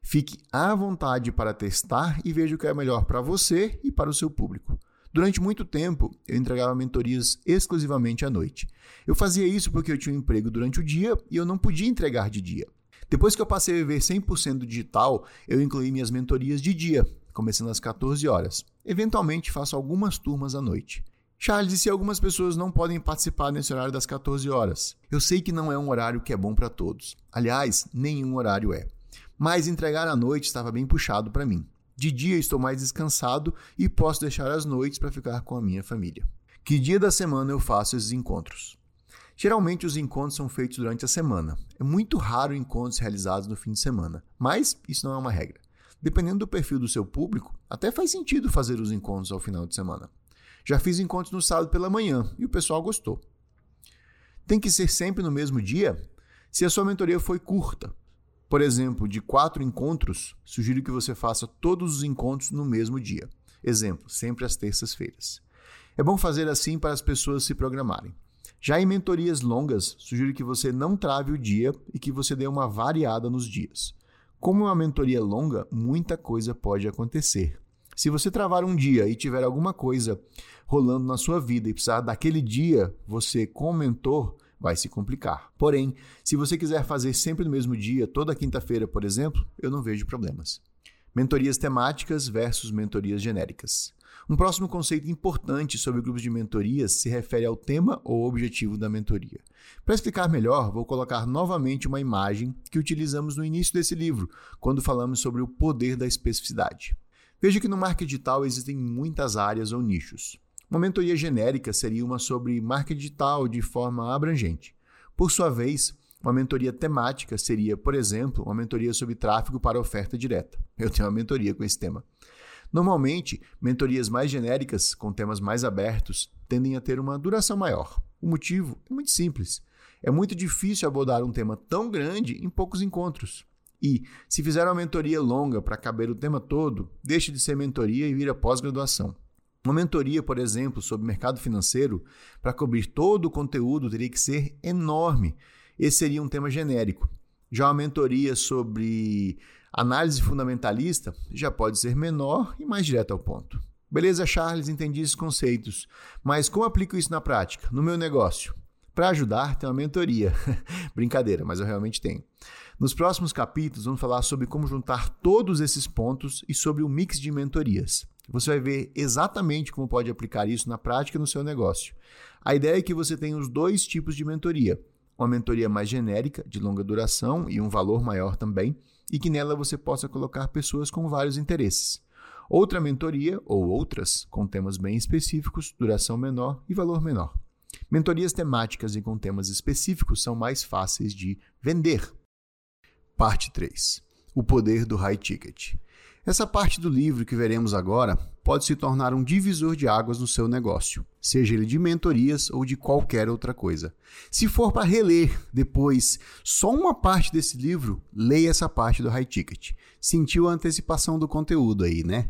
Fique à vontade para testar e veja o que é melhor para você e para o seu público. Durante muito tempo, eu entregava mentorias exclusivamente à noite. Eu fazia isso porque eu tinha um emprego durante o dia e eu não podia entregar de dia. Depois que eu passei a viver 100% digital, eu incluí minhas mentorias de dia, começando às 14 horas. Eventualmente faço algumas turmas à noite. Charles, e se algumas pessoas não podem participar nesse horário das 14 horas? Eu sei que não é um horário que é bom para todos. Aliás, nenhum horário é. Mas entregar à noite estava bem puxado para mim. De dia estou mais descansado e posso deixar as noites para ficar com a minha família. Que dia da semana eu faço esses encontros? Geralmente os encontros são feitos durante a semana. É muito raro encontros realizados no fim de semana, mas isso não é uma regra. Dependendo do perfil do seu público, até faz sentido fazer os encontros ao final de semana. Já fiz encontros no sábado pela manhã e o pessoal gostou. Tem que ser sempre no mesmo dia? Se a sua mentoria foi curta, por exemplo, de quatro encontros, sugiro que você faça todos os encontros no mesmo dia. Exemplo, sempre às terças-feiras. É bom fazer assim para as pessoas se programarem. Já em mentorias longas, sugiro que você não trave o dia e que você dê uma variada nos dias. Como é uma mentoria longa, muita coisa pode acontecer. Se você travar um dia e tiver alguma coisa rolando na sua vida e precisar daquele dia, você, como mentor, vai se complicar. Porém, se você quiser fazer sempre no mesmo dia, toda quinta-feira, por exemplo, eu não vejo problemas. Mentorias temáticas versus mentorias genéricas. Um próximo conceito importante sobre grupos de mentorias se refere ao tema ou objetivo da mentoria. Para explicar melhor, vou colocar novamente uma imagem que utilizamos no início desse livro, quando falamos sobre o poder da especificidade. Veja que no marketing digital existem muitas áreas ou nichos. Uma mentoria genérica seria uma sobre marketing digital de forma abrangente. Por sua vez, uma mentoria temática seria, por exemplo, uma mentoria sobre tráfego para oferta direta. Eu tenho uma mentoria com esse tema. Normalmente, mentorias mais genéricas, com temas mais abertos, tendem a ter uma duração maior. O motivo é muito simples. É muito difícil abordar um tema tão grande em poucos encontros. E, se fizer uma mentoria longa para caber o tema todo, deixe de ser mentoria e vira pós-graduação. Uma mentoria, por exemplo, sobre mercado financeiro, para cobrir todo o conteúdo, teria que ser enorme. Esse seria um tema genérico. Já uma mentoria sobre análise fundamentalista já pode ser menor e mais direto ao ponto. Beleza, Charles, entendi esses conceitos, mas como aplico isso na prática, no meu negócio? Para ajudar, tem uma mentoria. Brincadeira, mas eu realmente tenho. Nos próximos capítulos, vamos falar sobre como juntar todos esses pontos e sobre o mix de mentorias. Você vai ver exatamente como pode aplicar isso na prática no seu negócio. A ideia é que você tenha os dois tipos de mentoria: uma mentoria mais genérica, de longa duração e um valor maior também, e que nela você possa colocar pessoas com vários interesses. Outra mentoria, ou outras, com temas bem específicos, duração menor e valor menor. Mentorias temáticas e com temas específicos são mais fáceis de vender. Parte 3 O poder do high ticket. Essa parte do livro que veremos agora pode se tornar um divisor de águas no seu negócio, seja ele de mentorias ou de qualquer outra coisa. Se for para reler depois só uma parte desse livro, leia essa parte do high ticket. Sentiu a antecipação do conteúdo aí, né?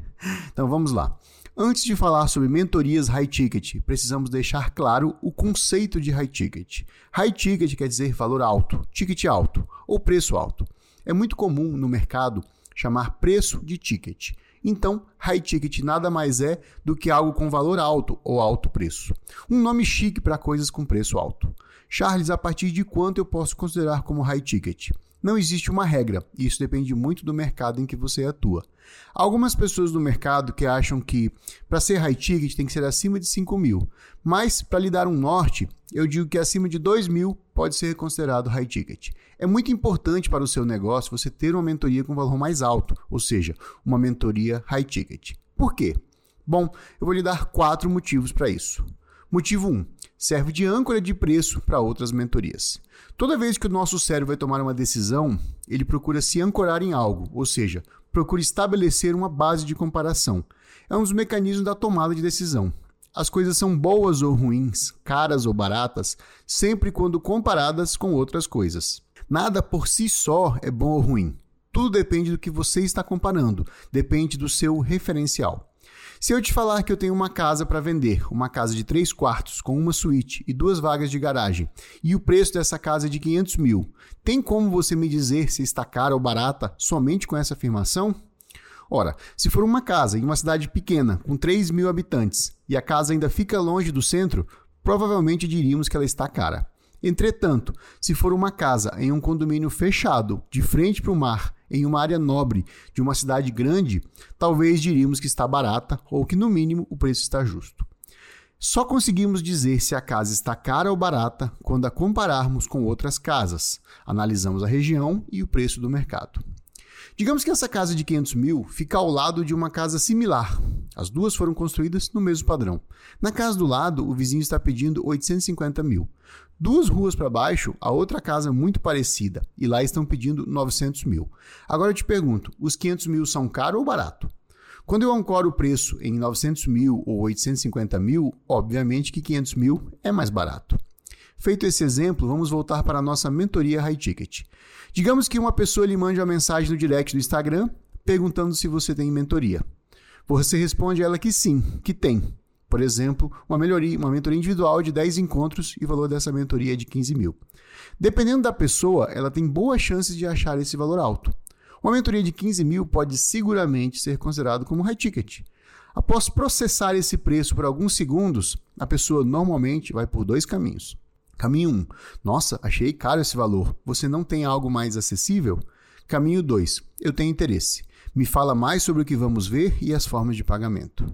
Então vamos lá. Antes de falar sobre mentorias high ticket, precisamos deixar claro o conceito de high ticket. High ticket quer dizer valor alto, ticket alto ou preço alto. É muito comum no mercado chamar preço de ticket. Então, high ticket nada mais é do que algo com valor alto ou alto preço. Um nome chique para coisas com preço alto. Charles, a partir de quanto eu posso considerar como high ticket? Não existe uma regra, e isso depende muito do mercado em que você atua. Há algumas pessoas no mercado que acham que para ser high ticket tem que ser acima de 5 mil, mas para lhe dar um norte, eu digo que acima de 2 mil pode ser considerado high ticket. É muito importante para o seu negócio você ter uma mentoria com valor mais alto, ou seja, uma mentoria high ticket. Por quê? Bom, eu vou lhe dar quatro motivos para isso. Motivo 1. Um, serve de âncora de preço para outras mentorias. Toda vez que o nosso cérebro vai tomar uma decisão, ele procura se ancorar em algo, ou seja, procura estabelecer uma base de comparação. É um dos mecanismos da tomada de decisão. As coisas são boas ou ruins, caras ou baratas, sempre quando comparadas com outras coisas. Nada por si só é bom ou ruim. Tudo depende do que você está comparando, depende do seu referencial. Se eu te falar que eu tenho uma casa para vender, uma casa de três quartos, com uma suíte e duas vagas de garagem, e o preço dessa casa é de 500 mil, tem como você me dizer se está cara ou barata somente com essa afirmação? Ora, se for uma casa em uma cidade pequena, com 3 mil habitantes, e a casa ainda fica longe do centro, provavelmente diríamos que ela está cara. Entretanto, se for uma casa em um condomínio fechado, de frente para o mar, em uma área nobre de uma cidade grande, talvez diríamos que está barata ou que, no mínimo, o preço está justo. Só conseguimos dizer se a casa está cara ou barata quando a compararmos com outras casas. Analisamos a região e o preço do mercado. Digamos que essa casa de 500 mil fica ao lado de uma casa similar. As duas foram construídas no mesmo padrão. Na casa do lado, o vizinho está pedindo 850 mil. Duas ruas para baixo, a outra casa muito parecida, e lá estão pedindo 900 mil. Agora eu te pergunto, os 500 mil são caro ou barato? Quando eu ancoro o preço em 900 mil ou 850 mil, obviamente que 500 mil é mais barato. Feito esse exemplo, vamos voltar para a nossa mentoria High Ticket. Digamos que uma pessoa lhe mande uma mensagem no direct do Instagram perguntando se você tem mentoria. Você responde a ela que sim, que tem. Por exemplo, uma, melhoria, uma mentoria individual de 10 encontros e o valor dessa mentoria é de 15 mil. Dependendo da pessoa, ela tem boas chances de achar esse valor alto. Uma mentoria de 15 mil pode seguramente ser considerado como high ticket. Após processar esse preço por alguns segundos, a pessoa normalmente vai por dois caminhos. Caminho 1. Um, Nossa, achei caro esse valor. Você não tem algo mais acessível? Caminho 2. Eu tenho interesse. Me fala mais sobre o que vamos ver e as formas de pagamento.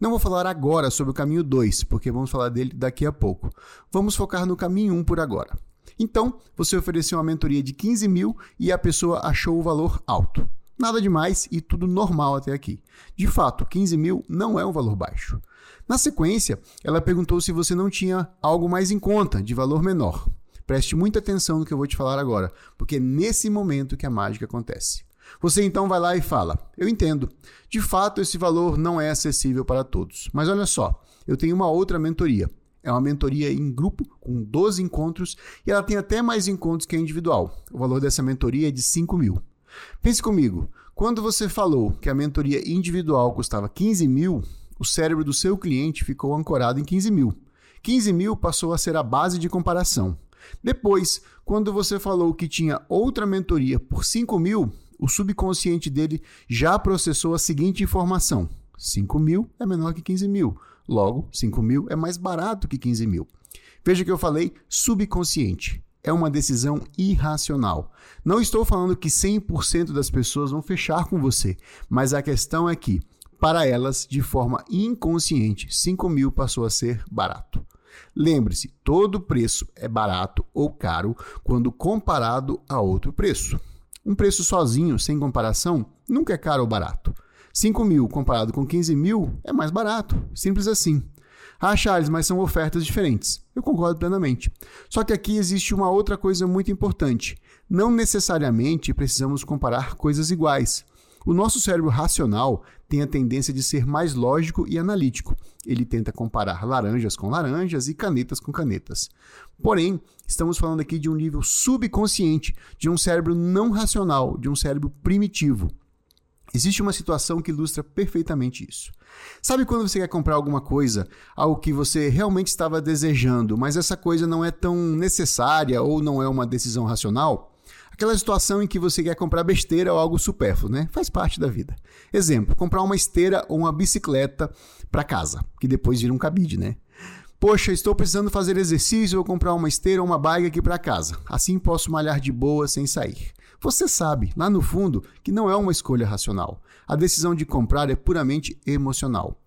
Não vou falar agora sobre o caminho 2, porque vamos falar dele daqui a pouco. Vamos focar no caminho 1 um por agora. Então, você ofereceu uma mentoria de 15 mil e a pessoa achou o valor alto. Nada demais e tudo normal até aqui. De fato, 15 mil não é um valor baixo. Na sequência, ela perguntou se você não tinha algo mais em conta, de valor menor. Preste muita atenção no que eu vou te falar agora, porque é nesse momento que a mágica acontece. Você então vai lá e fala: Eu entendo. De fato, esse valor não é acessível para todos. Mas olha só, eu tenho uma outra mentoria. É uma mentoria em grupo, com 12 encontros, e ela tem até mais encontros que a individual. O valor dessa mentoria é de 5 mil. Pense comigo, quando você falou que a mentoria individual custava 15 mil, o cérebro do seu cliente ficou ancorado em 15 mil. 15 mil passou a ser a base de comparação. Depois, quando você falou que tinha outra mentoria por 5 mil, o subconsciente dele já processou a seguinte informação: 5 mil é menor que 15 mil. Logo, 5 mil é mais barato que 15 mil. Veja que eu falei subconsciente. É uma decisão irracional. Não estou falando que 100% das pessoas vão fechar com você, mas a questão é que, para elas, de forma inconsciente, 5 mil passou a ser barato. Lembre-se, todo preço é barato ou caro quando comparado a outro preço. Um preço sozinho, sem comparação, nunca é caro ou barato. 5 mil comparado com 15 mil é mais barato. Simples assim. Ah, Charles, mas são ofertas diferentes. Eu concordo plenamente. Só que aqui existe uma outra coisa muito importante. Não necessariamente precisamos comparar coisas iguais. O nosso cérebro racional tem a tendência de ser mais lógico e analítico. Ele tenta comparar laranjas com laranjas e canetas com canetas. Porém, estamos falando aqui de um nível subconsciente, de um cérebro não racional, de um cérebro primitivo. Existe uma situação que ilustra perfeitamente isso. Sabe quando você quer comprar alguma coisa, algo que você realmente estava desejando, mas essa coisa não é tão necessária ou não é uma decisão racional? Aquela situação em que você quer comprar besteira ou algo supérfluo, né? Faz parte da vida. Exemplo, comprar uma esteira ou uma bicicleta para casa, que depois vira um cabide, né? Poxa, estou precisando fazer exercício, vou comprar uma esteira ou uma bike aqui para casa. Assim posso malhar de boa sem sair. Você sabe, lá no fundo, que não é uma escolha racional. A decisão de comprar é puramente emocional.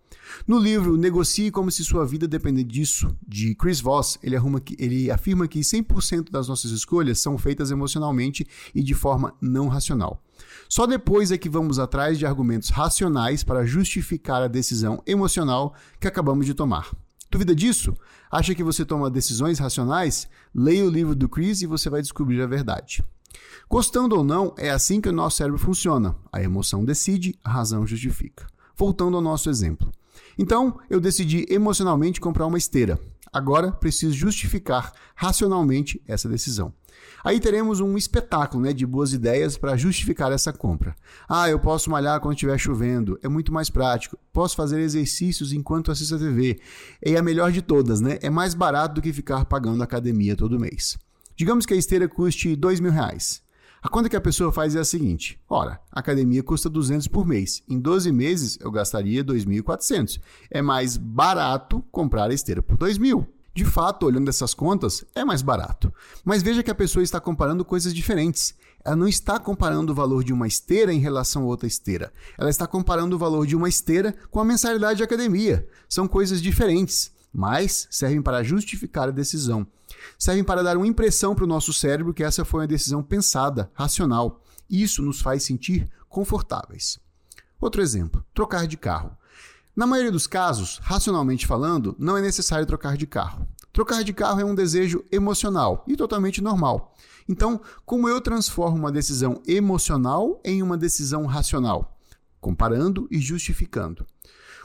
No livro Negocie como se sua vida dependesse disso, de Chris Voss, ele, que, ele afirma que 100% das nossas escolhas são feitas emocionalmente e de forma não racional. Só depois é que vamos atrás de argumentos racionais para justificar a decisão emocional que acabamos de tomar. Duvida disso? Acha que você toma decisões racionais? Leia o livro do Chris e você vai descobrir a verdade. Gostando ou não, é assim que o nosso cérebro funciona. A emoção decide, a razão justifica. Voltando ao nosso exemplo. Então, eu decidi emocionalmente comprar uma esteira. Agora preciso justificar racionalmente essa decisão. Aí teremos um espetáculo né, de boas ideias para justificar essa compra. Ah, eu posso malhar quando estiver chovendo, é muito mais prático. Posso fazer exercícios enquanto assisto a TV. E a melhor de todas, né? É mais barato do que ficar pagando academia todo mês. Digamos que a esteira custe dois mil reais. A conta que a pessoa faz é a seguinte: ora, a academia custa 200 por mês. Em 12 meses eu gastaria 2.400. É mais barato comprar a esteira por 2.000. De fato, olhando essas contas, é mais barato. Mas veja que a pessoa está comparando coisas diferentes. Ela não está comparando o valor de uma esteira em relação a outra esteira. Ela está comparando o valor de uma esteira com a mensalidade de academia. São coisas diferentes, mas servem para justificar a decisão servem para dar uma impressão para o nosso cérebro que essa foi uma decisão pensada, racional. Isso nos faz sentir confortáveis. Outro exemplo: trocar de carro. Na maioria dos casos, racionalmente falando, não é necessário trocar de carro. Trocar de carro é um desejo emocional e totalmente normal. Então, como eu transformo uma decisão emocional em uma decisão racional? Comparando e justificando.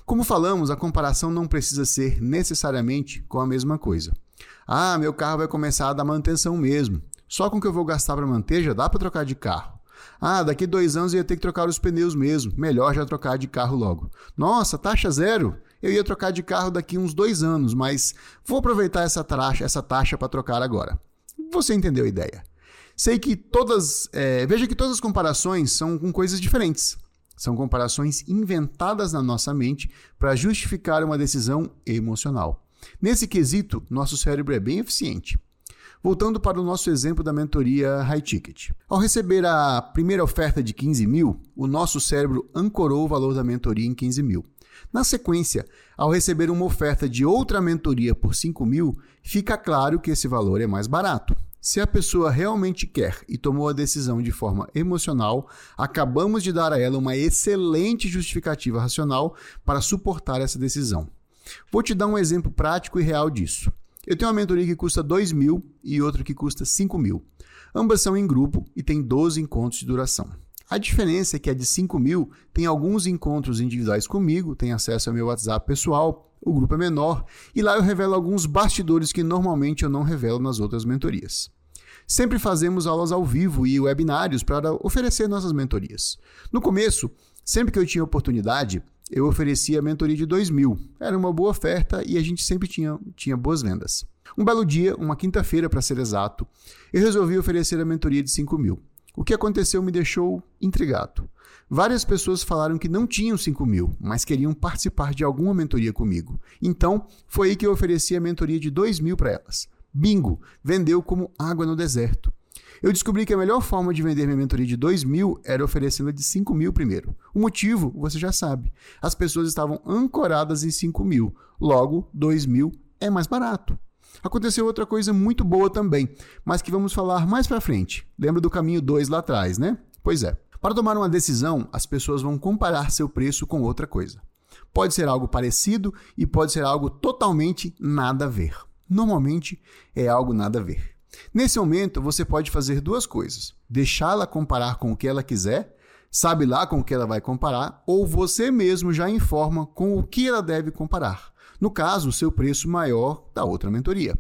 Como falamos, a comparação não precisa ser necessariamente com a mesma coisa. Ah, meu carro vai começar a dar manutenção mesmo. Só com o que eu vou gastar para manter já dá para trocar de carro. Ah, daqui dois anos eu ia ter que trocar os pneus mesmo. Melhor já trocar de carro logo. Nossa, taxa zero? Eu ia trocar de carro daqui uns dois anos, mas vou aproveitar essa taxa, essa taxa para trocar agora. Você entendeu a ideia? Sei que todas. É, veja que todas as comparações são com coisas diferentes. São comparações inventadas na nossa mente para justificar uma decisão emocional. Nesse quesito, nosso cérebro é bem eficiente. Voltando para o nosso exemplo da mentoria High Ticket. Ao receber a primeira oferta de 15 mil, o nosso cérebro ancorou o valor da mentoria em 15 mil. Na sequência, ao receber uma oferta de outra mentoria por 5 mil, fica claro que esse valor é mais barato. Se a pessoa realmente quer e tomou a decisão de forma emocional, acabamos de dar a ela uma excelente justificativa racional para suportar essa decisão. Vou te dar um exemplo prático e real disso. Eu tenho uma mentoria que custa 2 mil e outra que custa 5 mil. Ambas são em grupo e tem 12 encontros de duração. A diferença é que a de 5 mil tem alguns encontros individuais comigo, tem acesso ao meu WhatsApp pessoal, o grupo é menor e lá eu revelo alguns bastidores que normalmente eu não revelo nas outras mentorias. Sempre fazemos aulas ao vivo e webinários para oferecer nossas mentorias. No começo, sempre que eu tinha oportunidade, eu oferecia a mentoria de 2 mil. Era uma boa oferta e a gente sempre tinha, tinha boas vendas. Um belo dia, uma quinta-feira para ser exato, eu resolvi oferecer a mentoria de 5 mil. O que aconteceu me deixou intrigado. Várias pessoas falaram que não tinham 5 mil, mas queriam participar de alguma mentoria comigo. Então, foi aí que eu ofereci a mentoria de 2 mil para elas. Bingo! Vendeu como água no deserto. Eu descobri que a melhor forma de vender minha mentoria de 2 mil era oferecendo de 5 mil primeiro. O motivo, você já sabe. As pessoas estavam ancoradas em 5 mil. Logo, 2 mil é mais barato. Aconteceu outra coisa muito boa também, mas que vamos falar mais para frente. Lembra do caminho 2 lá atrás, né? Pois é. Para tomar uma decisão, as pessoas vão comparar seu preço com outra coisa. Pode ser algo parecido e pode ser algo totalmente nada a ver. Normalmente é algo nada a ver. Nesse momento, você pode fazer duas coisas: deixá-la comparar com o que ela quiser, sabe lá com o que ela vai comparar, ou você mesmo já informa com o que ela deve comparar. No caso, o seu preço maior da outra mentoria.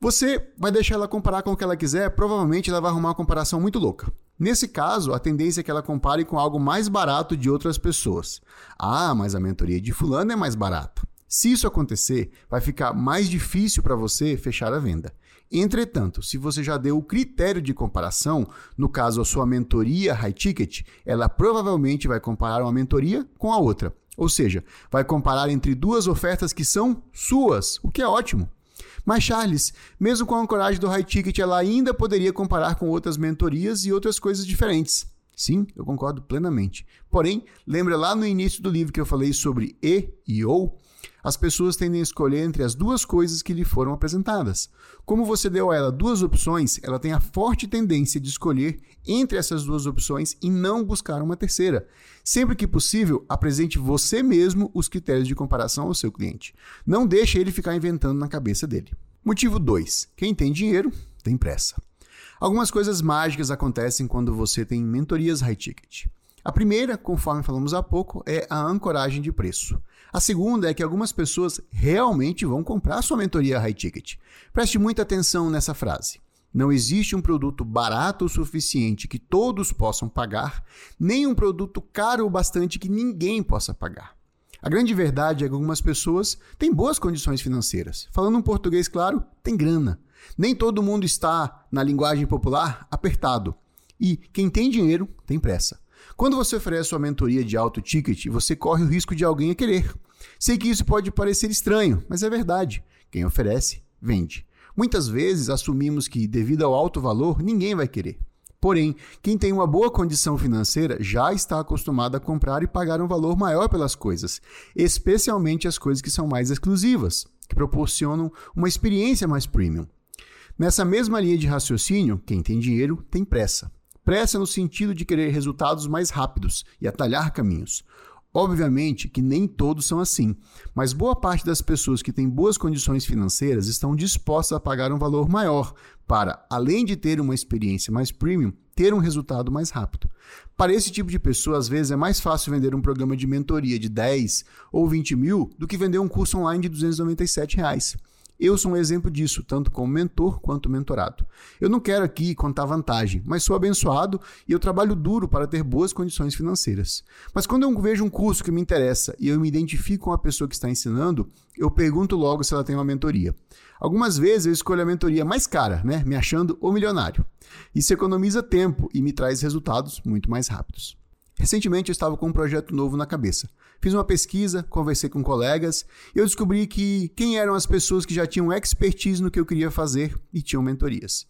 Você vai deixar ela comparar com o que ela quiser, provavelmente ela vai arrumar uma comparação muito louca. Nesse caso, a tendência é que ela compare com algo mais barato de outras pessoas. Ah, mas a mentoria de fulano é mais barata. Se isso acontecer, vai ficar mais difícil para você fechar a venda. Entretanto, se você já deu o critério de comparação, no caso a sua mentoria high ticket, ela provavelmente vai comparar uma mentoria com a outra. Ou seja, vai comparar entre duas ofertas que são suas, o que é ótimo. Mas Charles, mesmo com a ancoragem do high ticket, ela ainda poderia comparar com outras mentorias e outras coisas diferentes. Sim, eu concordo plenamente. Porém, lembra lá no início do livro que eu falei sobre e e ou? As pessoas tendem a escolher entre as duas coisas que lhe foram apresentadas. Como você deu a ela duas opções, ela tem a forte tendência de escolher entre essas duas opções e não buscar uma terceira. Sempre que possível, apresente você mesmo os critérios de comparação ao seu cliente. Não deixe ele ficar inventando na cabeça dele. Motivo 2. Quem tem dinheiro tem pressa. Algumas coisas mágicas acontecem quando você tem mentorias high ticket. A primeira, conforme falamos há pouco, é a ancoragem de preço. A segunda é que algumas pessoas realmente vão comprar sua mentoria high ticket. Preste muita atenção nessa frase. Não existe um produto barato o suficiente que todos possam pagar, nem um produto caro o bastante que ninguém possa pagar. A grande verdade é que algumas pessoas têm boas condições financeiras. Falando um português claro, tem grana. Nem todo mundo está, na linguagem popular, apertado. E quem tem dinheiro tem pressa. Quando você oferece sua mentoria de alto ticket, você corre o risco de alguém a querer. Sei que isso pode parecer estranho, mas é verdade. Quem oferece, vende. Muitas vezes assumimos que, devido ao alto valor, ninguém vai querer. Porém, quem tem uma boa condição financeira já está acostumado a comprar e pagar um valor maior pelas coisas, especialmente as coisas que são mais exclusivas, que proporcionam uma experiência mais premium. Nessa mesma linha de raciocínio, quem tem dinheiro tem pressa. Pressa no sentido de querer resultados mais rápidos e atalhar caminhos. Obviamente que nem todos são assim, mas boa parte das pessoas que têm boas condições financeiras estão dispostas a pagar um valor maior para, além de ter uma experiência mais premium, ter um resultado mais rápido. Para esse tipo de pessoa, às vezes é mais fácil vender um programa de mentoria de 10 ou 20 mil do que vender um curso online de 297 reais. Eu sou um exemplo disso, tanto como mentor quanto mentorado. Eu não quero aqui contar vantagem, mas sou abençoado e eu trabalho duro para ter boas condições financeiras. Mas quando eu vejo um curso que me interessa e eu me identifico com a pessoa que está ensinando, eu pergunto logo se ela tem uma mentoria. Algumas vezes eu escolho a mentoria mais cara, né, me achando o milionário. Isso economiza tempo e me traz resultados muito mais rápidos. Recentemente eu estava com um projeto novo na cabeça. Fiz uma pesquisa, conversei com colegas e eu descobri que quem eram as pessoas que já tinham expertise no que eu queria fazer e tinham mentorias.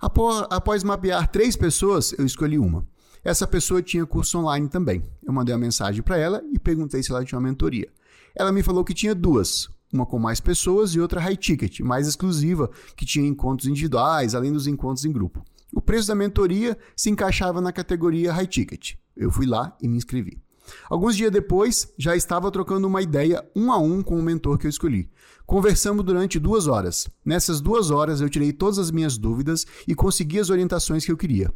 Após, mapear três pessoas, eu escolhi uma. Essa pessoa tinha curso online também. Eu mandei uma mensagem para ela e perguntei se ela tinha uma mentoria. Ela me falou que tinha duas, uma com mais pessoas e outra high ticket, mais exclusiva, que tinha encontros individuais, além dos encontros em grupo. O preço da mentoria se encaixava na categoria high ticket. Eu fui lá e me inscrevi. Alguns dias depois, já estava trocando uma ideia um a um com o mentor que eu escolhi. Conversamos durante duas horas. Nessas duas horas, eu tirei todas as minhas dúvidas e consegui as orientações que eu queria.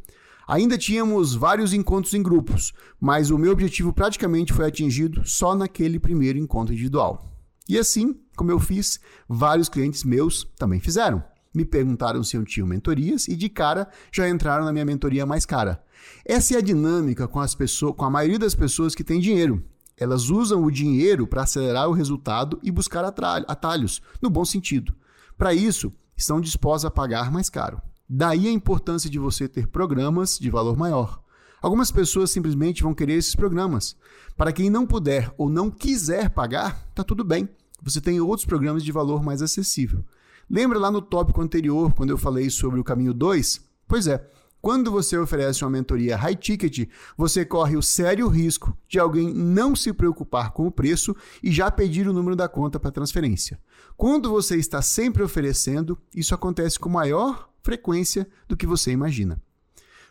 Ainda tínhamos vários encontros em grupos, mas o meu objetivo praticamente foi atingido só naquele primeiro encontro individual. E assim, como eu fiz, vários clientes meus também fizeram me perguntaram se eu tinha mentorias e de cara já entraram na minha mentoria mais cara. Essa é a dinâmica com as pessoas, com a maioria das pessoas que têm dinheiro. Elas usam o dinheiro para acelerar o resultado e buscar atalhos, no bom sentido. Para isso, estão dispostas a pagar mais caro. Daí a importância de você ter programas de valor maior. Algumas pessoas simplesmente vão querer esses programas. Para quem não puder ou não quiser pagar, tá tudo bem. Você tem outros programas de valor mais acessível. Lembra lá no tópico anterior, quando eu falei sobre o caminho 2? Pois é, quando você oferece uma mentoria high ticket, você corre o sério risco de alguém não se preocupar com o preço e já pedir o número da conta para transferência. Quando você está sempre oferecendo, isso acontece com maior frequência do que você imagina.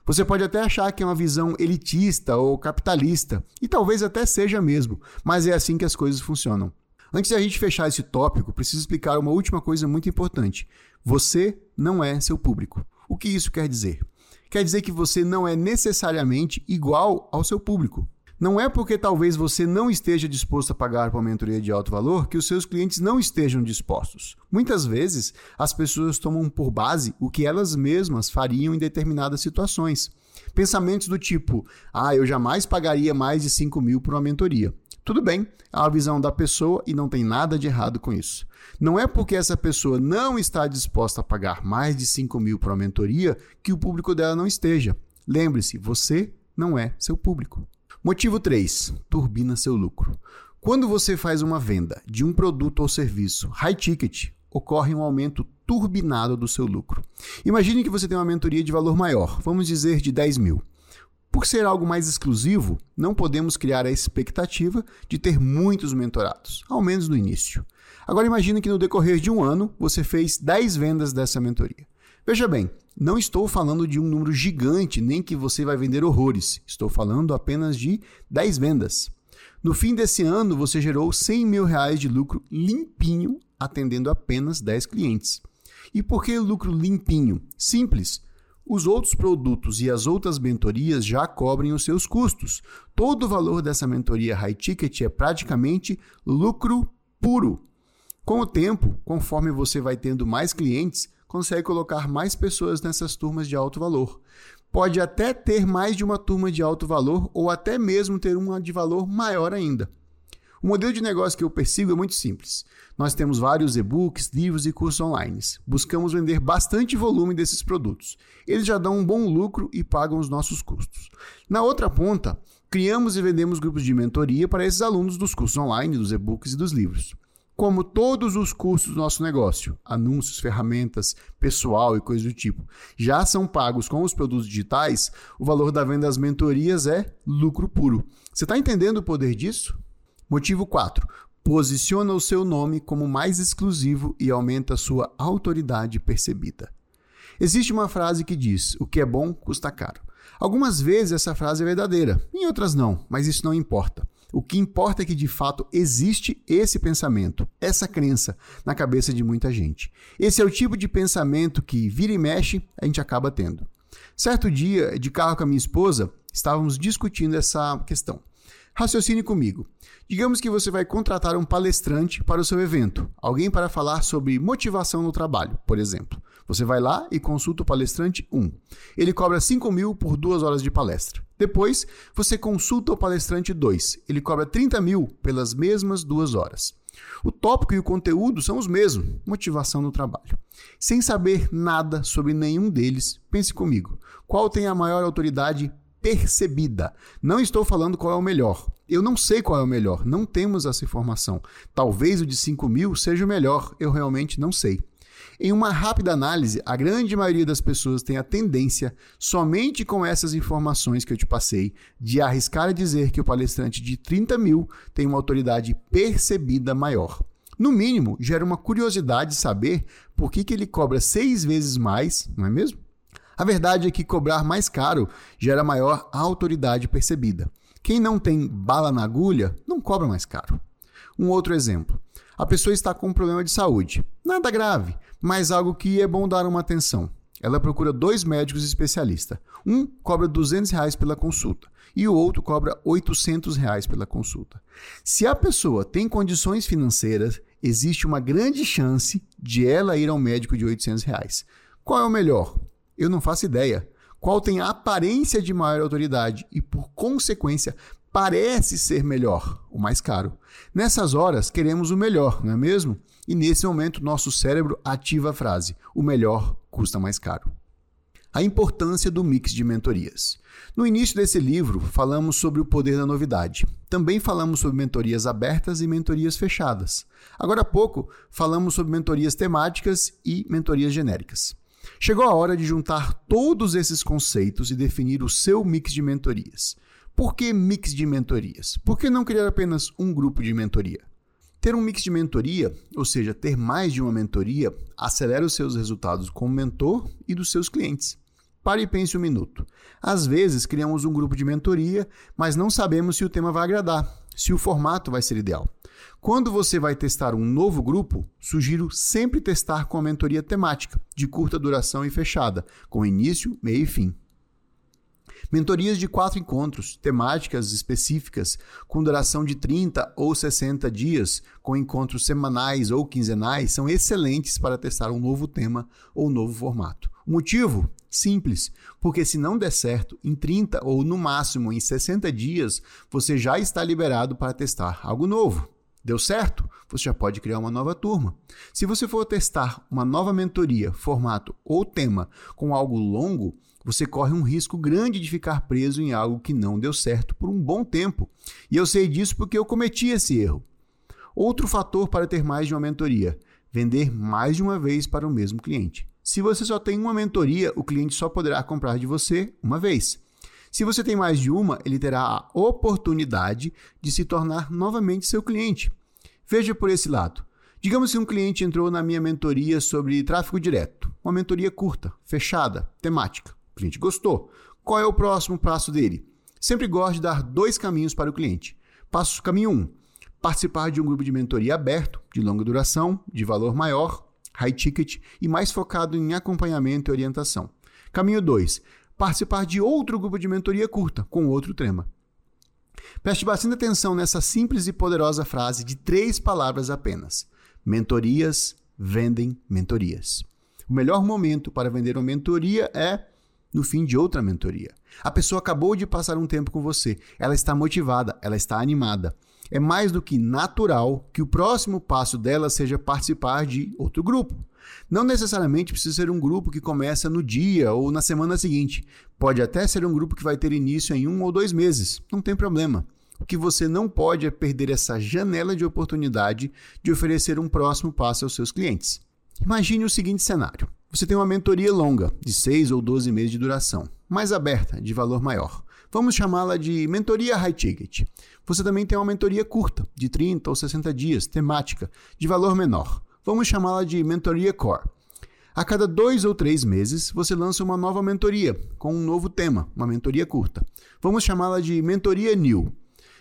Você pode até achar que é uma visão elitista ou capitalista, e talvez até seja mesmo, mas é assim que as coisas funcionam. Antes de a gente fechar esse tópico, preciso explicar uma última coisa muito importante. Você não é seu público. O que isso quer dizer? Quer dizer que você não é necessariamente igual ao seu público. Não é porque talvez você não esteja disposto a pagar por uma mentoria de alto valor que os seus clientes não estejam dispostos. Muitas vezes, as pessoas tomam por base o que elas mesmas fariam em determinadas situações. Pensamentos do tipo: ah, eu jamais pagaria mais de 5 mil por uma mentoria. Tudo bem, é a visão da pessoa e não tem nada de errado com isso. Não é porque essa pessoa não está disposta a pagar mais de 5 mil por uma mentoria que o público dela não esteja. Lembre-se, você não é seu público. Motivo 3. Turbina seu lucro. Quando você faz uma venda de um produto ou serviço high ticket, ocorre um aumento turbinado do seu lucro. Imagine que você tem uma mentoria de valor maior, vamos dizer de 10 mil. Por ser algo mais exclusivo, não podemos criar a expectativa de ter muitos mentorados, ao menos no início. Agora imagine que no decorrer de um ano você fez 10 vendas dessa mentoria. Veja bem, não estou falando de um número gigante, nem que você vai vender horrores. Estou falando apenas de 10 vendas. No fim desse ano, você gerou 100 mil reais de lucro limpinho, atendendo apenas 10 clientes. E por que lucro limpinho? Simples. Os outros produtos e as outras mentorias já cobrem os seus custos. Todo o valor dessa mentoria high ticket é praticamente lucro puro. Com o tempo, conforme você vai tendo mais clientes, consegue colocar mais pessoas nessas turmas de alto valor pode até ter mais de uma turma de alto valor ou até mesmo ter uma de valor maior ainda. O modelo de negócio que eu persigo é muito simples. Nós temos vários e-books, livros e cursos online. Buscamos vender bastante volume desses produtos. Eles já dão um bom lucro e pagam os nossos custos. Na outra ponta, criamos e vendemos grupos de mentoria para esses alunos dos cursos online, dos e-books e dos livros como todos os custos do nosso negócio, anúncios, ferramentas, pessoal e coisas do tipo, já são pagos com os produtos digitais, o valor da venda das mentorias é lucro puro. Você está entendendo o poder disso? Motivo 4. Posiciona o seu nome como mais exclusivo e aumenta a sua autoridade percebida. Existe uma frase que diz: o que é bom custa caro. Algumas vezes essa frase é verdadeira, em outras não, mas isso não importa. O que importa é que de fato existe esse pensamento, essa crença na cabeça de muita gente. Esse é o tipo de pensamento que vira e mexe a gente acaba tendo. Certo dia, de carro com a minha esposa, estávamos discutindo essa questão. Raciocine comigo. Digamos que você vai contratar um palestrante para o seu evento, alguém para falar sobre motivação no trabalho, por exemplo. Você vai lá e consulta o palestrante 1. Ele cobra 5 mil por duas horas de palestra. Depois, você consulta o palestrante 2. Ele cobra 30 mil pelas mesmas duas horas. O tópico e o conteúdo são os mesmos, motivação no trabalho. Sem saber nada sobre nenhum deles, pense comigo: qual tem a maior autoridade percebida? Não estou falando qual é o melhor. Eu não sei qual é o melhor, não temos essa informação. Talvez o de 5 mil seja o melhor, eu realmente não sei. Em uma rápida análise, a grande maioria das pessoas tem a tendência, somente com essas informações que eu te passei, de arriscar a dizer que o palestrante de 30 mil tem uma autoridade percebida maior. No mínimo, gera uma curiosidade saber por que, que ele cobra seis vezes mais, não é mesmo? A verdade é que cobrar mais caro gera maior autoridade percebida. Quem não tem bala na agulha não cobra mais caro. Um outro exemplo. A pessoa está com um problema de saúde. Nada grave, mas algo que é bom dar uma atenção. Ela procura dois médicos especialistas. Um cobra 200 reais pela consulta e o outro cobra 800 reais pela consulta. Se a pessoa tem condições financeiras, existe uma grande chance de ela ir ao médico de 800 reais. Qual é o melhor? Eu não faço ideia. Qual tem a aparência de maior autoridade e, por consequência, parece ser melhor, o mais caro. Nessas horas, queremos o melhor, não é mesmo? E nesse momento, nosso cérebro ativa a frase: o melhor custa mais caro. A importância do mix de mentorias. No início desse livro, falamos sobre o poder da novidade. Também falamos sobre mentorias abertas e mentorias fechadas. Agora há pouco, falamos sobre mentorias temáticas e mentorias genéricas. Chegou a hora de juntar todos esses conceitos e definir o seu mix de mentorias. Por que mix de mentorias? Por que não criar apenas um grupo de mentoria? Ter um mix de mentoria, ou seja, ter mais de uma mentoria, acelera os seus resultados como mentor e dos seus clientes. Pare e pense um minuto. Às vezes criamos um grupo de mentoria, mas não sabemos se o tema vai agradar, se o formato vai ser ideal. Quando você vai testar um novo grupo, sugiro sempre testar com a mentoria temática, de curta duração e fechada, com início, meio e fim. Mentorias de quatro encontros, temáticas específicas, com duração de 30 ou 60 dias, com encontros semanais ou quinzenais, são excelentes para testar um novo tema ou novo formato. O motivo? Simples, porque se não der certo, em 30 ou no máximo em 60 dias, você já está liberado para testar algo novo. Deu certo? Você já pode criar uma nova turma. Se você for testar uma nova mentoria, formato ou tema com algo longo, você corre um risco grande de ficar preso em algo que não deu certo por um bom tempo. E eu sei disso porque eu cometi esse erro. Outro fator para ter mais de uma mentoria: vender mais de uma vez para o mesmo cliente. Se você só tem uma mentoria, o cliente só poderá comprar de você uma vez. Se você tem mais de uma, ele terá a oportunidade de se tornar novamente seu cliente. Veja por esse lado. Digamos que um cliente entrou na minha mentoria sobre tráfego direto, uma mentoria curta, fechada, temática. O cliente gostou. Qual é o próximo passo dele? Sempre gosto de dar dois caminhos para o cliente. Passo caminho 1: um, participar de um grupo de mentoria aberto, de longa duração, de valor maior, high ticket e mais focado em acompanhamento e orientação. Caminho 2: participar de outro grupo de mentoria curta, com outro tema. Preste bastante atenção nessa simples e poderosa frase de três palavras apenas: mentorias vendem mentorias. O melhor momento para vender uma mentoria é no fim de outra mentoria. A pessoa acabou de passar um tempo com você, ela está motivada, ela está animada. É mais do que natural que o próximo passo dela seja participar de outro grupo. Não necessariamente precisa ser um grupo que começa no dia ou na semana seguinte. Pode até ser um grupo que vai ter início em um ou dois meses. Não tem problema. O que você não pode é perder essa janela de oportunidade de oferecer um próximo passo aos seus clientes. Imagine o seguinte cenário: você tem uma mentoria longa, de 6 ou 12 meses de duração, mais aberta, de valor maior. Vamos chamá-la de mentoria high ticket. Você também tem uma mentoria curta, de 30 ou 60 dias, temática, de valor menor. Vamos chamá-la de Mentoria Core. A cada dois ou três meses, você lança uma nova mentoria, com um novo tema, uma mentoria curta. Vamos chamá-la de Mentoria New.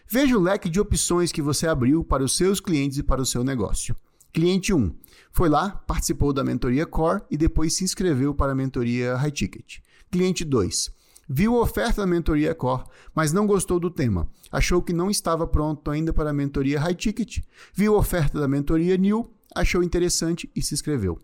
Veja o leque de opções que você abriu para os seus clientes e para o seu negócio. Cliente 1 foi lá, participou da mentoria Core e depois se inscreveu para a mentoria High Ticket. Cliente 2 viu a oferta da mentoria Core, mas não gostou do tema. Achou que não estava pronto ainda para a mentoria High Ticket. Viu a oferta da mentoria New achou interessante e se inscreveu.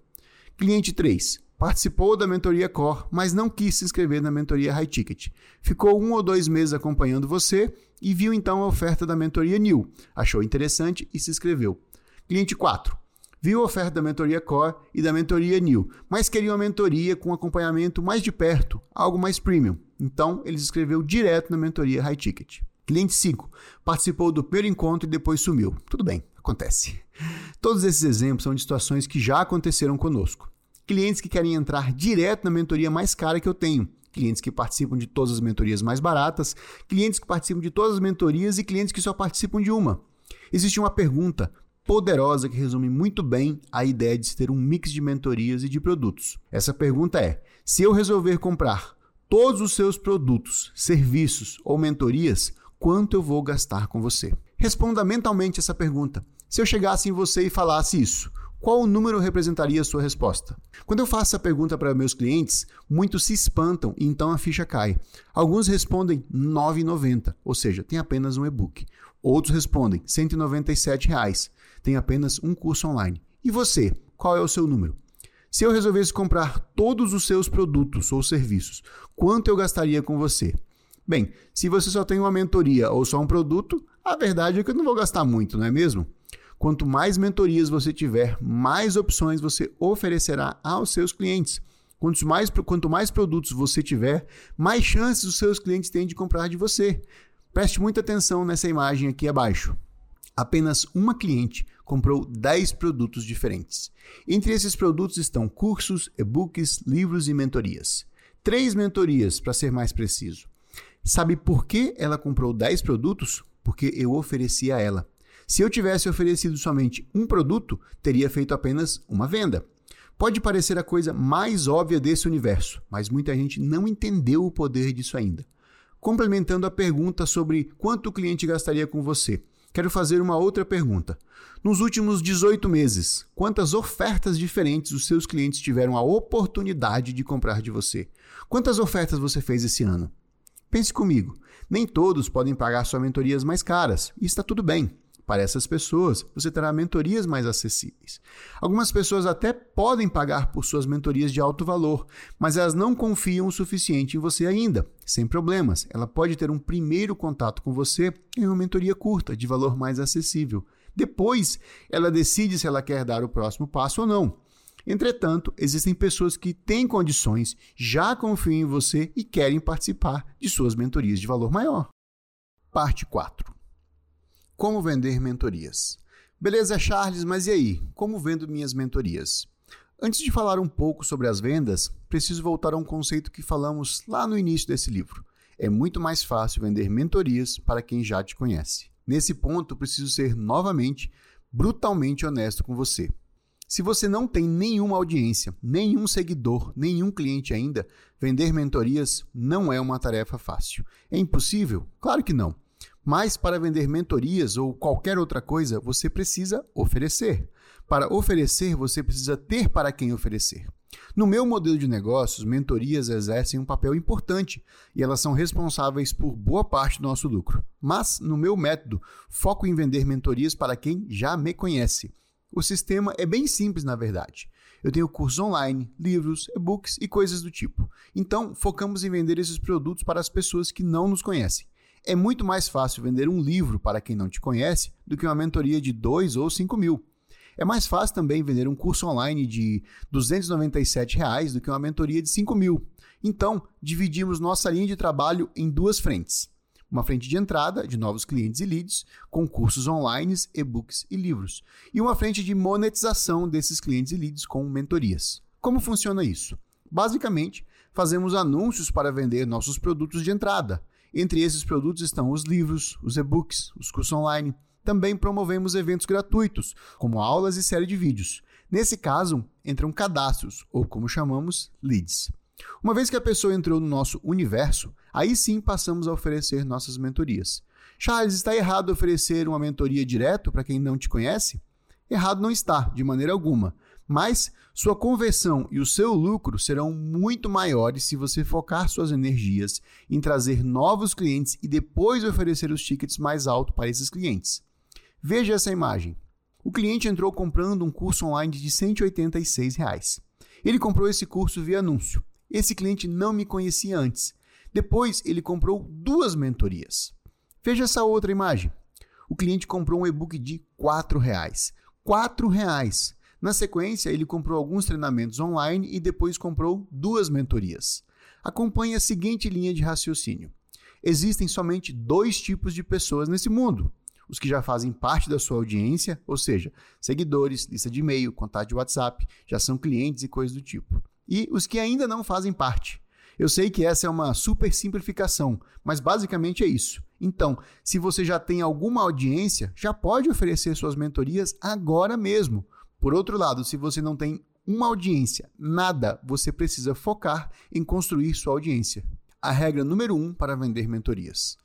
Cliente 3. Participou da mentoria Core, mas não quis se inscrever na mentoria High Ticket. Ficou um ou dois meses acompanhando você e viu então a oferta da mentoria New. Achou interessante e se inscreveu. Cliente 4. Viu a oferta da mentoria Core e da mentoria New, mas queria uma mentoria com acompanhamento mais de perto, algo mais premium. Então, ele se inscreveu direto na mentoria High Ticket. Cliente 5. Participou do primeiro encontro e depois sumiu. Tudo bem, acontece. Todos esses exemplos são de situações que já aconteceram conosco. Clientes que querem entrar direto na mentoria mais cara que eu tenho, clientes que participam de todas as mentorias mais baratas, clientes que participam de todas as mentorias e clientes que só participam de uma. Existe uma pergunta poderosa que resume muito bem a ideia de se ter um mix de mentorias e de produtos. Essa pergunta é: se eu resolver comprar todos os seus produtos, serviços ou mentorias, quanto eu vou gastar com você? Responda mentalmente essa pergunta. Se eu chegasse em você e falasse isso, qual número representaria a sua resposta? Quando eu faço essa pergunta para meus clientes, muitos se espantam e então a ficha cai. Alguns respondem R$ 9,90, ou seja, tem apenas um e-book. Outros respondem 197 reais, tem apenas um curso online. E você, qual é o seu número? Se eu resolvesse comprar todos os seus produtos ou serviços, quanto eu gastaria com você? Bem, se você só tem uma mentoria ou só um produto, a verdade é que eu não vou gastar muito, não é mesmo? Quanto mais mentorias você tiver, mais opções você oferecerá aos seus clientes. Quanto mais, quanto mais produtos você tiver, mais chances os seus clientes têm de comprar de você. Preste muita atenção nessa imagem aqui abaixo. Apenas uma cliente comprou 10 produtos diferentes. Entre esses produtos estão cursos, e-books, livros e mentorias. Três mentorias, para ser mais preciso. Sabe por que ela comprou 10 produtos? Porque eu ofereci a ela. Se eu tivesse oferecido somente um produto, teria feito apenas uma venda. Pode parecer a coisa mais óbvia desse universo, mas muita gente não entendeu o poder disso ainda. Complementando a pergunta sobre quanto o cliente gastaria com você, quero fazer uma outra pergunta. Nos últimos 18 meses, quantas ofertas diferentes os seus clientes tiveram a oportunidade de comprar de você? Quantas ofertas você fez esse ano? Pense comigo, nem todos podem pagar suas mentorias mais caras, e está tudo bem. Para essas pessoas, você terá mentorias mais acessíveis. Algumas pessoas até podem pagar por suas mentorias de alto valor, mas elas não confiam o suficiente em você ainda. Sem problemas, ela pode ter um primeiro contato com você em uma mentoria curta, de valor mais acessível. Depois, ela decide se ela quer dar o próximo passo ou não. Entretanto, existem pessoas que têm condições, já confiam em você e querem participar de suas mentorias de valor maior. Parte 4 como vender mentorias? Beleza, Charles, mas e aí? Como vendo minhas mentorias? Antes de falar um pouco sobre as vendas, preciso voltar a um conceito que falamos lá no início desse livro. É muito mais fácil vender mentorias para quem já te conhece. Nesse ponto, preciso ser novamente brutalmente honesto com você. Se você não tem nenhuma audiência, nenhum seguidor, nenhum cliente ainda, vender mentorias não é uma tarefa fácil. É impossível? Claro que não. Mas para vender mentorias ou qualquer outra coisa, você precisa oferecer. Para oferecer, você precisa ter para quem oferecer. No meu modelo de negócios, mentorias exercem um papel importante e elas são responsáveis por boa parte do nosso lucro. Mas, no meu método, foco em vender mentorias para quem já me conhece. O sistema é bem simples, na verdade. Eu tenho cursos online, livros, e-books e coisas do tipo. Então, focamos em vender esses produtos para as pessoas que não nos conhecem. É muito mais fácil vender um livro para quem não te conhece do que uma mentoria de 2 ou 5 mil. É mais fácil também vender um curso online de 297 reais do que uma mentoria de 5 mil. Então, dividimos nossa linha de trabalho em duas frentes. Uma frente de entrada, de novos clientes e leads, com cursos online, e-books e livros. E uma frente de monetização desses clientes e leads com mentorias. Como funciona isso? Basicamente, fazemos anúncios para vender nossos produtos de entrada. Entre esses produtos estão os livros, os e-books, os cursos online. Também promovemos eventos gratuitos, como aulas e série de vídeos. Nesse caso, entram cadastros, ou como chamamos, leads. Uma vez que a pessoa entrou no nosso universo, aí sim passamos a oferecer nossas mentorias. Charles, está errado oferecer uma mentoria direto para quem não te conhece? Errado não está, de maneira alguma mas sua conversão e o seu lucro serão muito maiores se você focar suas energias em trazer novos clientes e depois oferecer os tickets mais altos para esses clientes. Veja essa imagem. O cliente entrou comprando um curso online de 186 reais. Ele comprou esse curso via anúncio. Esse cliente não me conhecia antes. Depois, ele comprou duas mentorias. Veja essa outra imagem. O cliente comprou um e-book de 4 reais. R$ reais. Na sequência, ele comprou alguns treinamentos online e depois comprou duas mentorias. Acompanhe a seguinte linha de raciocínio: existem somente dois tipos de pessoas nesse mundo. Os que já fazem parte da sua audiência, ou seja, seguidores, lista de e-mail, contato de WhatsApp, já são clientes e coisas do tipo. E os que ainda não fazem parte. Eu sei que essa é uma super simplificação, mas basicamente é isso. Então, se você já tem alguma audiência, já pode oferecer suas mentorias agora mesmo. Por outro lado, se você não tem uma audiência, nada, você precisa focar em construir sua audiência. A regra número um para vender mentorias.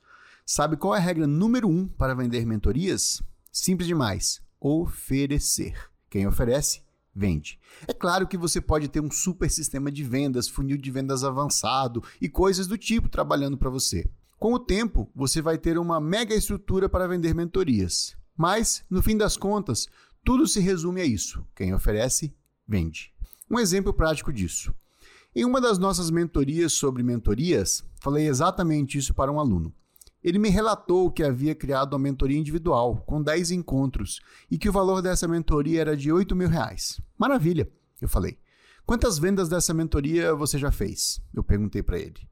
Sabe qual é a regra número um para vender mentorias? Simples demais: oferecer. Quem oferece, vende. É claro que você pode ter um super sistema de vendas, funil de vendas avançado e coisas do tipo trabalhando para você. Com o tempo, você vai ter uma mega estrutura para vender mentorias. Mas, no fim das contas, tudo se resume a isso: quem oferece, vende. Um exemplo prático disso. Em uma das nossas mentorias sobre mentorias, falei exatamente isso para um aluno. Ele me relatou que havia criado uma mentoria individual, com 10 encontros, e que o valor dessa mentoria era de 8 mil reais. Maravilha, eu falei. Quantas vendas dessa mentoria você já fez? Eu perguntei para ele.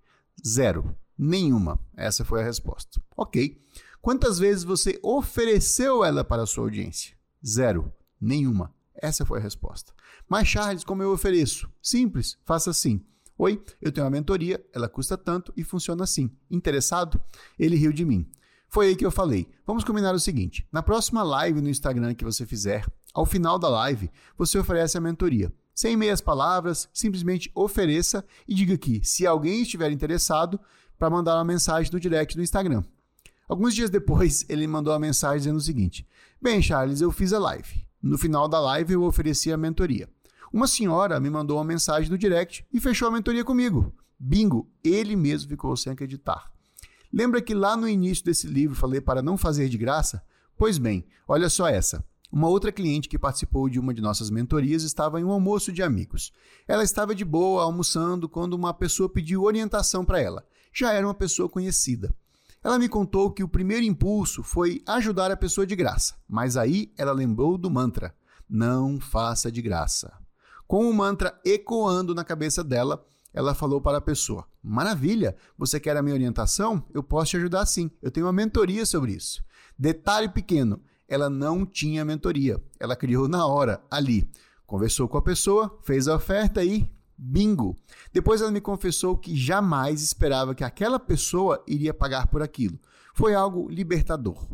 Zero. Nenhuma. Essa foi a resposta. Ok. Quantas vezes você ofereceu ela para a sua audiência? Zero. Nenhuma. Essa foi a resposta. Mas, Charles, como eu ofereço? Simples, faça assim. Oi, eu tenho uma mentoria, ela custa tanto e funciona assim. Interessado? Ele riu de mim. Foi aí que eu falei. Vamos combinar o seguinte: na próxima live no Instagram que você fizer, ao final da live, você oferece a mentoria. Sem meias palavras, simplesmente ofereça e diga que, se alguém estiver interessado, para mandar uma mensagem no direct do Instagram. Alguns dias depois, ele mandou uma mensagem dizendo o seguinte: Bem, Charles, eu fiz a live. No final da live, eu ofereci a mentoria. Uma senhora me mandou uma mensagem no direct e fechou a mentoria comigo. Bingo, ele mesmo ficou sem acreditar. Lembra que lá no início desse livro falei para não fazer de graça? Pois bem, olha só essa. Uma outra cliente que participou de uma de nossas mentorias estava em um almoço de amigos. Ela estava de boa almoçando quando uma pessoa pediu orientação para ela. Já era uma pessoa conhecida. Ela me contou que o primeiro impulso foi ajudar a pessoa de graça, mas aí ela lembrou do mantra: não faça de graça. Com o mantra ecoando na cabeça dela, ela falou para a pessoa: Maravilha, você quer a minha orientação? Eu posso te ajudar sim. Eu tenho uma mentoria sobre isso. Detalhe pequeno: ela não tinha mentoria. Ela criou na hora, ali. Conversou com a pessoa, fez a oferta e bingo. Depois ela me confessou que jamais esperava que aquela pessoa iria pagar por aquilo. Foi algo libertador.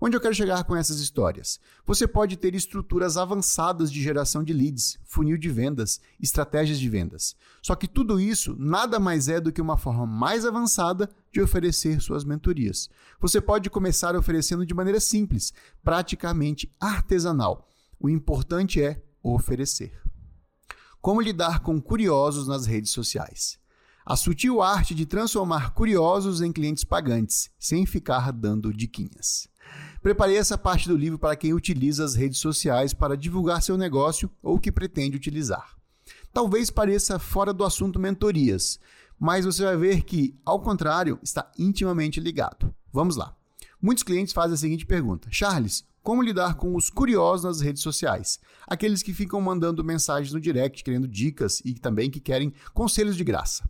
Onde eu quero chegar com essas histórias? Você pode ter estruturas avançadas de geração de leads, funil de vendas, estratégias de vendas. Só que tudo isso nada mais é do que uma forma mais avançada de oferecer suas mentorias. Você pode começar oferecendo de maneira simples, praticamente artesanal. O importante é oferecer. Como lidar com curiosos nas redes sociais? A sutil arte de transformar curiosos em clientes pagantes, sem ficar dando diquinhas. Preparei essa parte do livro para quem utiliza as redes sociais para divulgar seu negócio ou que pretende utilizar. Talvez pareça fora do assunto mentorias, mas você vai ver que, ao contrário, está intimamente ligado. Vamos lá. Muitos clientes fazem a seguinte pergunta: Charles, como lidar com os curiosos nas redes sociais? Aqueles que ficam mandando mensagens no direct querendo dicas e também que querem conselhos de graça.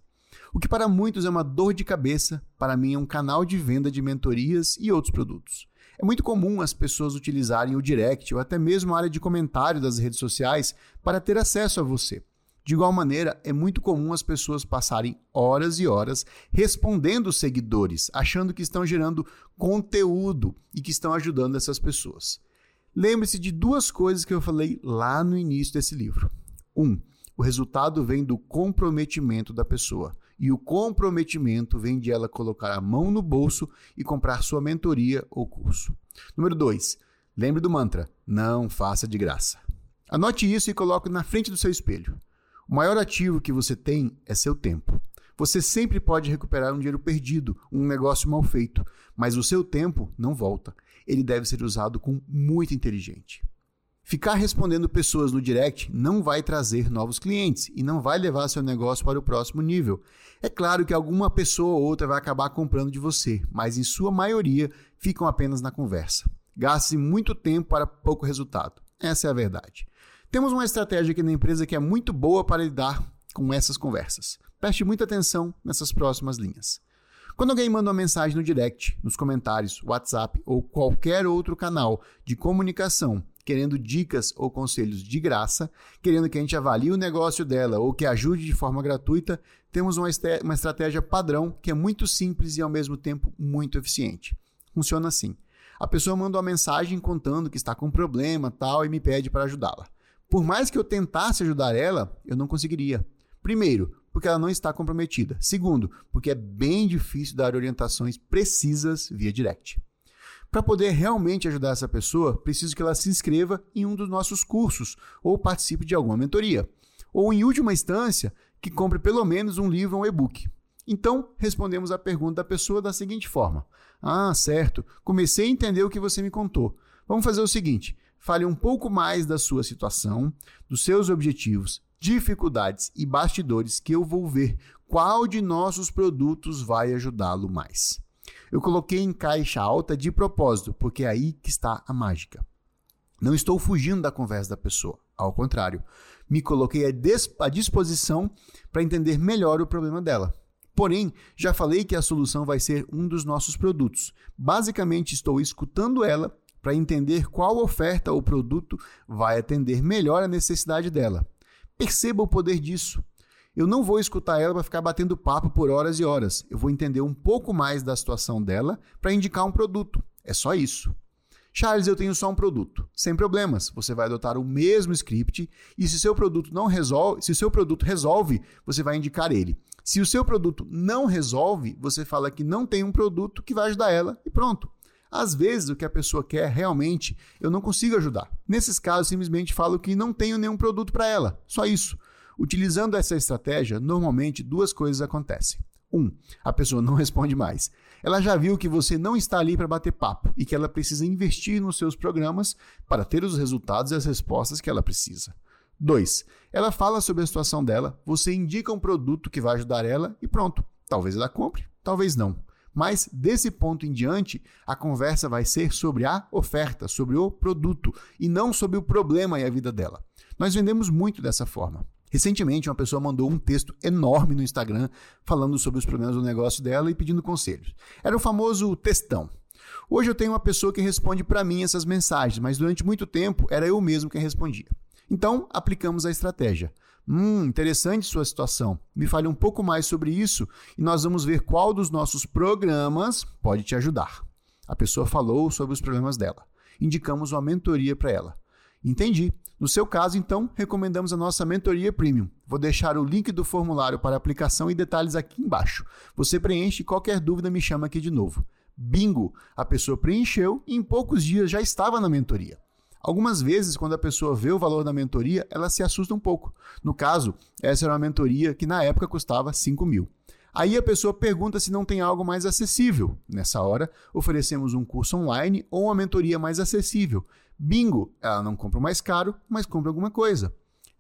O que para muitos é uma dor de cabeça, para mim é um canal de venda de mentorias e outros produtos. É muito comum as pessoas utilizarem o direct ou até mesmo a área de comentário das redes sociais para ter acesso a você. De igual maneira, é muito comum as pessoas passarem horas e horas respondendo seguidores, achando que estão gerando conteúdo e que estão ajudando essas pessoas. Lembre-se de duas coisas que eu falei lá no início desse livro. Um, o resultado vem do comprometimento da pessoa. E o comprometimento vem de ela colocar a mão no bolso e comprar sua mentoria ou curso. Número 2. Lembre do mantra: não faça de graça. Anote isso e coloque na frente do seu espelho. O maior ativo que você tem é seu tempo. Você sempre pode recuperar um dinheiro perdido, um negócio mal feito, mas o seu tempo não volta. Ele deve ser usado com muito inteligente. Ficar respondendo pessoas no direct não vai trazer novos clientes e não vai levar seu negócio para o próximo nível. É claro que alguma pessoa ou outra vai acabar comprando de você, mas em sua maioria ficam apenas na conversa. Gaste muito tempo para pouco resultado. Essa é a verdade. Temos uma estratégia aqui na empresa que é muito boa para lidar com essas conversas. Preste muita atenção nessas próximas linhas. Quando alguém manda uma mensagem no direct, nos comentários, WhatsApp ou qualquer outro canal de comunicação querendo dicas ou conselhos de graça, querendo que a gente avalie o negócio dela ou que ajude de forma gratuita, temos uma, uma estratégia padrão que é muito simples e ao mesmo tempo muito eficiente. Funciona assim. A pessoa manda uma mensagem contando que está com um problema tal e me pede para ajudá-la. Por mais que eu tentasse ajudar ela, eu não conseguiria. Primeiro, porque ela não está comprometida. Segundo, porque é bem difícil dar orientações precisas via direct. Para poder realmente ajudar essa pessoa, preciso que ela se inscreva em um dos nossos cursos ou participe de alguma mentoria. Ou, em última instância, que compre pelo menos um livro ou um e-book. Então, respondemos a pergunta da pessoa da seguinte forma: Ah, certo, comecei a entender o que você me contou. Vamos fazer o seguinte: fale um pouco mais da sua situação, dos seus objetivos, dificuldades e bastidores que eu vou ver qual de nossos produtos vai ajudá-lo mais. Eu coloquei em caixa alta de propósito, porque é aí que está a mágica. Não estou fugindo da conversa da pessoa, ao contrário, me coloquei à disposição para entender melhor o problema dela. Porém, já falei que a solução vai ser um dos nossos produtos. Basicamente, estou escutando ela para entender qual oferta ou produto vai atender melhor a necessidade dela. Perceba o poder disso eu não vou escutar ela para ficar batendo papo por horas e horas. Eu vou entender um pouco mais da situação dela para indicar um produto. É só isso. Charles, eu tenho só um produto. Sem problemas. Você vai adotar o mesmo script e se seu produto não resolve, se seu produto resolve, você vai indicar ele. Se o seu produto não resolve, você fala que não tem um produto que vai ajudar ela e pronto. Às vezes, o que a pessoa quer realmente, eu não consigo ajudar. Nesses casos, simplesmente falo que não tenho nenhum produto para ela. Só isso. Utilizando essa estratégia, normalmente duas coisas acontecem. Um, a pessoa não responde mais. Ela já viu que você não está ali para bater papo e que ela precisa investir nos seus programas para ter os resultados e as respostas que ela precisa. 2. Ela fala sobre a situação dela, você indica um produto que vai ajudar ela e pronto. Talvez ela compre, talvez não. Mas desse ponto em diante, a conversa vai ser sobre a oferta, sobre o produto e não sobre o problema e a vida dela. Nós vendemos muito dessa forma. Recentemente, uma pessoa mandou um texto enorme no Instagram falando sobre os problemas do negócio dela e pedindo conselhos. Era o famoso textão. Hoje eu tenho uma pessoa que responde para mim essas mensagens, mas durante muito tempo era eu mesmo quem respondia. Então, aplicamos a estratégia. Hum, interessante sua situação. Me fale um pouco mais sobre isso e nós vamos ver qual dos nossos programas pode te ajudar. A pessoa falou sobre os problemas dela. Indicamos uma mentoria para ela. Entendi. No seu caso, então, recomendamos a nossa mentoria premium. Vou deixar o link do formulário para aplicação e detalhes aqui embaixo. Você preenche e qualquer dúvida me chama aqui de novo. Bingo! A pessoa preencheu e em poucos dias já estava na mentoria. Algumas vezes, quando a pessoa vê o valor da mentoria, ela se assusta um pouco. No caso, essa era uma mentoria que na época custava 5 mil. Aí a pessoa pergunta se não tem algo mais acessível. Nessa hora, oferecemos um curso online ou uma mentoria mais acessível. Bingo! Ela não compra o mais caro, mas compra alguma coisa.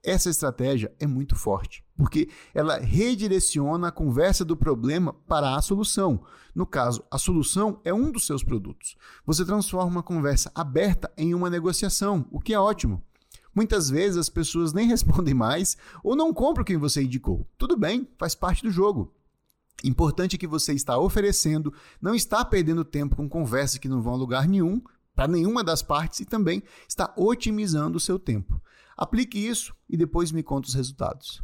Essa estratégia é muito forte, porque ela redireciona a conversa do problema para a solução. No caso, a solução é um dos seus produtos. Você transforma uma conversa aberta em uma negociação, o que é ótimo. Muitas vezes as pessoas nem respondem mais ou não compram quem você indicou. Tudo bem, faz parte do jogo. Importante que você está oferecendo, não está perdendo tempo com conversas que não vão a lugar nenhum, para nenhuma das partes e também está otimizando o seu tempo. Aplique isso e depois me conta os resultados.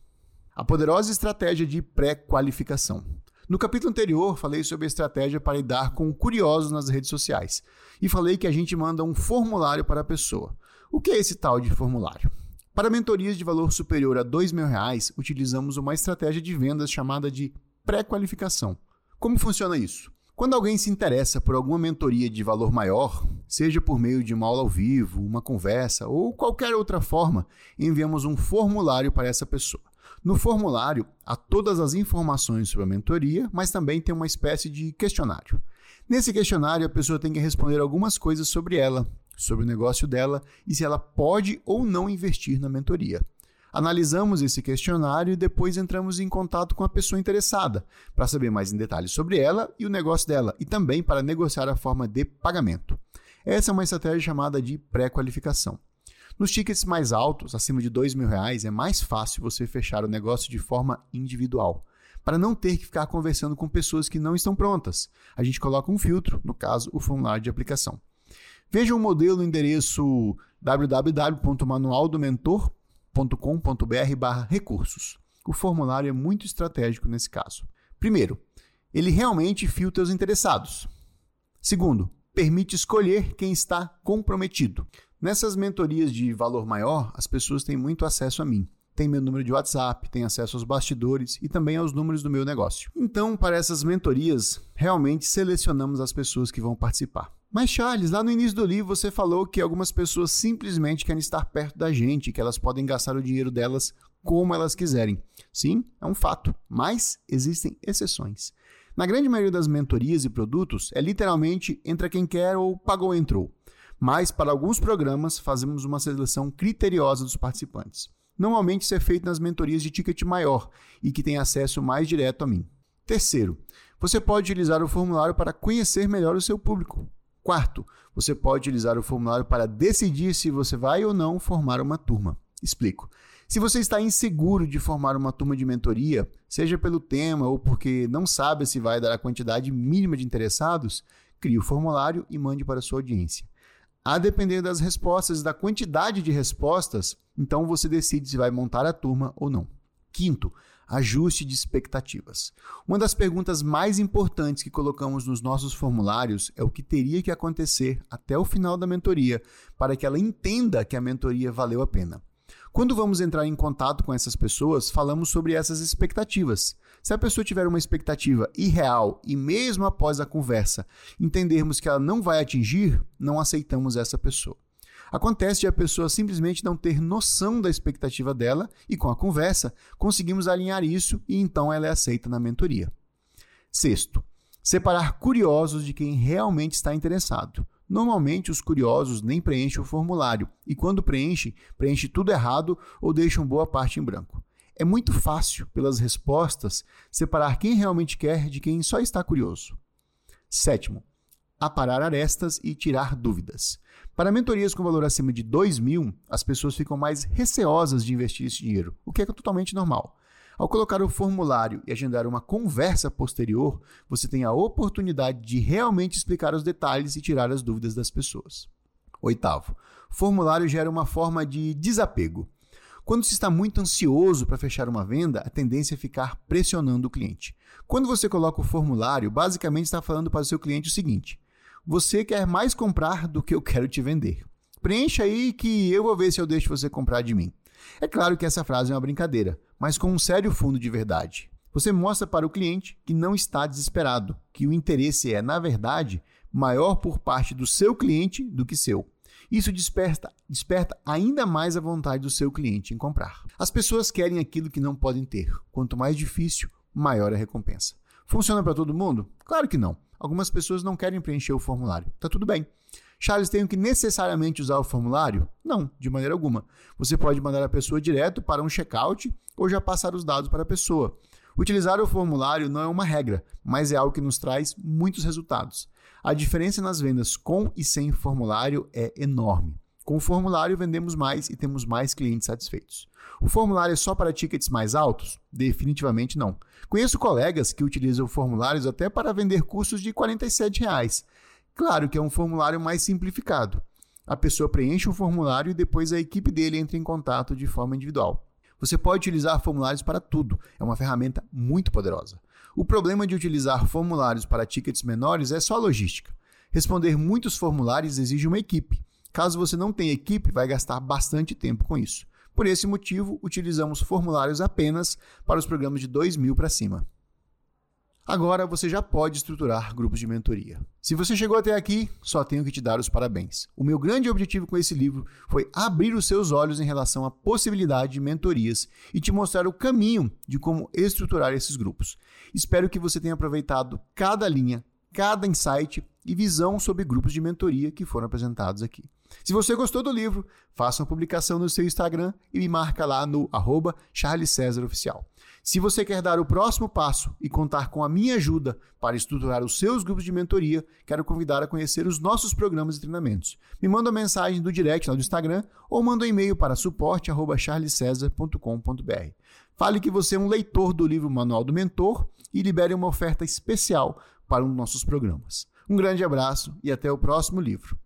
A poderosa estratégia de pré-qualificação. No capítulo anterior, falei sobre a estratégia para lidar com curiosos nas redes sociais e falei que a gente manda um formulário para a pessoa. O que é esse tal de formulário? Para mentorias de valor superior a R$ reais, utilizamos uma estratégia de vendas chamada de pré-qualificação. Como funciona isso? Quando alguém se interessa por alguma mentoria de valor maior, seja por meio de uma aula ao vivo, uma conversa ou qualquer outra forma, enviamos um formulário para essa pessoa. No formulário há todas as informações sobre a mentoria, mas também tem uma espécie de questionário. Nesse questionário, a pessoa tem que responder algumas coisas sobre ela, sobre o negócio dela e se ela pode ou não investir na mentoria. Analisamos esse questionário e depois entramos em contato com a pessoa interessada para saber mais em detalhes sobre ela e o negócio dela e também para negociar a forma de pagamento. Essa é uma estratégia chamada de pré-qualificação. Nos tickets mais altos, acima de R$ reais, é mais fácil você fechar o negócio de forma individual, para não ter que ficar conversando com pessoas que não estão prontas. A gente coloca um filtro, no caso, o formulário de aplicação. Veja o modelo no endereço www.manualdomentor.com com.br recursos. O formulário é muito estratégico nesse caso. Primeiro, ele realmente filtra os interessados. Segundo, permite escolher quem está comprometido. Nessas mentorias de valor maior, as pessoas têm muito acesso a mim. Tem meu número de WhatsApp, tem acesso aos bastidores e também aos números do meu negócio. Então, para essas mentorias, realmente selecionamos as pessoas que vão participar. Mas, Charles, lá no início do livro você falou que algumas pessoas simplesmente querem estar perto da gente, que elas podem gastar o dinheiro delas como elas quiserem. Sim, é um fato, mas existem exceções. Na grande maioria das mentorias e produtos, é literalmente entra quem quer ou pagou entrou. Mas para alguns programas, fazemos uma seleção criteriosa dos participantes. Normalmente isso é feito nas mentorias de ticket maior e que tem acesso mais direto a mim. Terceiro, você pode utilizar o formulário para conhecer melhor o seu público. Quarto, você pode utilizar o formulário para decidir se você vai ou não formar uma turma. Explico. Se você está inseguro de formar uma turma de mentoria, seja pelo tema ou porque não sabe se vai dar a quantidade mínima de interessados, crie o formulário e mande para a sua audiência. A depender das respostas da quantidade de respostas, então você decide se vai montar a turma ou não. Quinto, ajuste de expectativas. Uma das perguntas mais importantes que colocamos nos nossos formulários é o que teria que acontecer até o final da mentoria para que ela entenda que a mentoria valeu a pena. Quando vamos entrar em contato com essas pessoas, falamos sobre essas expectativas. Se a pessoa tiver uma expectativa irreal e mesmo após a conversa entendermos que ela não vai atingir, não aceitamos essa pessoa. Acontece de a pessoa simplesmente não ter noção da expectativa dela e com a conversa conseguimos alinhar isso e então ela é aceita na mentoria. Sexto, separar curiosos de quem realmente está interessado. Normalmente, os curiosos nem preenchem o formulário e, quando preenchem, preenchem tudo errado ou deixam boa parte em branco. É muito fácil, pelas respostas, separar quem realmente quer de quem só está curioso. Sétimo, aparar arestas e tirar dúvidas. Para mentorias com valor acima de 2 mil, as pessoas ficam mais receosas de investir esse dinheiro, o que é totalmente normal. Ao colocar o formulário e agendar uma conversa posterior, você tem a oportunidade de realmente explicar os detalhes e tirar as dúvidas das pessoas. Oitavo, formulário gera uma forma de desapego. Quando se está muito ansioso para fechar uma venda, a tendência é ficar pressionando o cliente. Quando você coloca o formulário, basicamente está falando para o seu cliente o seguinte: você quer mais comprar do que eu quero te vender. Preencha aí que eu vou ver se eu deixo você comprar de mim. É claro que essa frase é uma brincadeira, mas com um sério fundo de verdade. Você mostra para o cliente que não está desesperado, que o interesse é, na verdade, maior por parte do seu cliente do que seu. Isso desperta, desperta ainda mais a vontade do seu cliente em comprar. As pessoas querem aquilo que não podem ter. Quanto mais difícil, maior a recompensa. Funciona para todo mundo? Claro que não. Algumas pessoas não querem preencher o formulário. Tá tudo bem. Charles, tenho que necessariamente usar o formulário? Não, de maneira alguma. Você pode mandar a pessoa direto para um checkout ou já passar os dados para a pessoa. Utilizar o formulário não é uma regra, mas é algo que nos traz muitos resultados. A diferença nas vendas com e sem formulário é enorme. Com o formulário, vendemos mais e temos mais clientes satisfeitos. O formulário é só para tickets mais altos? Definitivamente não. Conheço colegas que utilizam formulários até para vender cursos de 47 reais. Claro que é um formulário mais simplificado. A pessoa preenche o formulário e depois a equipe dele entra em contato de forma individual. Você pode utilizar formulários para tudo, é uma ferramenta muito poderosa. O problema de utilizar formulários para tickets menores é só a logística. Responder muitos formulários exige uma equipe. Caso você não tenha equipe, vai gastar bastante tempo com isso. Por esse motivo, utilizamos formulários apenas para os programas de 2 mil para cima. Agora você já pode estruturar grupos de mentoria. Se você chegou até aqui, só tenho que te dar os parabéns. O meu grande objetivo com esse livro foi abrir os seus olhos em relação à possibilidade de mentorias e te mostrar o caminho de como estruturar esses grupos. Espero que você tenha aproveitado cada linha, cada insight e visão sobre grupos de mentoria que foram apresentados aqui. Se você gostou do livro, faça uma publicação no seu Instagram e me marca lá no arroba Charles César Oficial. Se você quer dar o próximo passo e contar com a minha ajuda para estruturar os seus grupos de mentoria, quero convidar a conhecer os nossos programas e treinamentos. Me manda uma mensagem do direct lá do Instagram ou manda um e-mail para suporte@charlescesar.com.br. Fale que você é um leitor do livro Manual do Mentor e libere uma oferta especial para um dos nossos programas. Um grande abraço e até o próximo livro.